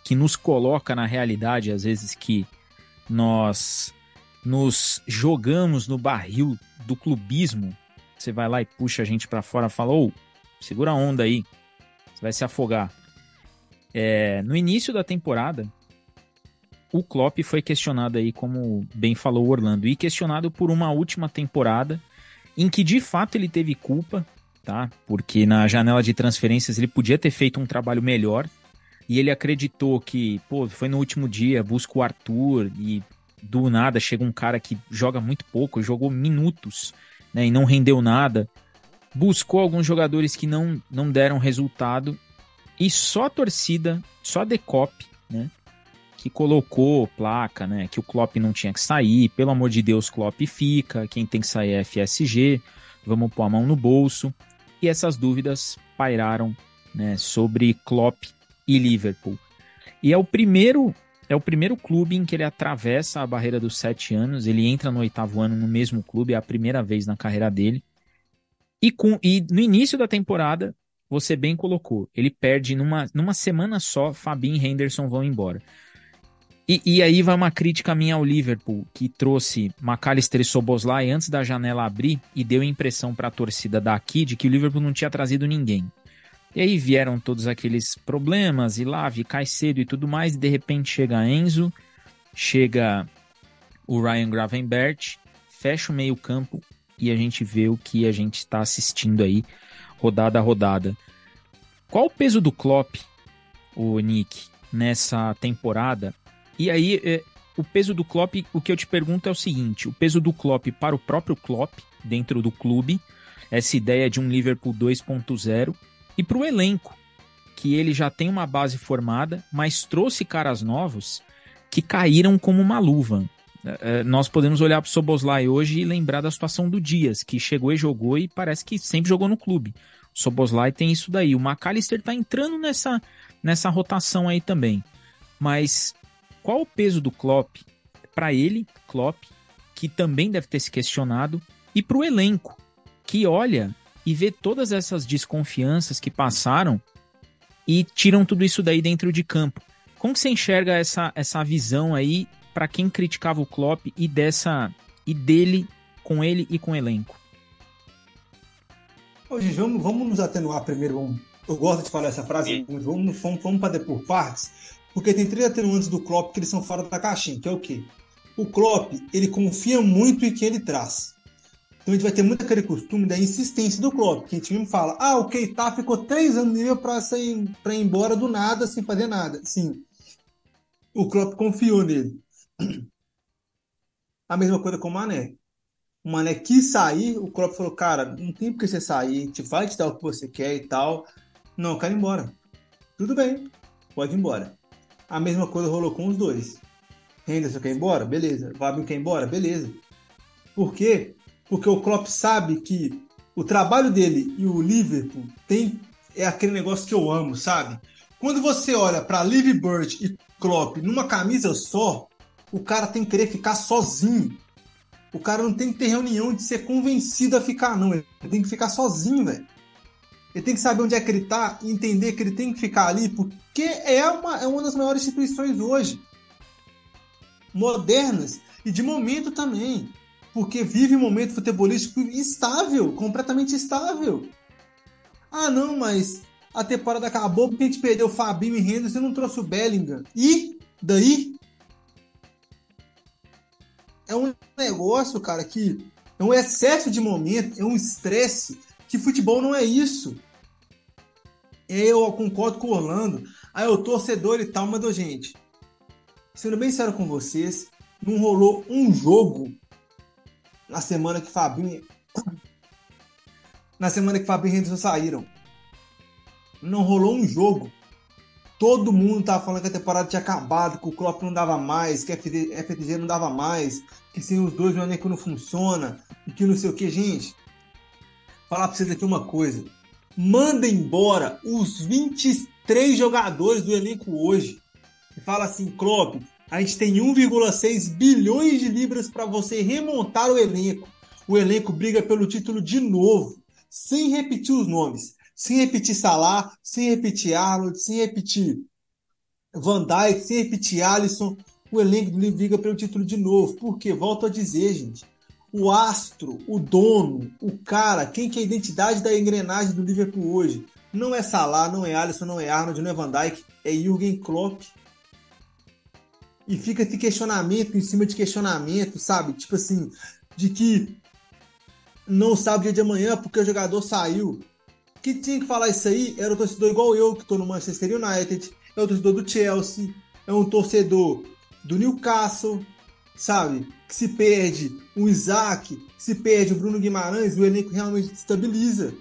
que nos coloca na realidade, às vezes que nós nos jogamos no barril do clubismo, você vai lá e puxa a gente para fora e fala, ô, segura a onda aí, você vai se afogar. É, no início da temporada, o Klopp foi questionado aí, como bem falou o Orlando, e questionado por uma última temporada em que de fato ele teve culpa, tá? Porque na janela de transferências ele podia ter feito um trabalho melhor e ele acreditou que, pô, foi no último dia, busca o Arthur e do nada chega um cara que joga muito pouco, jogou minutos, né, e não rendeu nada. Buscou alguns jogadores que não, não deram resultado e só a torcida, só a Decop, né, que colocou placa, né, que o Klopp não tinha que sair, pelo amor de Deus, Klopp fica, quem tem que sair é FSG, vamos pôr a mão no bolso. E essas dúvidas pairaram, né, sobre Klopp e Liverpool. E é o primeiro é o primeiro clube em que ele atravessa a barreira dos sete anos, ele entra no oitavo ano no mesmo clube, é a primeira vez na carreira dele. E, com, e no início da temporada, você bem colocou, ele perde numa, numa semana só, Fabinho e Henderson vão embora. E, e, aí vai uma crítica minha ao Liverpool, que trouxe McAllister e Soboslai antes da janela abrir e deu impressão para a torcida daqui de que o Liverpool não tinha trazido ninguém. E aí vieram todos aqueles problemas, e lá, cai cedo e tudo mais, e de repente chega Enzo, chega o Ryan Gravenbert, fecha o meio campo e a gente vê o que a gente está assistindo aí, rodada a rodada. Qual o peso do Klopp, o Nick, nessa temporada e aí, é, o peso do Klopp, o que eu te pergunto é o seguinte: o peso do Klopp para o próprio Klopp, dentro do clube, essa ideia de um Liverpool 2.0, e para o elenco, que ele já tem uma base formada, mas trouxe caras novos que caíram como uma luva. É, é nós podemos olhar para o Soboslai hoje e lembrar da situação do Dias, que chegou e jogou e parece que sempre jogou no clube. O Soboslai tem isso daí. O McAllister está entrando nessa, nessa rotação aí também. Mas qual o peso do Klopp para ele, Klopp, que também deve ter se questionado, e para o elenco, que olha e vê todas essas desconfianças que passaram e tiram tudo isso daí dentro de campo. Como que você enxerga essa, essa visão aí para quem criticava o Klopp e dessa e dele com ele e com o elenco? Ô, gente, vamos, vamos nos atenuar primeiro. Vamos, eu gosto de falar essa frase, vamos, vamos, vamos, vamos fazer por partes, porque tem três atenuantes do Klopp que eles são fora da caixinha, que é o quê? O Klopp, ele confia muito em quem ele traz. Então a gente vai ter muito aquele costume da insistência do Klopp, que a gente mesmo fala, ah, o Keita ficou três anos nível para ir embora do nada sem fazer nada. Sim, o Klopp confiou nele. A mesma coisa com o Mané. O Mané quis sair, o Klopp falou, cara, não tem por que você sair, te vai te dar o que você quer e tal. Não, eu quero ir embora. Tudo bem, pode ir embora. A mesma coisa rolou com os dois. Henderson quer ir embora? Beleza. Fabinho quer ir embora? Beleza. Por quê? Porque o Klopp sabe que o trabalho dele e o Liverpool tem é aquele negócio que eu amo, sabe? Quando você olha para Liv Bird e Klopp numa camisa só, o cara tem que querer ficar sozinho. O cara não tem que ter reunião de ser convencido a ficar, não. Ele tem que ficar sozinho, velho. Ele tem que saber onde é que ele tá e entender que ele tem que ficar ali, porque é uma, é uma das maiores instituições hoje. Modernas e de momento também. Porque vive um momento futebolístico estável, completamente estável. Ah, não, mas a temporada acabou porque a gente perdeu o Fabinho e Henderson e não trouxe o Bellingham. E daí? É um negócio, cara, que é um excesso de momento, é um estresse, que futebol não é isso. Eu concordo com o Orlando. Aí eu torcedor e tal, mas, gente, sendo bem sério com vocês, não rolou um jogo na semana que Fabinho. Na semana que Fabinho e Henderson saíram não rolou um jogo. Todo mundo tava falando que a temporada tinha acabado, que o Klopp não dava mais, que a FTG não dava mais, que sem os dois o elenco não funciona, e que não sei o que, gente. Falar pra vocês aqui uma coisa. Manda embora os 23 jogadores do elenco hoje. E fala assim, Klopp, a gente tem 1,6 bilhões de libras para você remontar o elenco. O elenco briga pelo título de novo, sem repetir os nomes sem repetir Salah, sem repetir Arnold, sem repetir Van Dijk, sem repetir Alisson, o elenco briga pelo título de novo. Porque, volto a dizer, gente, o astro, o dono, o cara, quem que é a identidade da engrenagem do Liverpool hoje? Não é Salah, não é Alisson, não é Arnold, não é Van Dijk, é Jürgen Klopp. E fica esse questionamento em cima de questionamento, sabe? Tipo assim, de que não sabe o dia de amanhã porque o jogador saiu que tinha que falar isso aí era o torcedor igual eu, que estou no Manchester United, é o torcedor do Chelsea, é um torcedor do Newcastle, sabe? Que se perde o Isaac, que se perde o Bruno Guimarães, o elenco realmente estabiliza.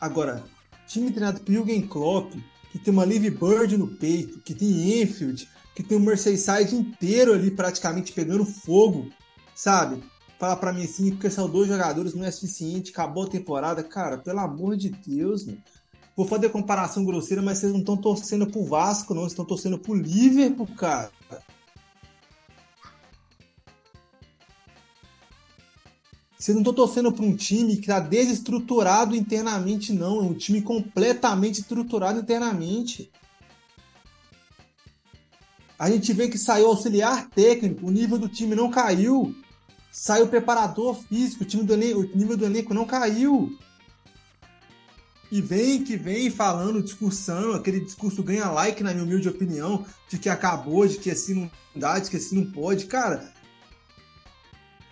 Agora, time treinado por Jürgen Klopp, que tem uma Live Bird no peito, que tem Enfield, que tem o Merseyside inteiro ali praticamente pegando fogo, sabe? falar para mim assim, porque são dois jogadores não é suficiente, acabou a temporada. Cara, pelo amor de Deus, meu. Vou fazer comparação grosseira, mas vocês não estão torcendo pro Vasco, não. Vocês estão torcendo pro Liverpool, cara. Vocês não estão torcendo para um time que está desestruturado internamente, não. É um time completamente estruturado internamente. A gente vê que saiu auxiliar técnico, o nível do time não caiu. Saiu preparador físico, o, time do elenco, o nível do elenco não caiu. E vem que vem falando, discursando, aquele discurso ganha like, na minha humilde opinião, de que acabou, de que assim não dá, de que assim não pode. Cara,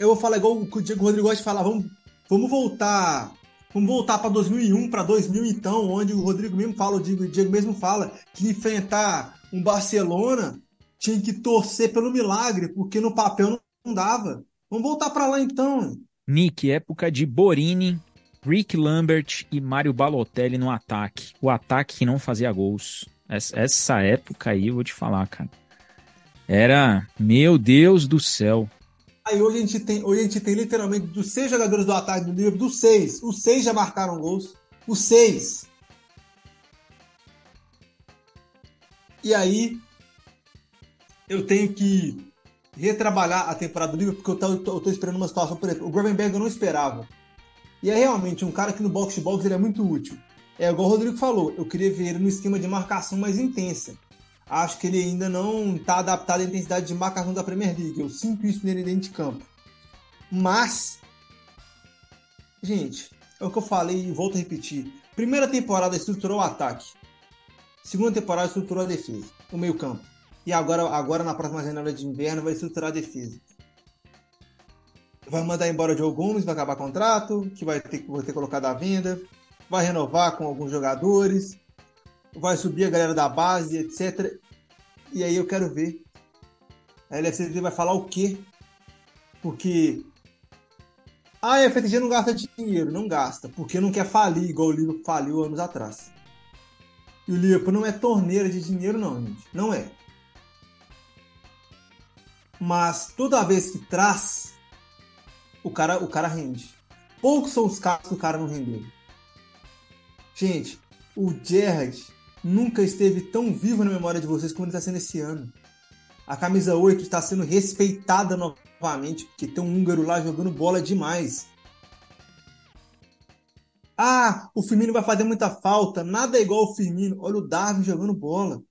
eu vou falar igual o Diego Rodrigo gosta de falar, vamos, vamos voltar Vamos voltar para 2001, para 2000 então, onde o Rodrigo mesmo fala, o Diego, o Diego mesmo fala que enfrentar um Barcelona tinha que torcer pelo milagre, porque no papel não dava. Vamos voltar para lá então. Nick, época de Borini, Rick Lambert e Mário Balotelli no ataque. O ataque que não fazia gols. Essa época aí, eu vou te falar, cara. Era, meu Deus do céu. Aí hoje a gente tem, hoje a gente tem literalmente dos seis jogadores do ataque do livro, dos seis, os seis já marcaram gols. Os seis. E aí eu tenho que retrabalhar a temporada do Liverpool, porque eu tô esperando uma situação, por exemplo, o Gravenberg eu não esperava. E é realmente um cara que no box-to-box ele é muito útil. é igual o Rodrigo falou, eu queria ver ele no esquema de marcação mais intensa. Acho que ele ainda não está adaptado à intensidade de marcação da Premier League. Eu sinto isso nele dentro de campo. Mas, gente, é o que eu falei e volto a repetir. Primeira temporada estruturou o ataque. Segunda temporada estruturou a defesa, o meio campo. E agora, agora na próxima janela de inverno vai estruturar a defesa. Vai mandar embora o Joe Gomes, vai acabar contrato, que vai ter, vai ter colocado à venda. Vai renovar com alguns jogadores. Vai subir a galera da base, etc. E aí eu quero ver. A LFCT vai falar o quê? Porque ah, a FTG não gasta dinheiro. Não gasta, porque não quer falir igual o Liverpool faliu anos atrás. E o Liverpool não é torneira de dinheiro, não, gente. Não é. Mas toda vez que traz, o cara, o cara rende. Poucos são os casos que o cara não rendeu. Gente, o Gerrard nunca esteve tão vivo na memória de vocês como ele está sendo esse ano. A camisa 8 está sendo respeitada novamente, porque tem um húngaro lá jogando bola demais. Ah, o Firmino vai fazer muita falta. Nada é igual o Firmino. Olha o Darwin jogando bola.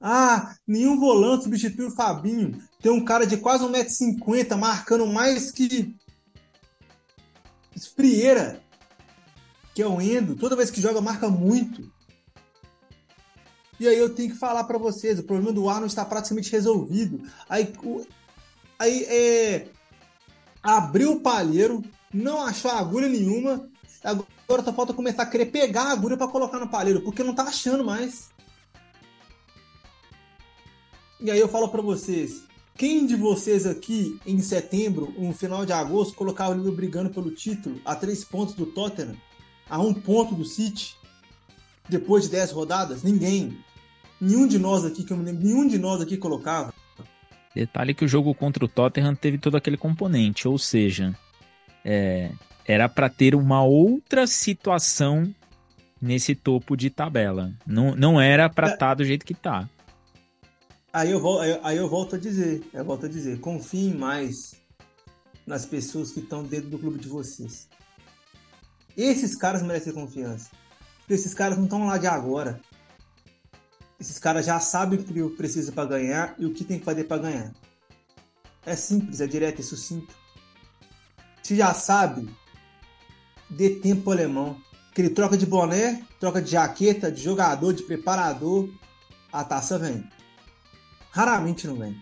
Ah, nenhum volante substitui o Fabinho. Tem um cara de quase 1,50m marcando mais que Frieira, que é o Endo. Toda vez que joga, marca muito. E aí eu tenho que falar para vocês, o problema do Arnold está praticamente resolvido. Aí, aí é, abriu o palheiro, não achou agulha nenhuma. Agora só falta começar a querer pegar a agulha para colocar no palheiro, porque não tá achando mais. E aí eu falo para vocês, quem de vocês aqui em setembro, no final de agosto, colocava o Liverpool brigando pelo título a três pontos do Tottenham, a um ponto do City, depois de dez rodadas? Ninguém. Nenhum de nós aqui, que eu me lembro, nenhum de nós aqui colocava. Detalhe que o jogo contra o Tottenham teve todo aquele componente, ou seja, é, era para ter uma outra situação nesse topo de tabela. Não, não era para estar é. tá do jeito que tá. Aí eu, aí eu volto a dizer, eu volto a dizer, confiem mais nas pessoas que estão dentro do clube de vocês. Esses caras merecem confiança. Esses caras não estão lá de agora. Esses caras já sabem o que precisa para ganhar e o que tem que fazer para ganhar. É simples, é direto, é sucinto. Se já sabe, dê tempo ao alemão. Que ele troca de boné, troca de jaqueta, de jogador, de preparador, a taça vem. Raramente não vem.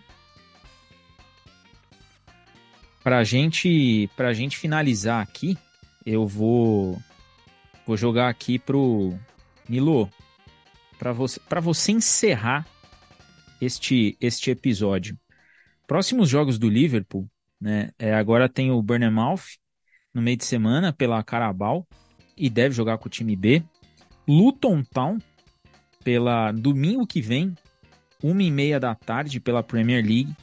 Pra gente, pra gente finalizar aqui, eu vou vou jogar aqui pro Milo para você você encerrar este este episódio. Próximos jogos do Liverpool, né? É, agora tem o Bournemouth no meio de semana pela Carabao e deve jogar com o time B. Luton Town pela domingo que vem uma e meia da tarde pela Premier League.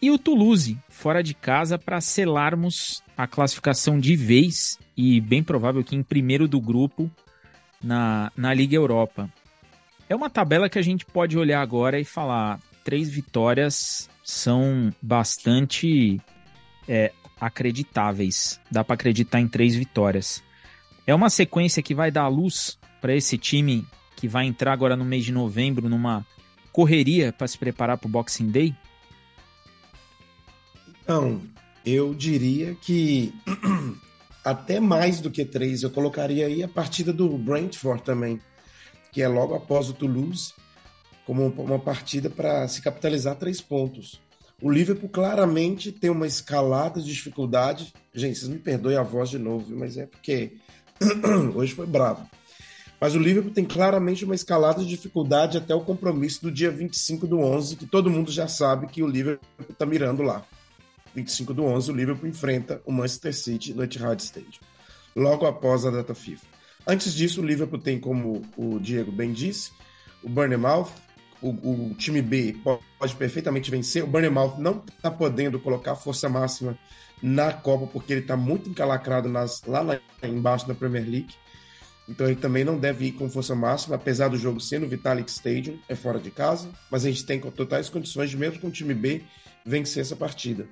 E o Toulouse, fora de casa, para selarmos a classificação de vez e bem provável que em primeiro do grupo na, na Liga Europa. É uma tabela que a gente pode olhar agora e falar: três vitórias são bastante é, acreditáveis. Dá para acreditar em três vitórias. É uma sequência que vai dar luz para esse time que vai entrar agora no mês de novembro numa correria para se preparar para o Boxing Day? Então, eu diria que até mais do que três. Eu colocaria aí a partida do Brentford também, que é logo após o Toulouse, como uma partida para se capitalizar três pontos. O Liverpool claramente tem uma escalada de dificuldade. Gente, vocês me perdoem a voz de novo, mas é porque hoje foi bravo. Mas o Liverpool tem claramente uma escalada de dificuldade até o compromisso do dia 25 do 11, que todo mundo já sabe que o Liverpool está mirando lá. 25 do 11, o Liverpool enfrenta o Manchester City no Etihad Stadium, logo após a data FIFA. Antes disso, o Liverpool tem, como o Diego bem disse, o Bournemouth, o, o time B pode, pode, perfeitamente vencer. O Bournemouth não está podendo colocar força máxima na Copa porque ele está muito encalacrado nas, lá, lá embaixo da Premier League. Então ele também não deve ir com força máxima, apesar do jogo ser no Vitalik Stadium, é fora de casa, mas a gente tem totais condições de, mesmo com o time B, vencer essa partida.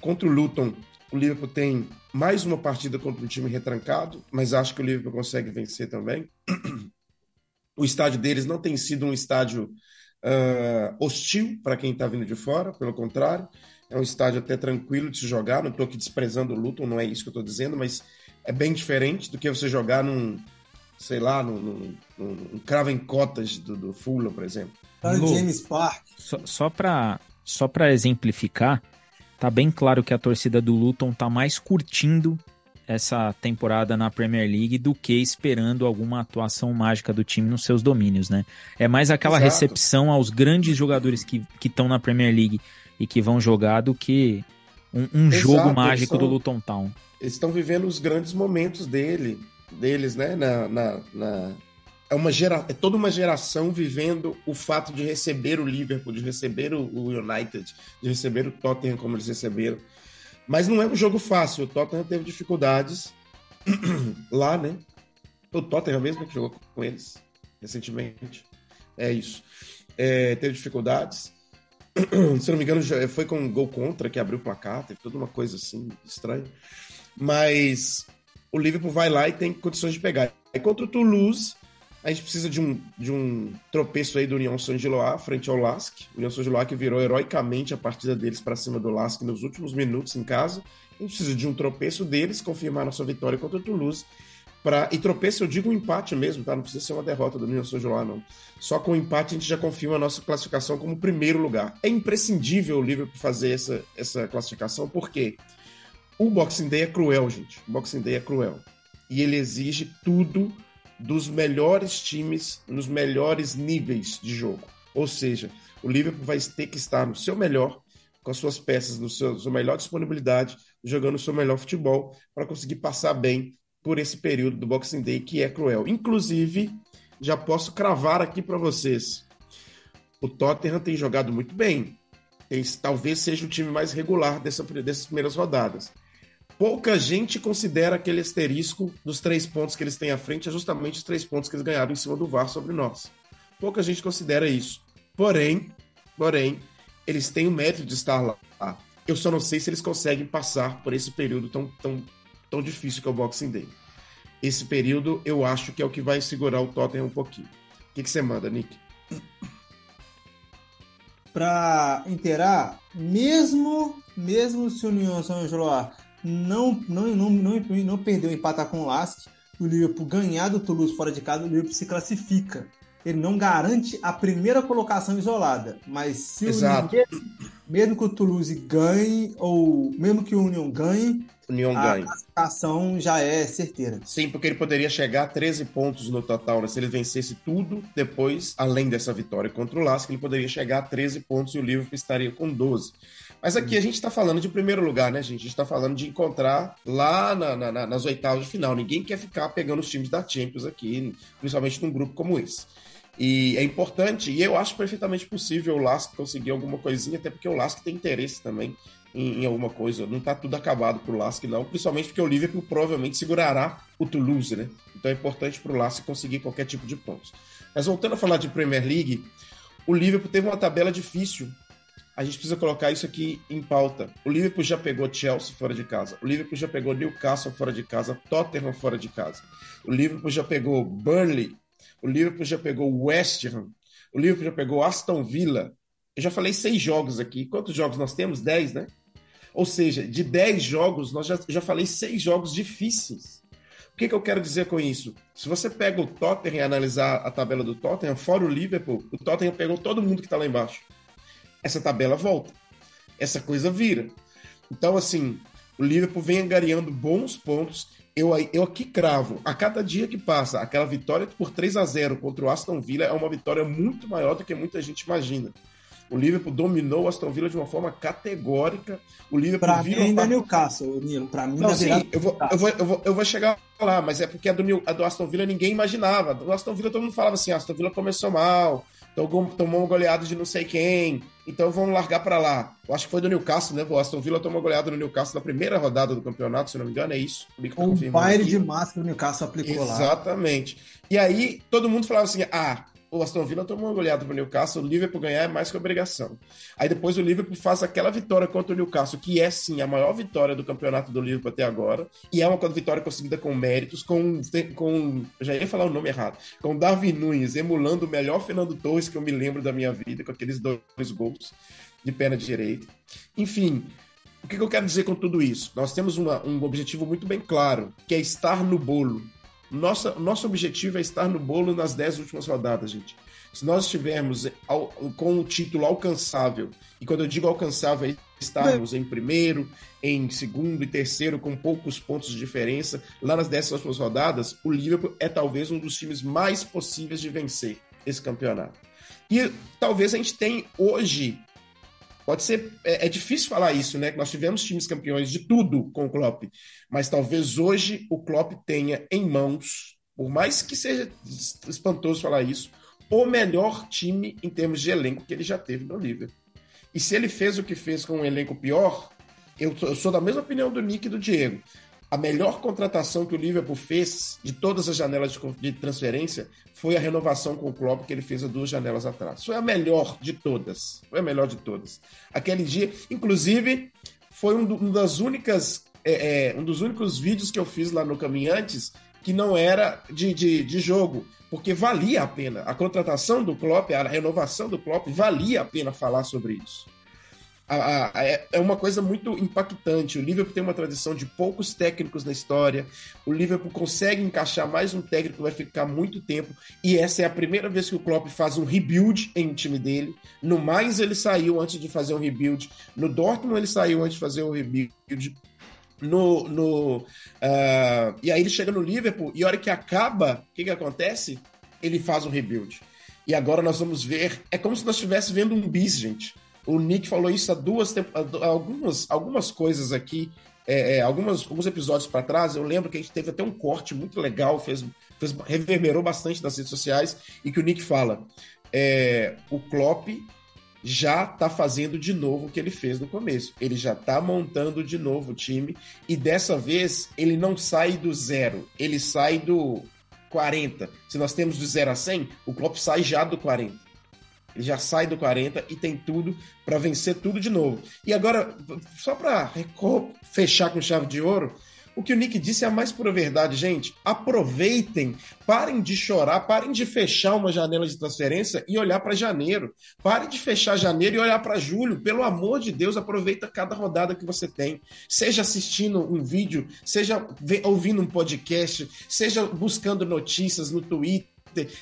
Contra o Luton, o Liverpool tem mais uma partida contra um time retrancado, mas acho que o Liverpool consegue vencer também. O estádio deles não tem sido um estádio uh, hostil para quem está vindo de fora, pelo contrário, é um estádio até tranquilo de se jogar. Não estou aqui desprezando o Luton, não é isso que eu estou dizendo, mas é bem diferente do que você jogar num, sei lá, num, num, num Craven Cottage do, do Fulham, por exemplo. No James Park. Só, só para só exemplificar, tá bem claro que a torcida do Luton tá mais curtindo essa temporada na Premier League do que esperando alguma atuação mágica do time nos seus domínios, né? É mais aquela Exato. recepção aos grandes jogadores que estão na Premier League e que vão jogar do que um, um jogo mágico do Luton Town. Eles estão vivendo os grandes momentos dele, deles, né? Na, na, na... É, uma gera... é toda uma geração vivendo o fato de receber o Liverpool, de receber o United, de receber o Tottenham como eles receberam. Mas não é um jogo fácil. O Tottenham teve dificuldades lá, né? O Tottenham mesmo que jogou com eles recentemente. É isso. É, teve dificuldades. Se não me engano, foi com um gol contra que abriu o placar. Teve toda uma coisa assim estranha. Mas o Liverpool vai lá e tem condições de pegar. Aí contra o Toulouse, a gente precisa de um, de um tropeço aí do União Saint-Gilloise frente ao Lask. O União Saint-Gilloise que virou heroicamente a partida deles para cima do Lask nos últimos minutos em casa. A gente precisa de um tropeço deles, confirmar nossa vitória contra o Toulouse. Pra... E tropeço eu digo um empate mesmo, tá? Não precisa ser uma derrota do União Saint-Gilloise, não. Só com o empate a gente já confirma a nossa classificação como primeiro lugar. É imprescindível o Liverpool fazer essa, essa classificação, porque o Boxing Day é cruel, gente. O Boxing Day é cruel. E ele exige tudo dos melhores times nos melhores níveis de jogo. Ou seja, o Liverpool vai ter que estar no seu melhor, com as suas peças, no seu, sua melhor disponibilidade, jogando o seu melhor futebol, para conseguir passar bem por esse período do Boxing Day que é cruel. Inclusive, já posso cravar aqui para vocês: o Tottenham tem jogado muito bem. Talvez seja o time mais regular dessa, dessas primeiras rodadas pouca gente considera aquele asterisco dos três pontos que eles têm à frente é justamente os três pontos que eles ganharam em cima do VAR sobre nós. Pouca gente considera isso. Porém, porém, eles têm o mérito de estar lá. Eu só não sei se eles conseguem passar por esse período tão, tão, tão difícil que é o Boxing Day. Esse período eu acho que é o que vai segurar o Tottenham um pouquinho. O que, você manda, Nick? Para inteirar, mesmo mesmo se o União São João não, não, não, não, não perdeu empatar com o Lask, o Liverpool ganhar do Toulouse fora de casa, o Liverpool se classifica. Ele não garante a primeira colocação isolada, mas se Exato. o União, mesmo que o Toulouse ganhe, ou mesmo que o União ganhe, a classificação já é certeira. Sim, porque ele poderia chegar a 13 pontos no total, né? Se ele vencesse tudo depois, além dessa vitória contra o Lask, ele poderia chegar a 13 pontos e o Liverpool estaria com 12. Mas aqui a gente está falando de primeiro lugar, né, gente? A gente está falando de encontrar lá na, na, nas oitavas de final. Ninguém quer ficar pegando os times da Champions aqui, principalmente num grupo como esse. E é importante, e eu acho perfeitamente possível o Lask conseguir alguma coisinha, até porque o Lask tem interesse também em, em alguma coisa. Não está tudo acabado para o Lask, não, principalmente porque o Liverpool provavelmente segurará o Toulouse, né? Então é importante para o Lask conseguir qualquer tipo de pontos. Mas voltando a falar de Premier League, o Liverpool teve uma tabela difícil a gente precisa colocar isso aqui em pauta. O Liverpool já pegou Chelsea fora de casa. O Liverpool já pegou Newcastle fora de casa. Tottenham fora de casa. O Liverpool já pegou Burnley. O Liverpool já pegou West Ham. O Liverpool já pegou Aston Villa. Eu já falei seis jogos aqui. Quantos jogos nós temos? Dez, né? Ou seja, de dez jogos, nós já, já falei seis jogos difíceis. O que, que eu quero dizer com isso? Se você pega o Tottenham e analisar a tabela do Tottenham, fora o Liverpool, o Tottenham pegou todo mundo que está lá embaixo essa tabela volta. Essa coisa vira. Então, assim, o Liverpool vem angariando bons pontos. Eu, eu aqui cravo, a cada dia que passa, aquela vitória por 3 a 0 contra o Aston Villa é uma vitória muito maior do que muita gente imagina. O Liverpool dominou o Aston Villa de uma forma categórica. O Liverpool pra mim ainda é Newcastle, Nilo. Pra mim não, sim, eu vou, eu, vou, eu, vou, eu vou chegar lá, mas é porque a do, a do Aston Villa ninguém imaginava. Do Aston Villa todo mundo falava assim, a Aston Villa começou mal, tomou uma goleada de não sei quem, então vamos largar para lá. Eu acho que foi do Newcastle, né? O Aston Villa tomou goleada no Newcastle na primeira rodada do campeonato, se não me engano, é isso. Tá um baile de massa que o Newcastle aplicou Exatamente. lá. Exatamente. E aí todo mundo falava assim: ah, o Aston Villa tomou uma goleada pro Newcastle, o Liverpool ganhar é mais que obrigação. Aí depois o Liverpool faz aquela vitória contra o Newcastle, que é sim a maior vitória do campeonato do Liverpool até agora, e é uma vitória conseguida com méritos, com, com já ia falar o nome errado, com Darwin Nunes emulando o melhor Fernando Torres que eu me lembro da minha vida, com aqueles dois gols de perna direita. Enfim, o que eu quero dizer com tudo isso? Nós temos uma, um objetivo muito bem claro, que é estar no bolo. Nossa, nosso objetivo é estar no bolo nas dez últimas rodadas, gente. Se nós estivermos ao, com o título alcançável, e quando eu digo alcançável, é estarmos em primeiro, em segundo e terceiro, com poucos pontos de diferença, lá nas dez últimas rodadas, o Liverpool é talvez um dos times mais possíveis de vencer esse campeonato. E talvez a gente tenha hoje Pode ser. É, é, difícil falar isso, né? Nós tivemos times campeões de tudo com o Klopp. Mas talvez hoje o Klopp tenha em mãos, por mais que seja espantoso falar isso, o melhor time em termos de elenco que ele já teve no Liverpool. E se ele fez o que fez com um elenco pior, eu, eu sou da mesma opinião do Nick e do Diego a melhor contratação que o Liverpool fez de todas as janelas de, transferência foi a renovação com o Klopp que ele fez há duas janelas atrás. Foi a melhor de todas. Foi a melhor de todas. Aquele dia, inclusive, foi um, do, um das únicas, é, é, um dos únicos vídeos que eu fiz lá no Caminhantes que não era de, de, de jogo, porque valia a pena. A contratação do Klopp, a renovação do Klopp, valia a pena falar sobre isso a, a, é, é uma coisa muito impactante. O Liverpool tem uma tradição de poucos técnicos na história. O Liverpool consegue encaixar mais um técnico vai ficar muito tempo. E essa é a primeira vez que o Klopp faz um rebuild em um time dele. No mais, ele saiu antes de fazer um rebuild. No Dortmund, ele saiu antes de fazer um rebuild. No, no uh, e aí ele chega no Liverpool e a hora que acaba, o que, que acontece? Ele faz um rebuild. E agora nós vamos ver. É como se nós estivéssemos vendo um bis, gente. O Nick falou isso há duas algumas, algumas coisas aqui, é, é, algumas, alguns episódios para trás. Eu lembro que a gente teve até um corte muito legal, fez, fez reverberou bastante nas redes sociais, e que o Nick fala: é, o Klopp já está fazendo de novo o que ele fez no começo. Ele já está montando de novo o time, e dessa vez ele não sai do zero, ele sai do 40. Se nós temos do 0 a 100, o Klopp sai já do 40. Ele já sai do 40 e tem tudo para vencer tudo de novo. E agora, só para fechar com chave de ouro, o que o Nick disse é a mais pura verdade, gente. Aproveitem, parem de chorar, parem de fechar uma janela de transferência e olhar para janeiro. Parem de fechar janeiro e olhar para julho. Pelo amor de Deus, aproveita cada rodada que você tem. Seja assistindo um vídeo, seja ouvindo um podcast, seja buscando notícias no Twitter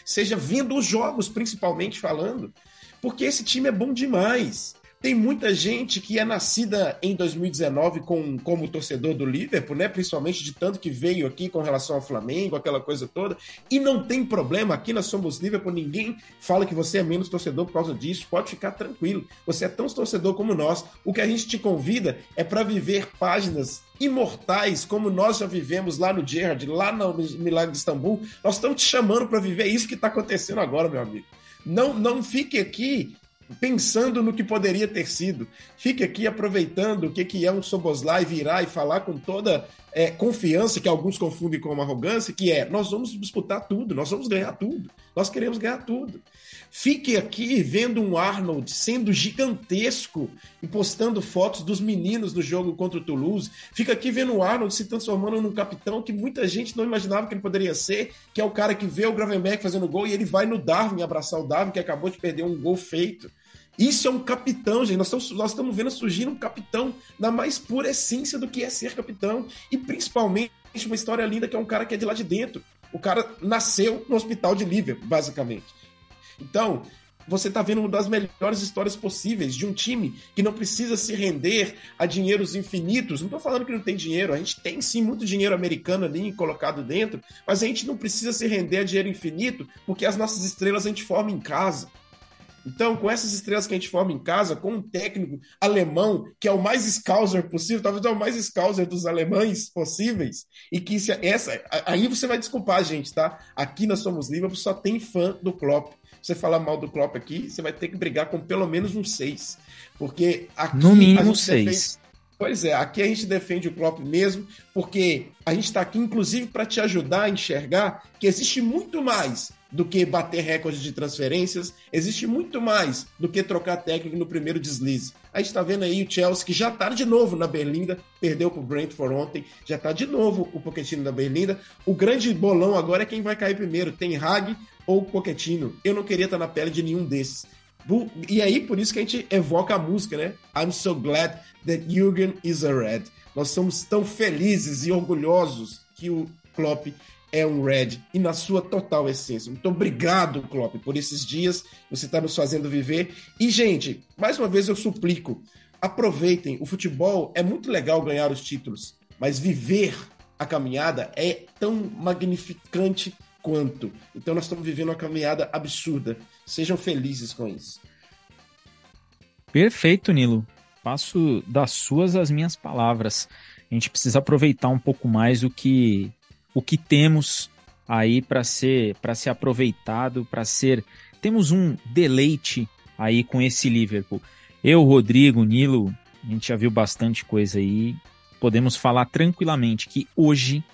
seja vendo os jogos, principalmente falando, porque esse time é bom demais. Tem muita gente que é nascida em 2019 com, como torcedor do Liverpool, né? Principalmente de tanto que veio aqui com relação ao Flamengo, aquela coisa toda. E não tem problema, aqui nós somos Liverpool, ninguém fala que você é menos torcedor por causa disso. Pode ficar tranquilo. Você é tão torcedor como nós. O que a gente te convida é para viver páginas imortais, como nós já vivemos lá no Gerrard, lá no Milagre de Istambul. Nós estamos te chamando para viver isso que está acontecendo agora, meu amigo. Não, não fique aqui pensando no que poderia ter sido. Fique aqui aproveitando o que, que é um Soboslai virar e falar com toda é, confiança, que alguns confundem com arrogância, que é, nós vamos disputar tudo, nós vamos ganhar tudo, nós queremos ganhar tudo. Fique aqui vendo um Arnold sendo gigantesco e postando fotos dos meninos do jogo contra o Toulouse. Fica aqui vendo o Arnold se transformando num capitão que muita gente não imaginava que ele poderia ser, que é o cara que vê o Gravenberg fazendo gol e ele vai no Darwin abraçar o Darwin, que acabou de perder um gol feito. Isso é um capitão, gente. Nós estamos, nós estamos vendo surgir um capitão na mais pura essência do que é ser capitão. E principalmente uma história linda que é um cara que é de lá de dentro. O cara nasceu no hospital de Liverpool, basicamente. Então, você está vendo uma das melhores histórias possíveis de um time que não precisa se render a dinheiros infinitos. Não estou falando que não tem dinheiro, a gente tem sim muito dinheiro americano ali colocado dentro, mas a gente não precisa se render a dinheiro infinito porque as nossas estrelas a gente forma em casa. Então, com essas estrelas que a gente forma em casa, com um técnico alemão, que é o mais scouser possível, talvez é o mais scouser dos alemães possíveis, e que se, essa. Aí você vai desculpar a gente, tá? Aqui nós somos Liverpool, só tem fã do Klopp. Você falar mal do Klopp aqui, você vai ter que brigar com pelo menos um seis. Porque aqui. No mínimo seis. Pois é, aqui a gente defende o Klopp mesmo, porque a gente está aqui, inclusive, para te ajudar a enxergar que existe muito mais do que bater recordes de transferências, existe muito mais do que trocar técnico no primeiro deslize. A gente está vendo aí o Chelsea que já está de novo na Berlinda, perdeu para o Brentford ontem, já está de novo o Pochettino na Berlinda. O grande bolão agora é quem vai cair primeiro, tem Hag ou Pochettino. Eu não queria estar na pele de nenhum desses. E aí, por isso que a gente evoca a música, né? I'm so glad that Jürgen is a red. Nós somos tão felizes e orgulhosos que o Klopp é um Red e na sua total essência. Muito obrigado, Klopp, por esses dias. Você está nos fazendo viver. E, gente, mais uma vez eu suplico, aproveitem. O futebol é muito legal ganhar os títulos, mas viver a caminhada é tão magnificante quanto. Então nós estamos vivendo uma caminhada absurda. Sejam felizes com isso. Perfeito, Nilo. Faço das suas as minhas palavras. A gente precisa aproveitar um pouco mais o que o que temos aí para ser para ser aproveitado, para ser temos um deleite aí com esse Liverpool. Eu, Rodrigo, Nilo, a gente já viu bastante coisa aí. Podemos falar tranquilamente que hoje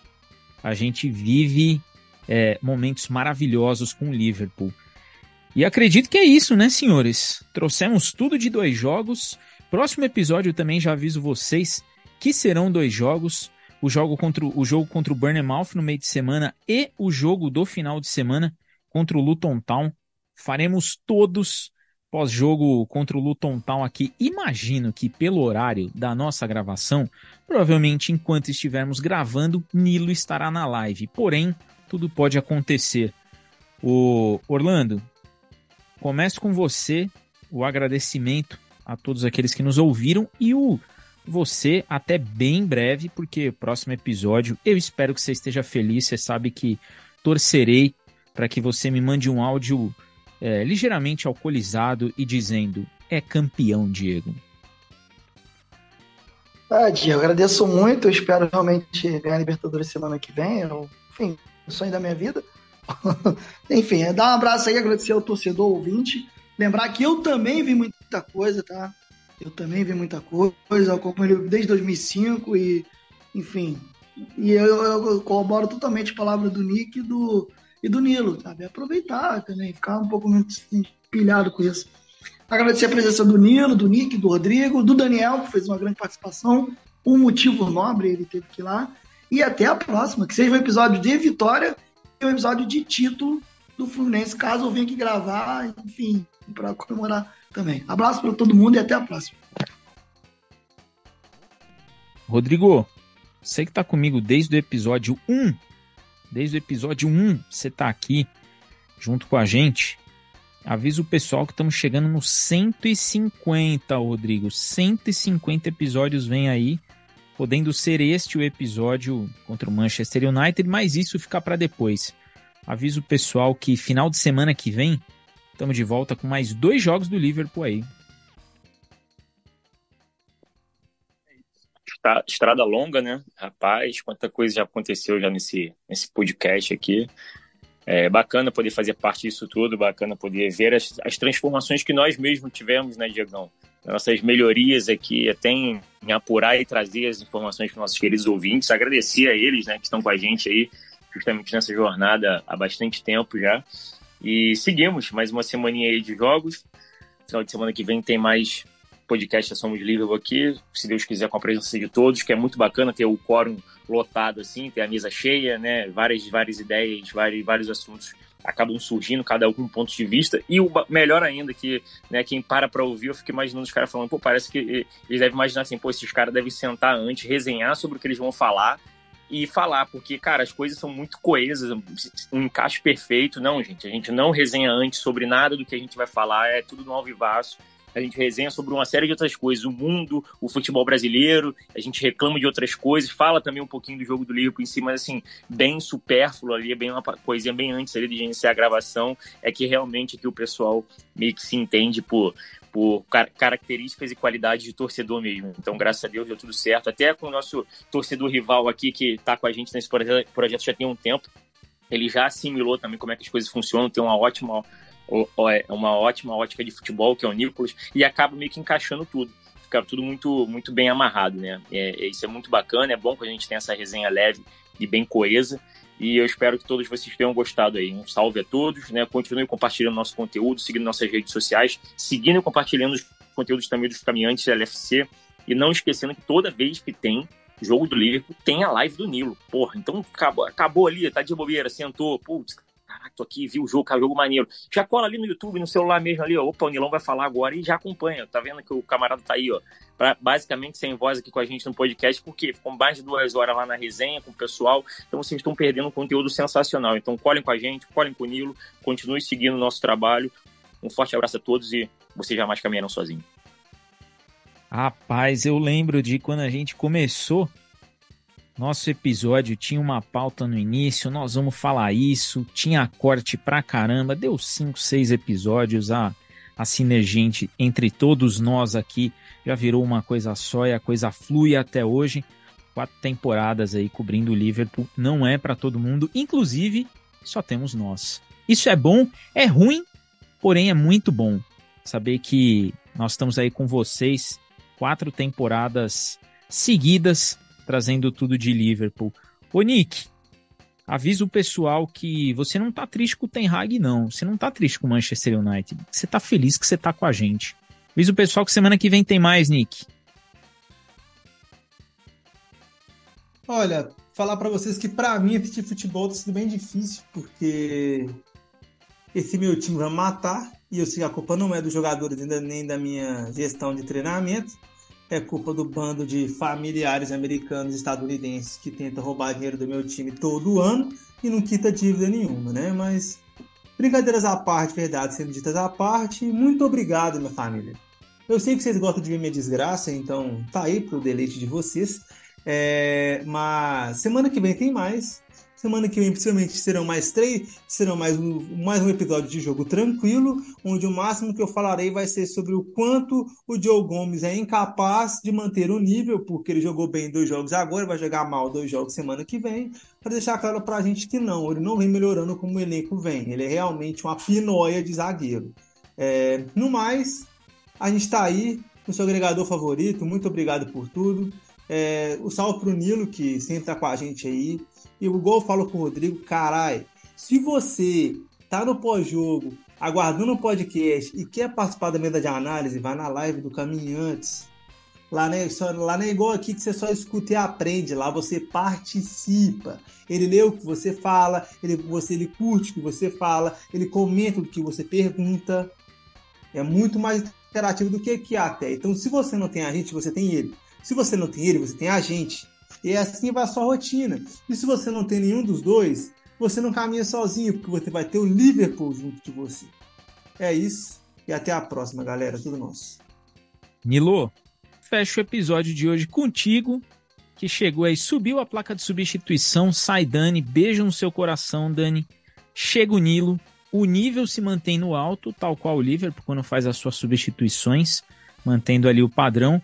a gente vive é, momentos maravilhosos com o Liverpool. E acredito que é isso, né, senhores? Trouxemos tudo de dois jogos. Próximo episódio também já aviso vocês que serão dois jogos o jogo contra o jogo contra o Bournemouth no meio de semana e o jogo do final de semana contra o Luton Town. Faremos todos pós-jogo contra o Luton Town aqui. Imagino que pelo horário da nossa gravação, provavelmente enquanto estivermos gravando, Nilo estará na live. Porém, tudo pode acontecer. O Orlando, começo com você, o agradecimento a todos aqueles que nos ouviram e o você até bem breve, porque próximo episódio eu espero que você esteja feliz. Você sabe que torcerei para que você me mande um áudio é, ligeiramente alcoolizado e dizendo: é campeão, Diego. Ah, Diego, agradeço muito. Eu espero realmente ganhar a Libertadores semana que vem. Eu, enfim, o sonho da minha vida. enfim, é dar um abraço aí, agradecer ao torcedor ouvinte. Lembrar que eu também vi muita coisa, tá? Eu também vi muita coisa, acompanho desde 2005 e, enfim, e eu, eu corroboro totalmente a palavra do Nick e do, e do Nilo, sabe? Aproveitar também, ficar um pouco menos pilhado com isso. Agradecer a presença do Nilo, do Nick, do Rodrigo, do Daniel, que fez uma grande participação. Um motivo nobre ele teve que ir lá. E até a próxima, que seja um episódio de vitória e um episódio de título do Fluminense, caso eu venha aqui gravar, enfim, para comemorar também. Abraço para todo mundo e até a próxima. Rodrigo, você que está comigo desde o episódio 1, desde o episódio 1, você está aqui junto com a gente. Avisa o pessoal que estamos chegando nos 150, Rodrigo. 150 episódios vem aí, podendo ser este o episódio contra o Manchester United, mas isso fica para depois. Avisa o pessoal que final de semana que vem Estamos de volta com mais dois jogos do Liverpool aí. Estrada longa, né? Rapaz, quanta coisa já aconteceu já nesse, nesse podcast aqui. É bacana poder fazer parte disso tudo, bacana poder ver as, as transformações que nós mesmos tivemos, né, Diegão? Nossas melhorias aqui, até em, em apurar e trazer as informações para nossos queridos ouvintes. Agradecer a eles, né, que estão com a gente aí, justamente nessa jornada há bastante tempo já. E seguimos mais uma semaninha aí de jogos. Final de semana que vem tem mais podcast da Somos Liverpool aqui, se Deus quiser, com a presença de todos, que é muito bacana ter o quórum lotado assim, ter a mesa cheia, né? Várias, várias ideias, vários, vários assuntos acabam surgindo, cada um com um ponto de vista. E o melhor ainda, que né, quem para para ouvir, eu fico imaginando os caras falando, pô, parece que eles devem imaginar assim, pô, esses caras devem sentar antes, resenhar sobre o que eles vão falar e falar, porque, cara, as coisas são muito coesas, um encaixe perfeito. Não, gente, a gente não resenha antes sobre nada do que a gente vai falar, é tudo no alvivaço. A gente resenha sobre uma série de outras coisas, o mundo, o futebol brasileiro, a gente reclama de outras coisas, fala também um pouquinho do jogo do Liverpool em si, mas assim, bem supérfluo ali, é bem uma coisinha bem antes ali de iniciar a gravação, é que realmente que o pessoal meio que se entende por, por car características e qualidades de torcedor mesmo. Então, graças a Deus, deu tudo certo. Até com o nosso torcedor rival aqui, que está com a gente nesse projeto, já tem um tempo, ele já assimilou também como é que as coisas funcionam, tem uma ótima, é, uma ótima ótica de futebol, que é o Nicolas, e acaba meio que encaixando tudo. Fica tudo muito, muito bem amarrado, né? É, isso é muito bacana, é bom que a gente tenha essa resenha leve e bem coesa. E eu espero que todos vocês tenham gostado aí. Um salve a todos, né? Continue compartilhando nosso conteúdo, seguindo nossas redes sociais, seguindo e compartilhando os conteúdos também dos caminhantes LFC. E não esquecendo que toda vez que tem jogo do Liverpool, tem a live do Nilo. Porra, então acabou, acabou ali, tá de bobeira, sentou, putz, tô aqui, vi o jogo, cara, jogo maneiro. Já cola ali no YouTube, no celular mesmo ali, ó. Opa, o Nilão vai falar agora e já acompanha. Tá vendo que o camarada tá aí, ó. Pra, basicamente sem voz aqui com a gente no podcast, porque ficou mais de duas horas lá na resenha com o pessoal. Então vocês estão perdendo um conteúdo sensacional. Então colhem com a gente, colhem com o Nilo, continue seguindo o nosso trabalho. Um forte abraço a todos e vocês jamais caminharão sozinhos. Rapaz, eu lembro de quando a gente começou nosso episódio tinha uma pauta no início, nós vamos falar isso, tinha corte pra caramba, deu 5, 6 episódios, a, a sinergia entre todos nós aqui já virou uma coisa só e a coisa flui até hoje. Quatro temporadas aí cobrindo o Liverpool, não é para todo mundo, inclusive só temos nós. Isso é bom, é ruim, porém é muito bom saber que nós estamos aí com vocês quatro temporadas seguidas trazendo tudo de Liverpool. Ô Nick, avisa o pessoal que você não tá triste com o Ten Hag, não. Você não tá triste com o Manchester United. Você tá feliz que você tá com a gente. Avisa o pessoal que semana que vem tem mais, Nick. Olha, falar para vocês que para mim assistir futebol tá sendo bem difícil, porque esse meu time vai matar, e eu sei que a culpa não é dos jogadores ainda nem da minha gestão de treinamento é culpa do bando de familiares americanos e estadunidenses que tenta roubar dinheiro do meu time todo ano e não quita dívida nenhuma, né? Mas brincadeiras à parte, verdade sendo ditas à parte, muito obrigado, minha família. Eu sei que vocês gostam de ver minha desgraça, então tá aí pro deleite de vocês. É, mas semana que vem tem mais. Semana que vem, possivelmente, serão mais três, serão mais um, mais um episódio de jogo tranquilo, onde o máximo que eu falarei vai ser sobre o quanto o Joe Gomes é incapaz de manter o nível, porque ele jogou bem dois jogos agora, vai jogar mal dois jogos semana que vem, para deixar claro para a gente que não, ele não vem melhorando como o elenco vem, ele é realmente uma pinóia de zagueiro. É, no mais, a gente está aí no seu agregador favorito, muito obrigado por tudo. É, o salve pro Nilo, que sempre está com a gente aí. E igual eu falo com o Rodrigo, carai, se você tá no pós-jogo, aguardando o podcast e quer participar da mesa de análise, vai na live do Caminhantes. Lá não, é, só, lá não é igual aqui que você só escuta e aprende, lá você participa. Ele lê o que você fala, ele, você, ele curte o que você fala, ele comenta o que você pergunta. É muito mais interativo do que aqui até. Então, se você não tem a gente, você tem ele. Se você não tem ele, você tem a gente. E assim vai a sua rotina. E se você não tem nenhum dos dois, você não caminha sozinho, porque você vai ter o Liverpool junto de você. É isso. E até a próxima, galera. Tudo nosso. Nilo, fecha o episódio de hoje contigo, que chegou aí, subiu a placa de substituição. Sai, Dani. Beijo no seu coração, Dani. Chega o Nilo. O nível se mantém no alto, tal qual o Liverpool quando faz as suas substituições, mantendo ali o padrão.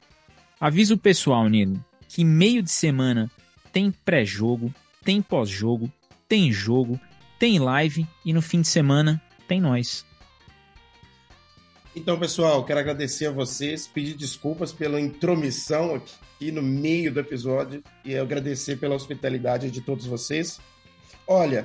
Avisa o pessoal, Nilo que meio de semana tem pré-jogo, tem pós-jogo, tem jogo, tem live e no fim de semana tem nós. Então, pessoal, quero agradecer a vocês, pedir desculpas pela intromissão aqui no meio do episódio e agradecer pela hospitalidade de todos vocês. Olha,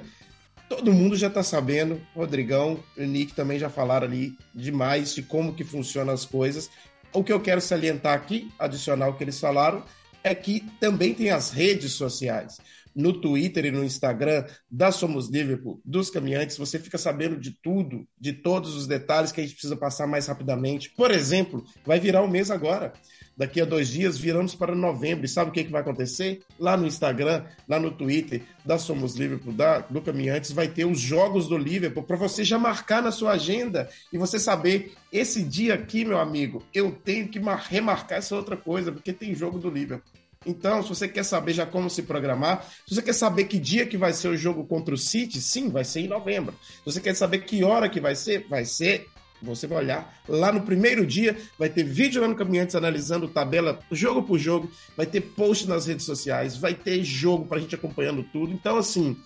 todo mundo já está sabendo, Rodrigão e o Nick também já falaram ali demais de como que funcionam as coisas. O que eu quero salientar aqui, adicional que eles falaram, é que também tem as redes sociais. No Twitter e no Instagram da Somos Liverpool, dos caminhantes, você fica sabendo de tudo, de todos os detalhes que a gente precisa passar mais rapidamente. Por exemplo, vai virar um mês agora. Daqui a dois dias viramos para novembro. E sabe o que, que vai acontecer? Lá no Instagram, lá no Twitter da Somos Liverpool, da, do Caminhantes, vai ter os jogos do Liverpool para você já marcar na sua agenda e você saber esse dia aqui, meu amigo, eu tenho que remarcar essa outra coisa, porque tem jogo do Liverpool. Então, se você quer saber já como se programar, se você quer saber que dia que vai ser o jogo contra o City, sim, vai ser em novembro. Se você quer saber que hora que vai ser, vai ser você vai olhar lá no primeiro dia, vai ter vídeo lá no Caminhantes analisando tabela jogo por jogo, vai ter post nas redes sociais, vai ter jogo para a gente acompanhando tudo. Então, assim,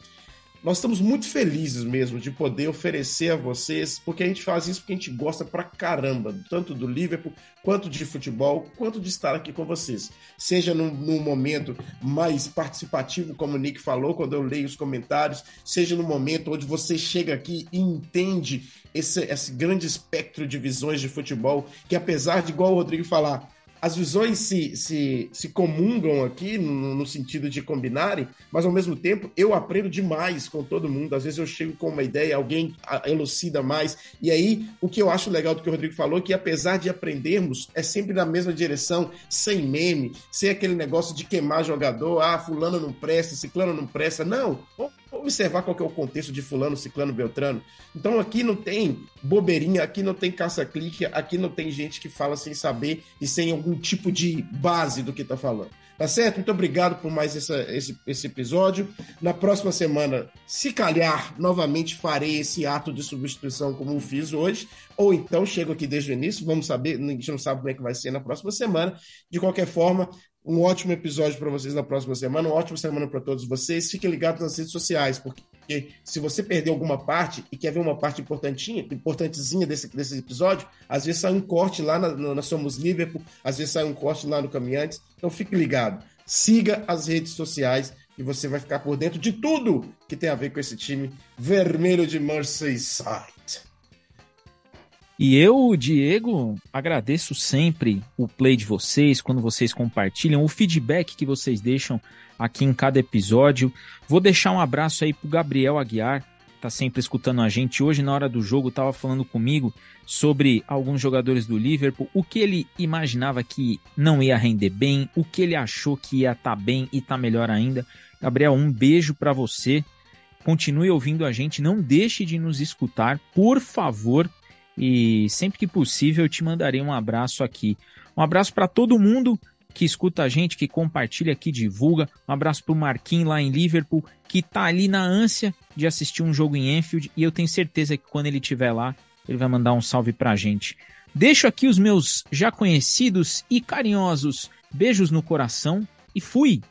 nós estamos muito felizes mesmo de poder oferecer a vocês, porque a gente faz isso porque a gente gosta pra caramba, tanto do Liverpool, quanto de futebol, quanto de estar aqui com vocês. Seja num, num momento mais participativo, como o Nick falou, quando eu leio os comentários, seja no momento onde você chega aqui e entende esse, esse grande espectro de visões de futebol, que apesar de, igual o Rodrigo falar, as visões se, se, se comungam aqui no, no, sentido de combinarem, mas ao mesmo tempo eu aprendo demais com todo mundo. Às vezes eu chego com uma ideia, alguém elucida mais. E aí, o que eu acho legal do que o Rodrigo falou, que apesar de aprendermos, é sempre na mesma direção, sem meme, sem aquele negócio de queimar jogador, ah, fulano não presta, ciclano não presta. Não, observar qual é o contexto de fulano, ciclano, beltrano. Então aqui não tem bobeirinha, aqui não tem caça-clique, aqui não tem gente que fala sem saber e sem algum tipo de base do que está falando. Tá certo? Muito obrigado por mais essa, esse, esse episódio. Na próxima semana, se calhar, novamente farei esse ato de substituição como fiz hoje, ou então chego aqui desde o início, vamos saber, a gente não sabe como é que vai ser na próxima semana. De qualquer forma, um ótimo episódio para vocês na próxima semana, uma ótima semana para todos vocês. Fiquem ligados nas redes sociais, porque se você perder alguma parte e quer ver uma parte importantinha, importantezinha desse, desse episódio, às vezes sai um corte lá na, na Somos Liverpool, às vezes sai um corte lá no Caminhantes. Então fique ligado. Siga as redes sociais e você vai ficar por dentro de tudo que tem a ver com esse time vermelho de Merseyside. E eu, Diego, agradeço sempre o play de vocês, quando vocês compartilham, o feedback que vocês deixam aqui em cada episódio. Vou deixar um abraço aí pro Gabriel Aguiar, tá sempre escutando a gente. Hoje, na hora do jogo, tava falando comigo sobre alguns jogadores do Liverpool, o que ele imaginava que não ia render bem, o que ele achou que ia estar tá bem e tá melhor ainda. Gabriel, um beijo para você. Continue ouvindo a gente, não deixe de nos escutar, por favor. E sempre que possível eu te mandarei um abraço aqui. Um abraço para todo mundo que escuta a gente, que compartilha, que divulga. Um abraço para o Marquinhos lá em Liverpool, que tá ali na ânsia de assistir um jogo em Enfield e eu tenho certeza que quando ele estiver lá, ele vai mandar um salve para a gente. Deixo aqui os meus já conhecidos e carinhosos beijos no coração e fui!